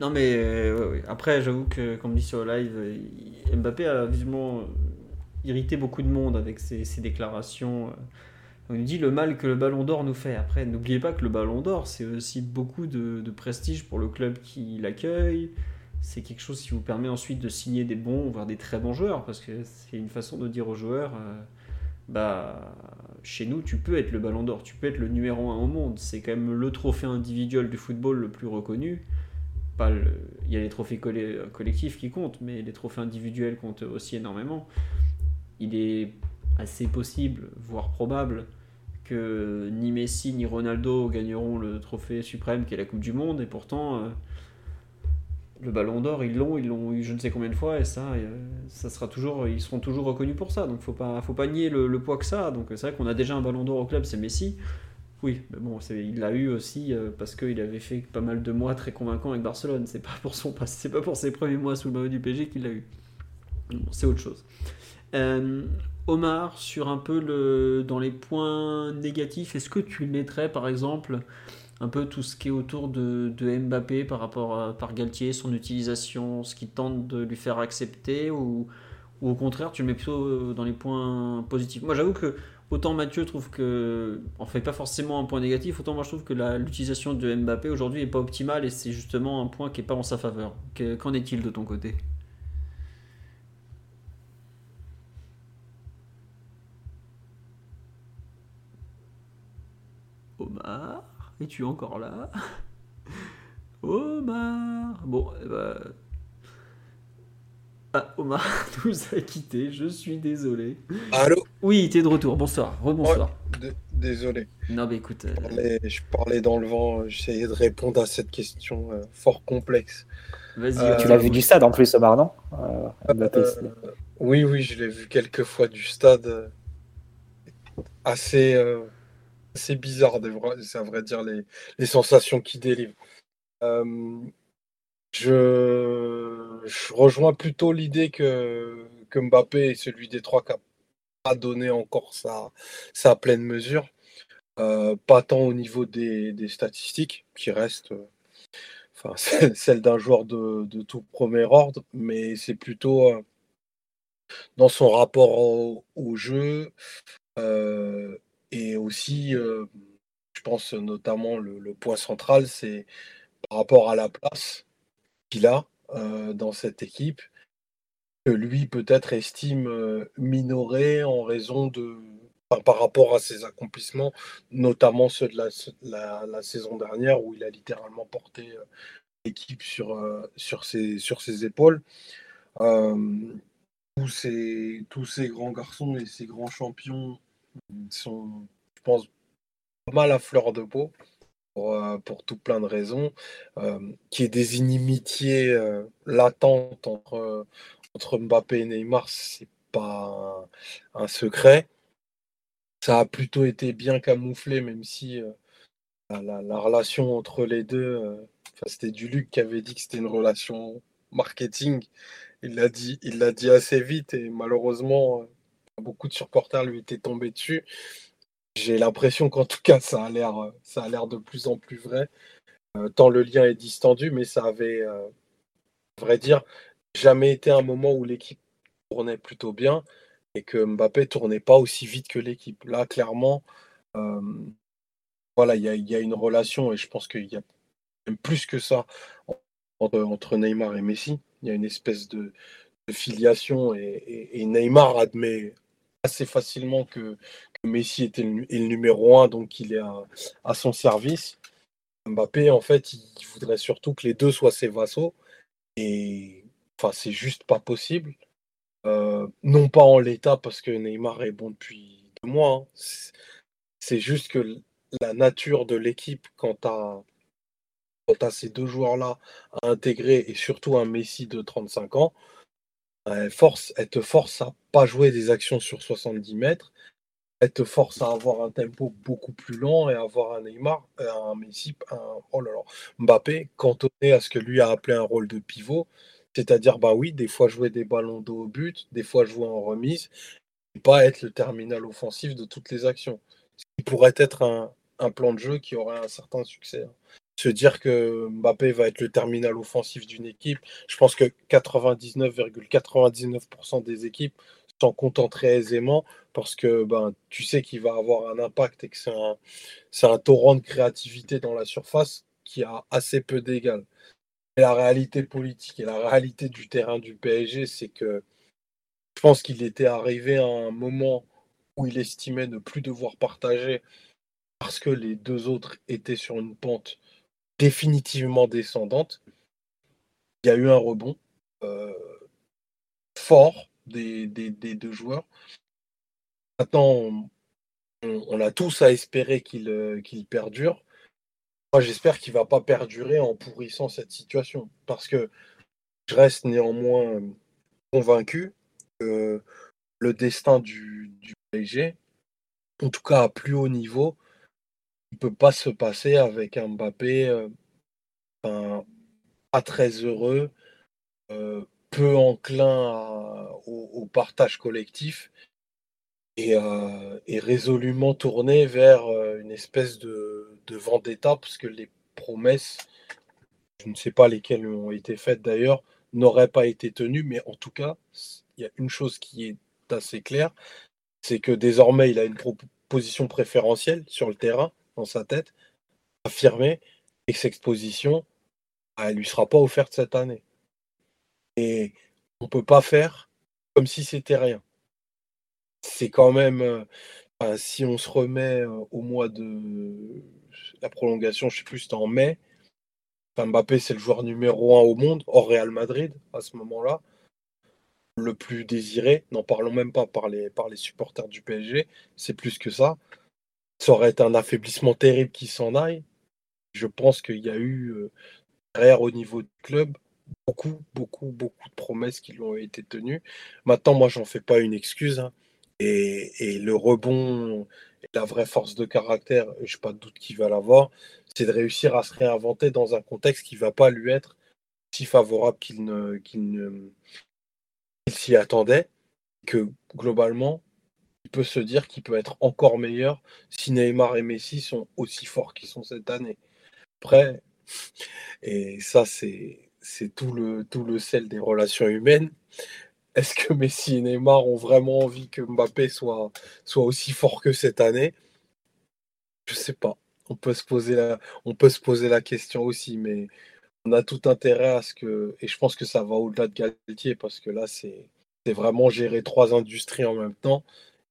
Non, mais ouais, ouais. après, j'avoue que, comme dit sur le live, Mbappé a visiblement irrité beaucoup de monde avec ses, déclarations. On nous dit le mal que le Ballon d'Or nous fait. Après, n'oubliez pas que le Ballon d'Or, c'est aussi beaucoup de, prestige pour le club qui l'accueille. C'est quelque chose qui vous permet ensuite de signer des bons, voire des très bons joueurs, parce que c'est une façon de dire aux joueurs, euh, bah, chez nous, tu peux être le Ballon d'Or, tu peux être le numéro un au monde. C'est quand même le trophée individuel du football le plus reconnu. Il y a les trophées colle- collectifs qui comptent, mais les trophées individuels comptent aussi énormément. Il est assez possible, voire probable, ni Messi ni Ronaldo gagneront le trophée suprême qui est la Coupe du Monde, et pourtant, euh, le Ballon d'Or, ils l'ont, ils l'ont eu je ne sais combien de fois, et ça, euh, ça sera toujours, ils seront toujours reconnus pour ça. Donc, faut pas, faut pas nier le, poids que ça. Donc, c'est vrai qu'on a déjà un Ballon d'Or au club, c'est Messi. Oui, mais bon, il l'a eu aussi euh, parce qu'il avait fait pas mal de mois très convaincants avec Barcelone. C'est pas pour son c'est pas pour ses premiers mois sous le maillot du PSG qu'il l'a eu. C'est autre chose. Omar, sur un peu le dans les points négatifs, est-ce que tu mettrais par exemple un peu tout ce qui est autour de, de Mbappé par rapport à par Galtier, son utilisation, ce qui tente de lui faire accepter ou, au contraire tu le mets plutôt euh, dans les points positifs? Moi j'avoue que autant Mathieu trouve que en fait pas forcément un point négatif, autant moi je trouve que l'utilisation de Mbappé aujourd'hui est pas optimale et c'est justement un point qui est pas en sa faveur. Que- Qu'en est-il de ton côté? Omar, es-tu encore là? Omar Bon, eh ben... Ah, Omar nous a quittés, je suis désolé. Allô? Oui, t'es de retour, bonsoir, rebonsoir. Désolé. Non, mais écoute, euh, Je parlais, je parlais dans le vent, j'essayais de répondre à cette question euh, fort complexe. vas-y. Euh, tu l'as vu du stade en plus, Omar, non? Euh, Euh, oui, oui, je l'ai vu quelques fois du stade. euh, Assez, assez bizarre, c'est à vrai dire, les, sensations qu'il délivre. Euh, je, rejoins plutôt l'idée que, Mbappé est celui des trois qui n'a pas donné encore sa, sa pleine mesure. Euh, pas tant au niveau des, statistiques, qui restent euh, enfin, celles d'un joueur de, de tout premier ordre, mais c'est plutôt dans son rapport au, jeu et aussi, euh, je pense notamment le, point central, c'est par rapport à la place qu'il a euh, dans cette équipe, que lui peut-être estime euh, minorée en raison de par rapport à ses accomplissements, notamment ceux de la, la- saison dernière où il a littéralement porté l'équipe sur, sur, ses, sur ses épaules. Tous, ces, tous ces grands garçons et ces grands champions sont, je pense, pas mal à fleur de peau. pour, euh, pour tout plein de raisons. Euh, qu'il y ait des inimitiés latentes entre, entre Mbappé et Neymar, c'est pas un, secret. Ça a plutôt été bien camouflé, même si la, relation entre les deux, c'était Duluc qui avait dit que c'était une relation marketing. Il l'a dit, il l'a dit assez vite et malheureusement, beaucoup de supporters lui étaient tombés dessus. J'ai l'impression qu'en tout cas, ça a l'air, ça a l'air de plus en plus vrai. Euh, tant le lien est distendu, mais ça avait, euh, vrai dire, jamais été un moment où l'équipe tournait plutôt bien et que Mbappé tournait pas aussi vite que l'équipe. Là, clairement, euh, voilà, il y, a une relation et je pense qu'il y a même plus que ça entre, Neymar et Messi. Il y a une espèce de, filiation et, Neymar admet assez facilement que, Messi était le, est le, numéro un, donc il est à, son service. Mbappé, en fait, il voudrait surtout que les deux soient ses vassaux. Et enfin, c'est juste pas possible. Euh, non pas en l'état, parce que Neymar est bon depuis deux mois. Hein. C'est juste que la nature de l'équipe, quant à quand tu as ces deux joueurs-là à intégrer et surtout un Messi de 35 ans, elle, force, te force à pas jouer des actions sur 70 mètres. Elle te force à avoir un tempo beaucoup plus lent et avoir un Neymar, un Messi, un oh là Mbappé cantonné à ce que lui a appelé un rôle de pivot. C'est-à-dire, bah oui, des fois jouer des ballons d'eau au but, des fois jouer en remise, et pas être le terminal offensif de toutes les actions. Ce qui pourrait être un, un plan de jeu qui aurait un certain succès. Se dire que Mbappé va être le terminal offensif d'une équipe. Je pense que 99,99% des équipes s'en contenteraient aisément parce que ben, tu sais qu'il va avoir un impact et que c'est un, un torrent de créativité dans la surface qui a assez peu d'égal. La réalité politique et la réalité du terrain du PSG, c'est que je pense qu'il était arrivé à un moment où il estimait ne plus devoir partager parce que les deux autres étaient sur une pente définitivement descendante. Il y a eu un rebond euh, fort des, deux joueurs. Maintenant, on, a tous à espérer qu'il euh, perdure. Moi, j'espère qu'il ne va pas perdurer en pourrissant cette situation. Parce que je reste néanmoins convaincu que le destin du, du PSG, en tout cas à plus haut niveau, il peut pas se passer avec un Mbappé euh, pas très heureux, euh, peu enclin au, partage collectif euh, et, résolument tourné vers une espèce de, de vendetta, parce que les promesses, je ne sais pas lesquelles ont été faites d'ailleurs, n'auraient pas été tenues, mais en tout cas, il y a une chose qui est assez claire, c'est que désormais il a une position préférentielle sur le terrain dans sa tête, affirmer que cette exposition, elle ne lui sera pas offerte cette année. Et on ne peut pas faire comme si c'était rien. C'est quand même, euh, si on se remet euh, au mois de la prolongation, je ne sais plus, c'était en mai. Mbappé, c'est le joueur numéro un au monde, hors Real Madrid, à ce moment-là. Le plus désiré, n'en parlons même pas par les, par les supporters du PSG, c'est plus que ça ça aurait été un affaiblissement terrible qui s'en aille. Je pense qu'il y a eu euh, derrière au niveau du club beaucoup, beaucoup, beaucoup de promesses qui lui ont été tenues. Maintenant, moi, j'en fais pas une excuse. Hein. Et, le rebond, la vraie force de caractère, je n'ai pas de doute qu'il va l'avoir, c'est de réussir à se réinventer dans un contexte qui ne va pas lui être si favorable qu'il ne, qu'il ne s'y attendait. Que globalement, peut se dire qu'il peut être encore meilleur si Neymar et Messi sont aussi forts qu'ils sont cette année. Après, et ça c'est tout le, sel des relations humaines. Est-ce que Messi et Neymar ont vraiment envie que Mbappé soit, aussi fort que cette année? Je sais pas. On peut, se poser la, on peut se poser la question aussi, mais on a tout intérêt à ce que. Et je pense que ça va au-delà de Galtier, parce que là, c'est vraiment gérer trois industries en même temps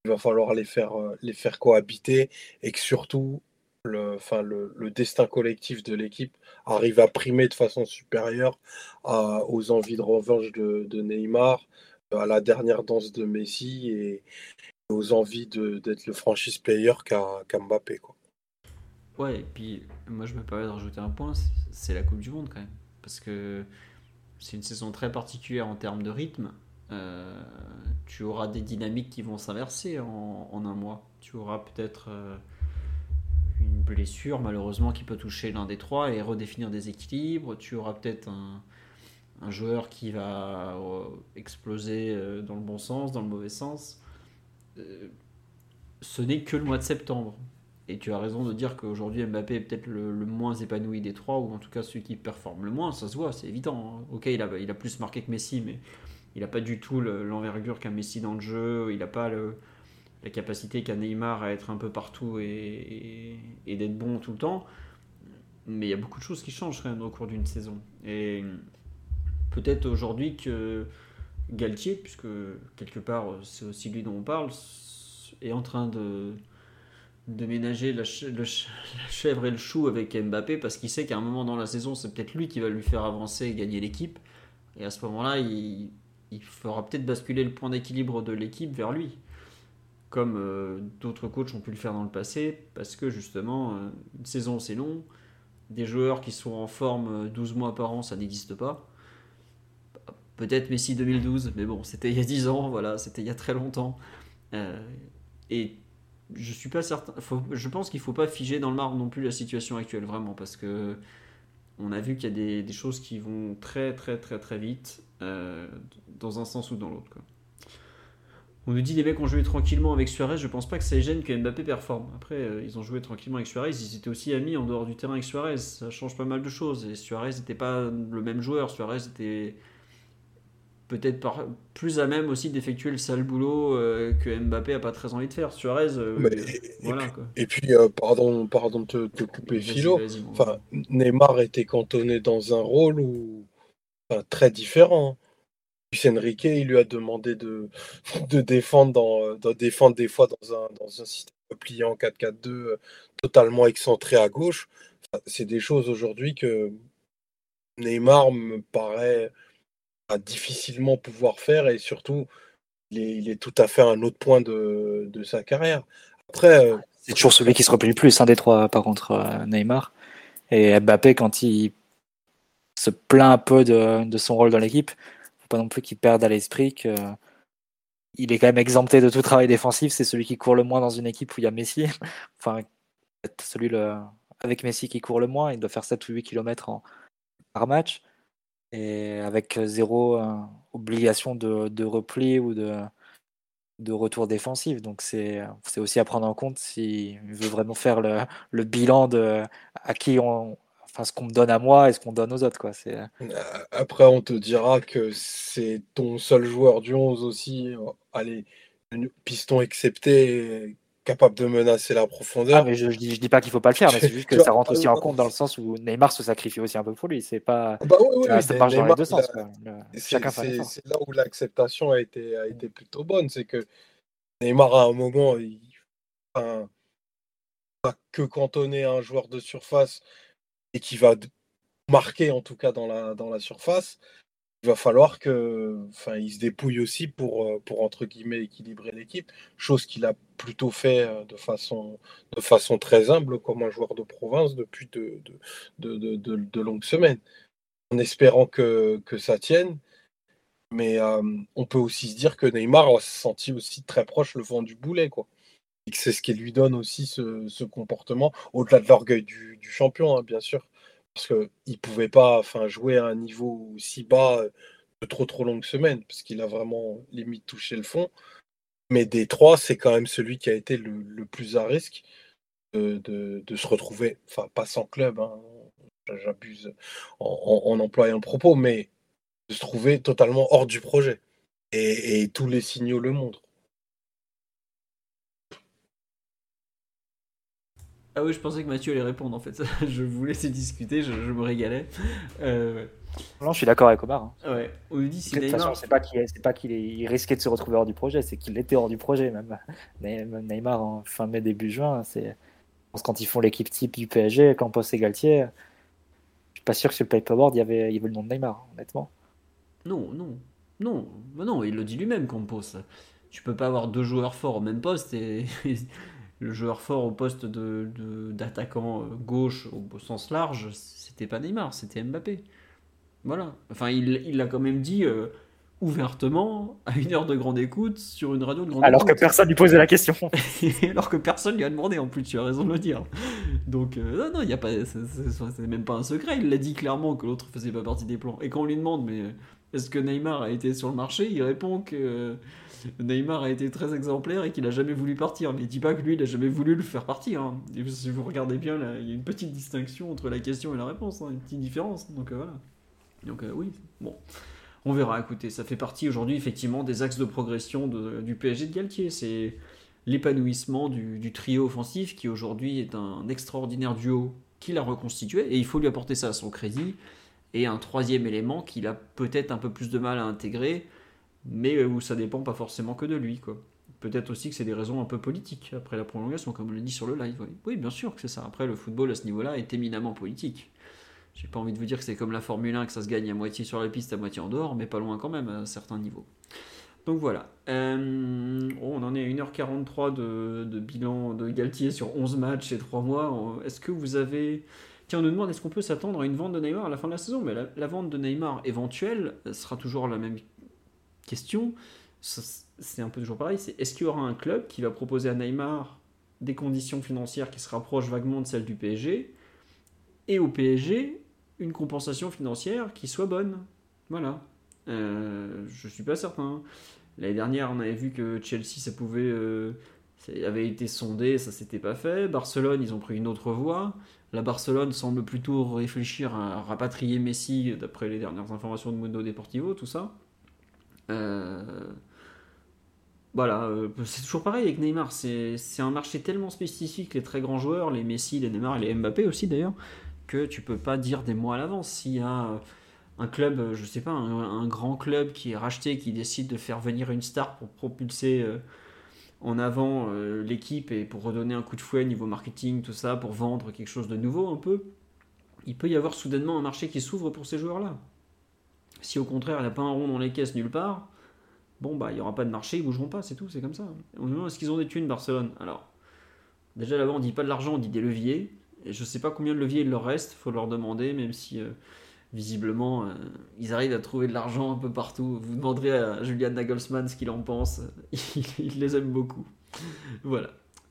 il va falloir les faire, euh, les faire cohabiter et que surtout le, destin collectif de l'équipe arrive à primer de façon supérieure aux envies de revanche de, Neymar, à la dernière danse de Messi et aux envies d'être le franchise player qu'a Mbappé. Ouais, et puis moi je me permets de rajouter un point, c'est la Coupe du Monde quand même. Parce que c'est une saison très particulière en termes de rythme. Euh, tu auras des dynamiques qui vont s'inverser en, un mois. Tu auras peut-être euh, une blessure malheureusement qui peut toucher l'un des trois et redéfinir des équilibres. Tu auras peut-être un, joueur qui va euh, exploser dans le bon sens, dans le mauvais sens. ce n'est que le mois de septembre. Et tu as raison de dire qu'aujourd'hui Mbappé est peut-être le, moins épanoui des trois, ou en tout cas celui qui performe le moins, ça se voit, c'est évident. Hein. Ok, il a plus marqué que Messi, mais il n'a pas du tout l'envergure qu'a Messi dans le jeu, il n'a pas la capacité qu'a Neymar à être un peu partout et, d'être bon tout le temps. Mais il y a beaucoup de choses qui changent quand même au cours d'une saison. Et peut-être aujourd'hui que Galtier, puisque quelque part c'est aussi lui dont on parle, est en train de, de ménager la, chèvre et le chou avec Mbappé parce qu'il sait qu'à un moment dans la saison, c'est peut-être lui qui va lui faire avancer et gagner l'équipe. Et à ce moment-là, il, il fera peut-être basculer le point d'équilibre de l'équipe vers lui, comme euh, d'autres coachs ont pu le faire dans le passé, parce que justement, euh, une saison c'est long, des joueurs qui sont en forme 12 euh, mois par an, ça n'existe pas. Peut-être Messi 2012, mais bon, c'était il y a 10 ans, voilà, c'était il y a très longtemps. et je suis pas certain, je pense qu'il faut pas figer dans le marbre non plus la situation actuelle, vraiment, parce que on a vu qu'il y a des, choses qui vont très très très très vite. Euh, dans un sens ou dans l'autre. On nous dit les mecs ont joué tranquillement avec Suarez, je pense pas que ça gêne que Mbappé performe. Après, euh, ils ont joué tranquillement avec Suarez, ils étaient aussi amis en dehors du terrain avec Suarez, ça change pas mal de choses. Et Suarez n'était pas le même joueur, Suarez était peut-être plus à même aussi d'effectuer le sale boulot euh, que Mbappé a pas très envie de faire. Suarez, et, voilà. Et puis, pardon, pardon de te, couper philo, enfin, Neymar était cantonné dans un rôle où très différent. Luis Enrique, il lui a demandé de, de, défendre, dans, de défendre des fois dans un, dans un système pliant 4-4-2 euh, totalement excentré à gauche. c'est des choses aujourd'hui que Neymar me paraît difficilement pouvoir faire et surtout, il est, tout à fait un autre point de, de sa carrière. Après, euh, c'est toujours celui qui se replie le plus, un des trois, par contre, euh, Neymar. Et Mbappé, quand il se plaint un peu de, son rôle dans l'équipe. Faut pas non plus qu'il perde à l'esprit que il est quand même exempté de tout travail défensif. C'est celui qui court le moins dans une équipe où il y a Messi. enfin, celui avec Messi qui court le moins. Il doit faire 7 ou 8 km par match. Et avec zéro euh, obligation de, repli ou de, de retour défensif. Donc c'est aussi à prendre en compte s'il veut vraiment faire le, le bilan de à qui on, enfin ce qu'on me donne à moi et ce qu'on donne aux autres quoi. C'est euh, après on te dira que c'est ton seul joueur du 11 aussi allez piston excepté capable de menacer la profondeur. Ah, mais je, je, dis, pas qu'il faut pas le faire mais c'est juste que ça rentre aussi en compte dans le sens où Neymar se sacrifie aussi un peu pour lui. C'est pas bah oui, oui, ça marche dans les deux sens c'est là où l'acceptation a été a été plutôt bonne. C'est que Neymar à un moment il enfin, pas que cantonner un joueur de surface et qui va marquer en tout cas dans la, dans la surface, il va falloir que, enfin, il se dépouille aussi pour, euh, pour entre guillemets équilibrer l'équipe, chose qu'il a plutôt fait euh, de façon, de façon très humble comme un joueur de province depuis de, de, de, de longues semaines, en espérant que, que ça tienne. Mais euh, on peut aussi se dire que Neymar a senti aussi très proche le vent du boulet, quoi c'est ce qui lui donne aussi ce, comportement, au-delà de l'orgueil du, champion, hein, bien sûr, parce qu'il ne pouvait pas jouer à un niveau si bas euh, de trop trop longues semaines, parce qu'il a vraiment limite touché le fond. Mais des trois, c'est quand même celui qui a été le, plus à risque de, se retrouver, enfin pas sans club, hein, j'abuse en, employant le propos, mais de se trouver totalement hors du projet. et tous les signaux le montrent. Ah oui, je pensais que Mathieu allait répondre en fait. je vous laissais discuter, je, me régalais. Euh, non, je suis d'accord avec Omar. Hein. Ouais. On lui dit si Neymar. C'est pas qu'il pas qu'il risquait de se retrouver hors du projet, c'est qu'il était hors du projet même. Neymar en fin mai début juin, c'est quand ils font l'équipe type du PSG, Campos et Galtier, je suis pas sûr que sur le paperboard il y avait il y avait le nom de Neymar, honnêtement. Non, non, non, non, il le dit lui-même Campos. Tu peux pas avoir deux joueurs forts au même poste et le joueur fort au poste d'attaquant de, gauche au, sens large, c'était pas Neymar, c'était Mbappé. Voilà. Enfin, il l'a quand même dit ouvertement à une heure de grande écoute sur une radio de grande Alors que personne lui posait la question. Alors que personne lui a demandé en plus, tu as raison de le dire. Donc euh, non, non, il y a pas, c'est même pas un secret. Il l'a dit clairement que l'autre faisait pas partie des plans. Et quand on lui demande, mais est-ce que Neymar a été sur le marché, il répond que euh, Neymar a été très exemplaire et qu'il a jamais voulu partir. Mais dit pas que lui, il a jamais voulu le faire partir. Hein. si vous regardez bien, il y a une petite distinction entre la question et la réponse, hein, une petite différence. Donc euh, voilà. Donc oui, bon. On verra, écoutez, ça fait partie aujourd'hui effectivement des axes de progression du PSG de Galtier. C'est l'épanouissement du, trio offensif qui aujourd'hui est un extraordinaire duo qu'il a reconstitué et il faut lui apporter ça à son crédit. Et un troisième élément qu'il a peut-être un peu plus de mal à intégrer, mais où ça dépend pas forcément que de lui. Peut-être aussi que c'est des raisons un peu politiques après la prolongation, comme on l'a dit sur le live. oui bien sûr que c'est ça. Après, le football à ce niveau-là est éminemment politique. J'ai pas envie de vous dire que c'est comme la Formule 1, que ça se gagne à moitié sur la piste, à moitié en dehors, mais pas loin quand même à certains niveaux. Donc voilà. Euh, oh, on en est à 1h43 de, bilan de Galtier sur 11 matchs et 3 mois. Est-ce que vous avez. Tiens, on nous demande est-ce qu'on peut s'attendre à une vente de Neymar à la fin de la saison? Mais la, vente de Neymar éventuelle sera toujours la même question. C'est un peu toujours pareil. C'est est-ce qu'il y aura un club qui va proposer à Neymar des conditions financières qui se rapprochent vaguement de celles du PSG et au PSG une compensation financière qui soit bonne? Voilà. Euh, je suis pas certain. L'année dernière, on avait vu que Chelsea, ça pouvait, euh, avait été sondé, ça s'était pas fait. Barcelone, ils ont pris une autre voie. La Barcelone semble plutôt réfléchir à rapatrier Messi, d'après les dernières informations de Mundo Deportivo, tout ça. Euh, voilà, euh, c'est toujours pareil avec Neymar. C'est un marché tellement spécifique, les très grands joueurs, les Messi, les Neymar et les Mbappé aussi d'ailleurs, que tu peux pas dire des mois à l'avance. S'il y a euh, un club, je sais pas, un, grand club qui est racheté, qui décide de faire venir une star pour propulser en avant l'équipe et pour redonner un coup de fouet niveau marketing, tout ça, pour vendre quelque chose de nouveau un peu, il peut y avoir soudainement un marché qui s'ouvre pour ces joueurs-là. Si au contraire il n'y a pas un rond dans les caisses nulle part, bon bah il n'y aura pas de marché, ils bougeront pas, c'est tout, c'est comme ça. Est-ce qu'ils ont des thunes Barcelone? Alors, déjà là-bas on dit pas de l'argent, on dit des leviers. Et je sais pas combien de leviers il leur reste, faut leur demander, même si euh, visiblement euh, ils arrivent à trouver de l'argent un peu partout. Vous demanderez à Julian Nagelsmann ce qu'il en pense, il, les aime beaucoup. Voilà.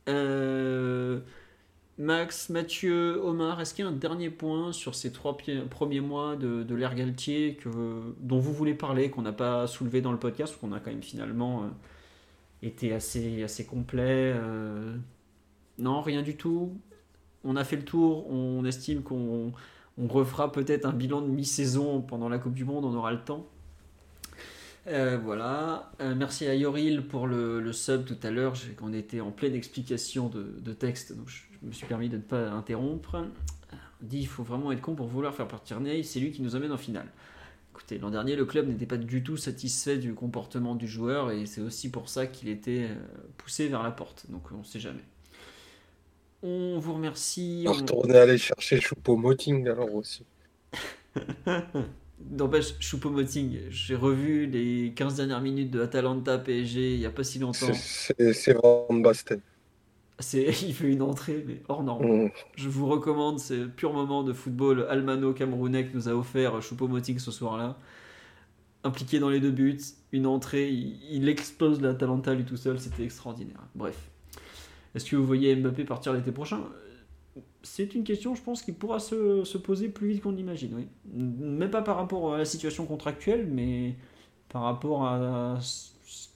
Euh, Max, Mathieu, Omar, est-ce qu'il y a un dernier point sur ces trois premiers mois de, de l'ère Galtier dont vous voulez parler, qu'on n'a pas soulevé dans le podcast, qu'on a quand même finalement été assez, assez complet Non, rien du tout on a fait le tour, on estime qu'on refera peut-être un bilan de mi-saison pendant la Coupe du Monde, on aura le temps. Euh, voilà. Euh, merci à Yoril pour le, sub tout à l'heure. On était en pleine explication de, texte, me suis permis de ne pas interrompre. dit il faut vraiment être con pour vouloir faire partir Ney, c'est lui qui nous amène en finale. Écoutez, l'an dernier, le club n'était pas du tout satisfait du comportement du joueur et c'est aussi pour ça qu'il était euh, poussé vers la porte. Donc on ne sait jamais. On vous remercie. On retourner aller chercher Choupo-Moting alors aussi. N'empêche, Choupo-Moting, j'ai revu les 15 dernières minutes de Atalanta PSG il n'y a pas si longtemps. C'est Van Basten. Il fait une entrée, mais hors norme. Mm. Je vous recommande, c'est pur moment de football Almano Camerounais que nous a offert Choupo-Moting ce soir-là. Impliqué dans les deux buts, une entrée, il, il explose l'Atalanta lui tout seul, c'était extraordinaire. Bref. Est-ce que vous voyez Mbappé partir l'été prochain? C'est une question, je pense, qui pourra se, poser plus vite qu'on l'imagine. Oui. Même pas par rapport à la situation contractuelle, mais par rapport à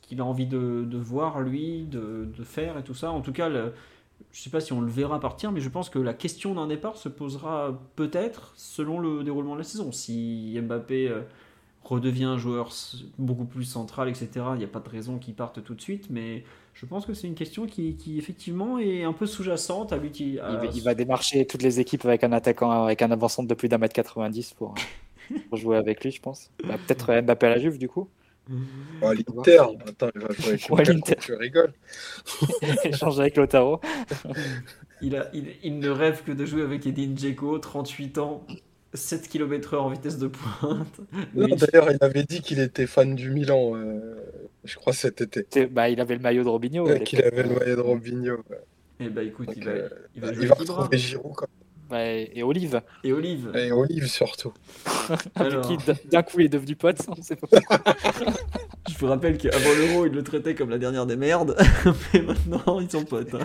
qu'il a envie de, voir, lui, de, faire et tout ça. En tout cas, je ne sais pas si on le verra partir, mais je pense que la question d'un départ se posera peut-être selon le déroulement de la saison. Si Mbappé euh, redevient un joueur beaucoup plus central, etc., il n'y a pas de raison qu'il parte tout de suite, mais je pense que c'est une question qui, effectivement est un peu sous-jacente à l'utilité. Il, va démarcher toutes les équipes avec un attaquant avec un avançant de plus d'un mètre 90 pour, pour jouer avec lui, je pense. Bah, peut-être Mbappé à la Juve, du coup. Oh, l'Inter, attends, il va jouer avec tu rigoles. Échange avec Lotaro. il, a, il, ne rêve que de jouer avec Edin Dzeko, 38 ans, 7 km/h en vitesse de pointe. D'ailleurs, il avait dit qu'il était fan du Milan, euh, je crois cet été. Bah, il avait le maillot de Robinho. qu'il avait le maillot de Robinho. Eh bah écoute, Donc, il va, euh, il va il jouer va retrouver Giroud quand Ouais, et Olive, Et Olive. Et Olive surtout. avec Alors. qui d- d'un coup il est devenu pote. on sait pas pourquoi. Je vous rappelle qu'avant l'euro, il le traitait comme la dernière des merdes. Mais maintenant, ils sont potes. hein.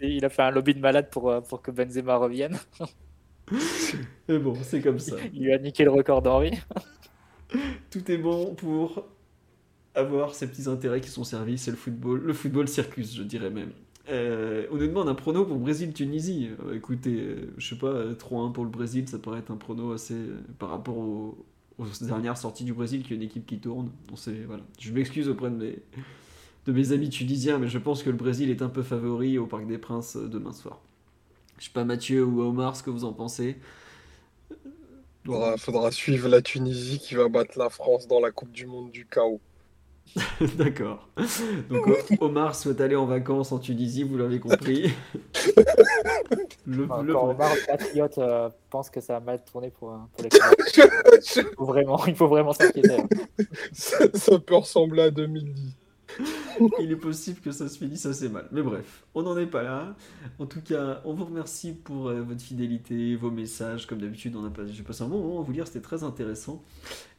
Il a fait un lobby de malade pour, euh, pour que Benzema revienne. Mais bon, c'est comme ça. Il lui a niqué le record d'Henri. Tout est bon pour avoir ces petits intérêts qui sont servis. C'est le football, le football circus, je dirais même. Euh, on nous demande un prono pour Brésil-Tunisie. Euh, écoutez, euh, je sais pas, euh, 3-1 pour le Brésil, ça paraît être un prono assez. euh, par rapport au- aux dernières sorties du Brésil, qui est une équipe qui tourne. Je m'excuse auprès de mes, amis tunisiens, mais je pense que le Brésil est un peu favori au Parc des Princes euh, demain soir. Je sais pas, Mathieu ou Omar, ce que vous en pensez. Faudra, faudra suivre la Tunisie qui va battre la France dans la Coupe du Monde du chaos. D'accord. Donc Omar souhaite aller en vacances en Tunisie, vous l'avez compris. Le, le- Omar, le patriote, euh, pense que ça va mal tourner pour, euh, pour les ça, il faut vraiment, il faut vraiment s'inquiéter. hein. ça peut ressembler à 2010. il est possible que ça se finisse assez mal. Mais bref, on n'en est pas là. En tout cas, on vous remercie pour euh, votre fidélité, vos messages. Comme d'habitude, on a pas... j'ai passé un bon moment à vous lire, c'était très intéressant.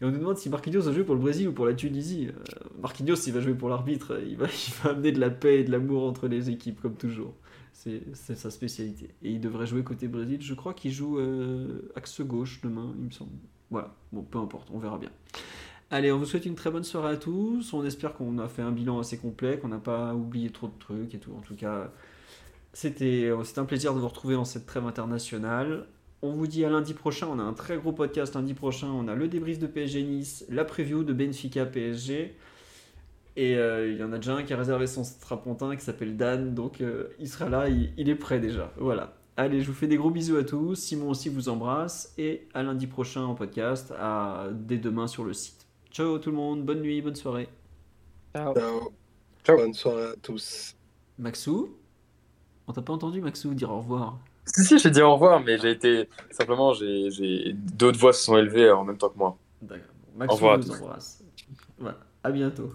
Et on nous demande si Marquinhos va jouer pour le Brésil ou pour la Tunisie. Euh, Marquinhos, il va jouer pour l'arbitre. Il va... il va amener de la paix et de l'amour entre les équipes, comme toujours. C'est c'est sa spécialité. Et il devrait jouer côté Brésil. Je crois qu'il joue euh, axe gauche demain, il me semble. Voilà, bon, peu importe, on verra bien. Allez, on vous souhaite une très bonne soirée à tous. On espère qu'on a fait un bilan assez complet, qu'on n'a pas oublié trop de trucs et tout. En tout cas, c'était c'était un plaisir de vous retrouver en cette trêve internationale. On vous dit à lundi prochain. On a un très gros podcast lundi prochain. On a le débrief de PSG Nice, la preview de Benfica PSG. Et euh, il y en a déjà un qui a réservé son strapontin qui s'appelle Dan. Donc euh, il sera là, il est prêt déjà. Voilà. Allez, je vous fais des gros bisous à tous. Simon aussi vous embrasse. Et à lundi prochain en podcast, à, dès demain sur le site. Ciao tout le monde, bonne nuit, bonne soirée. Ciao. Ciao. Ciao. Bonne soirée à tous. Maxou? On t'a pas entendu Maxou dire au revoir Si, si, j'ai dit au revoir, mais j'ai été. Simplement, j'ai d'autres voix se sont élevées en même temps que moi. D'accord. Maxou Au revoir à vous tous. embrasse. Voilà, à bientôt.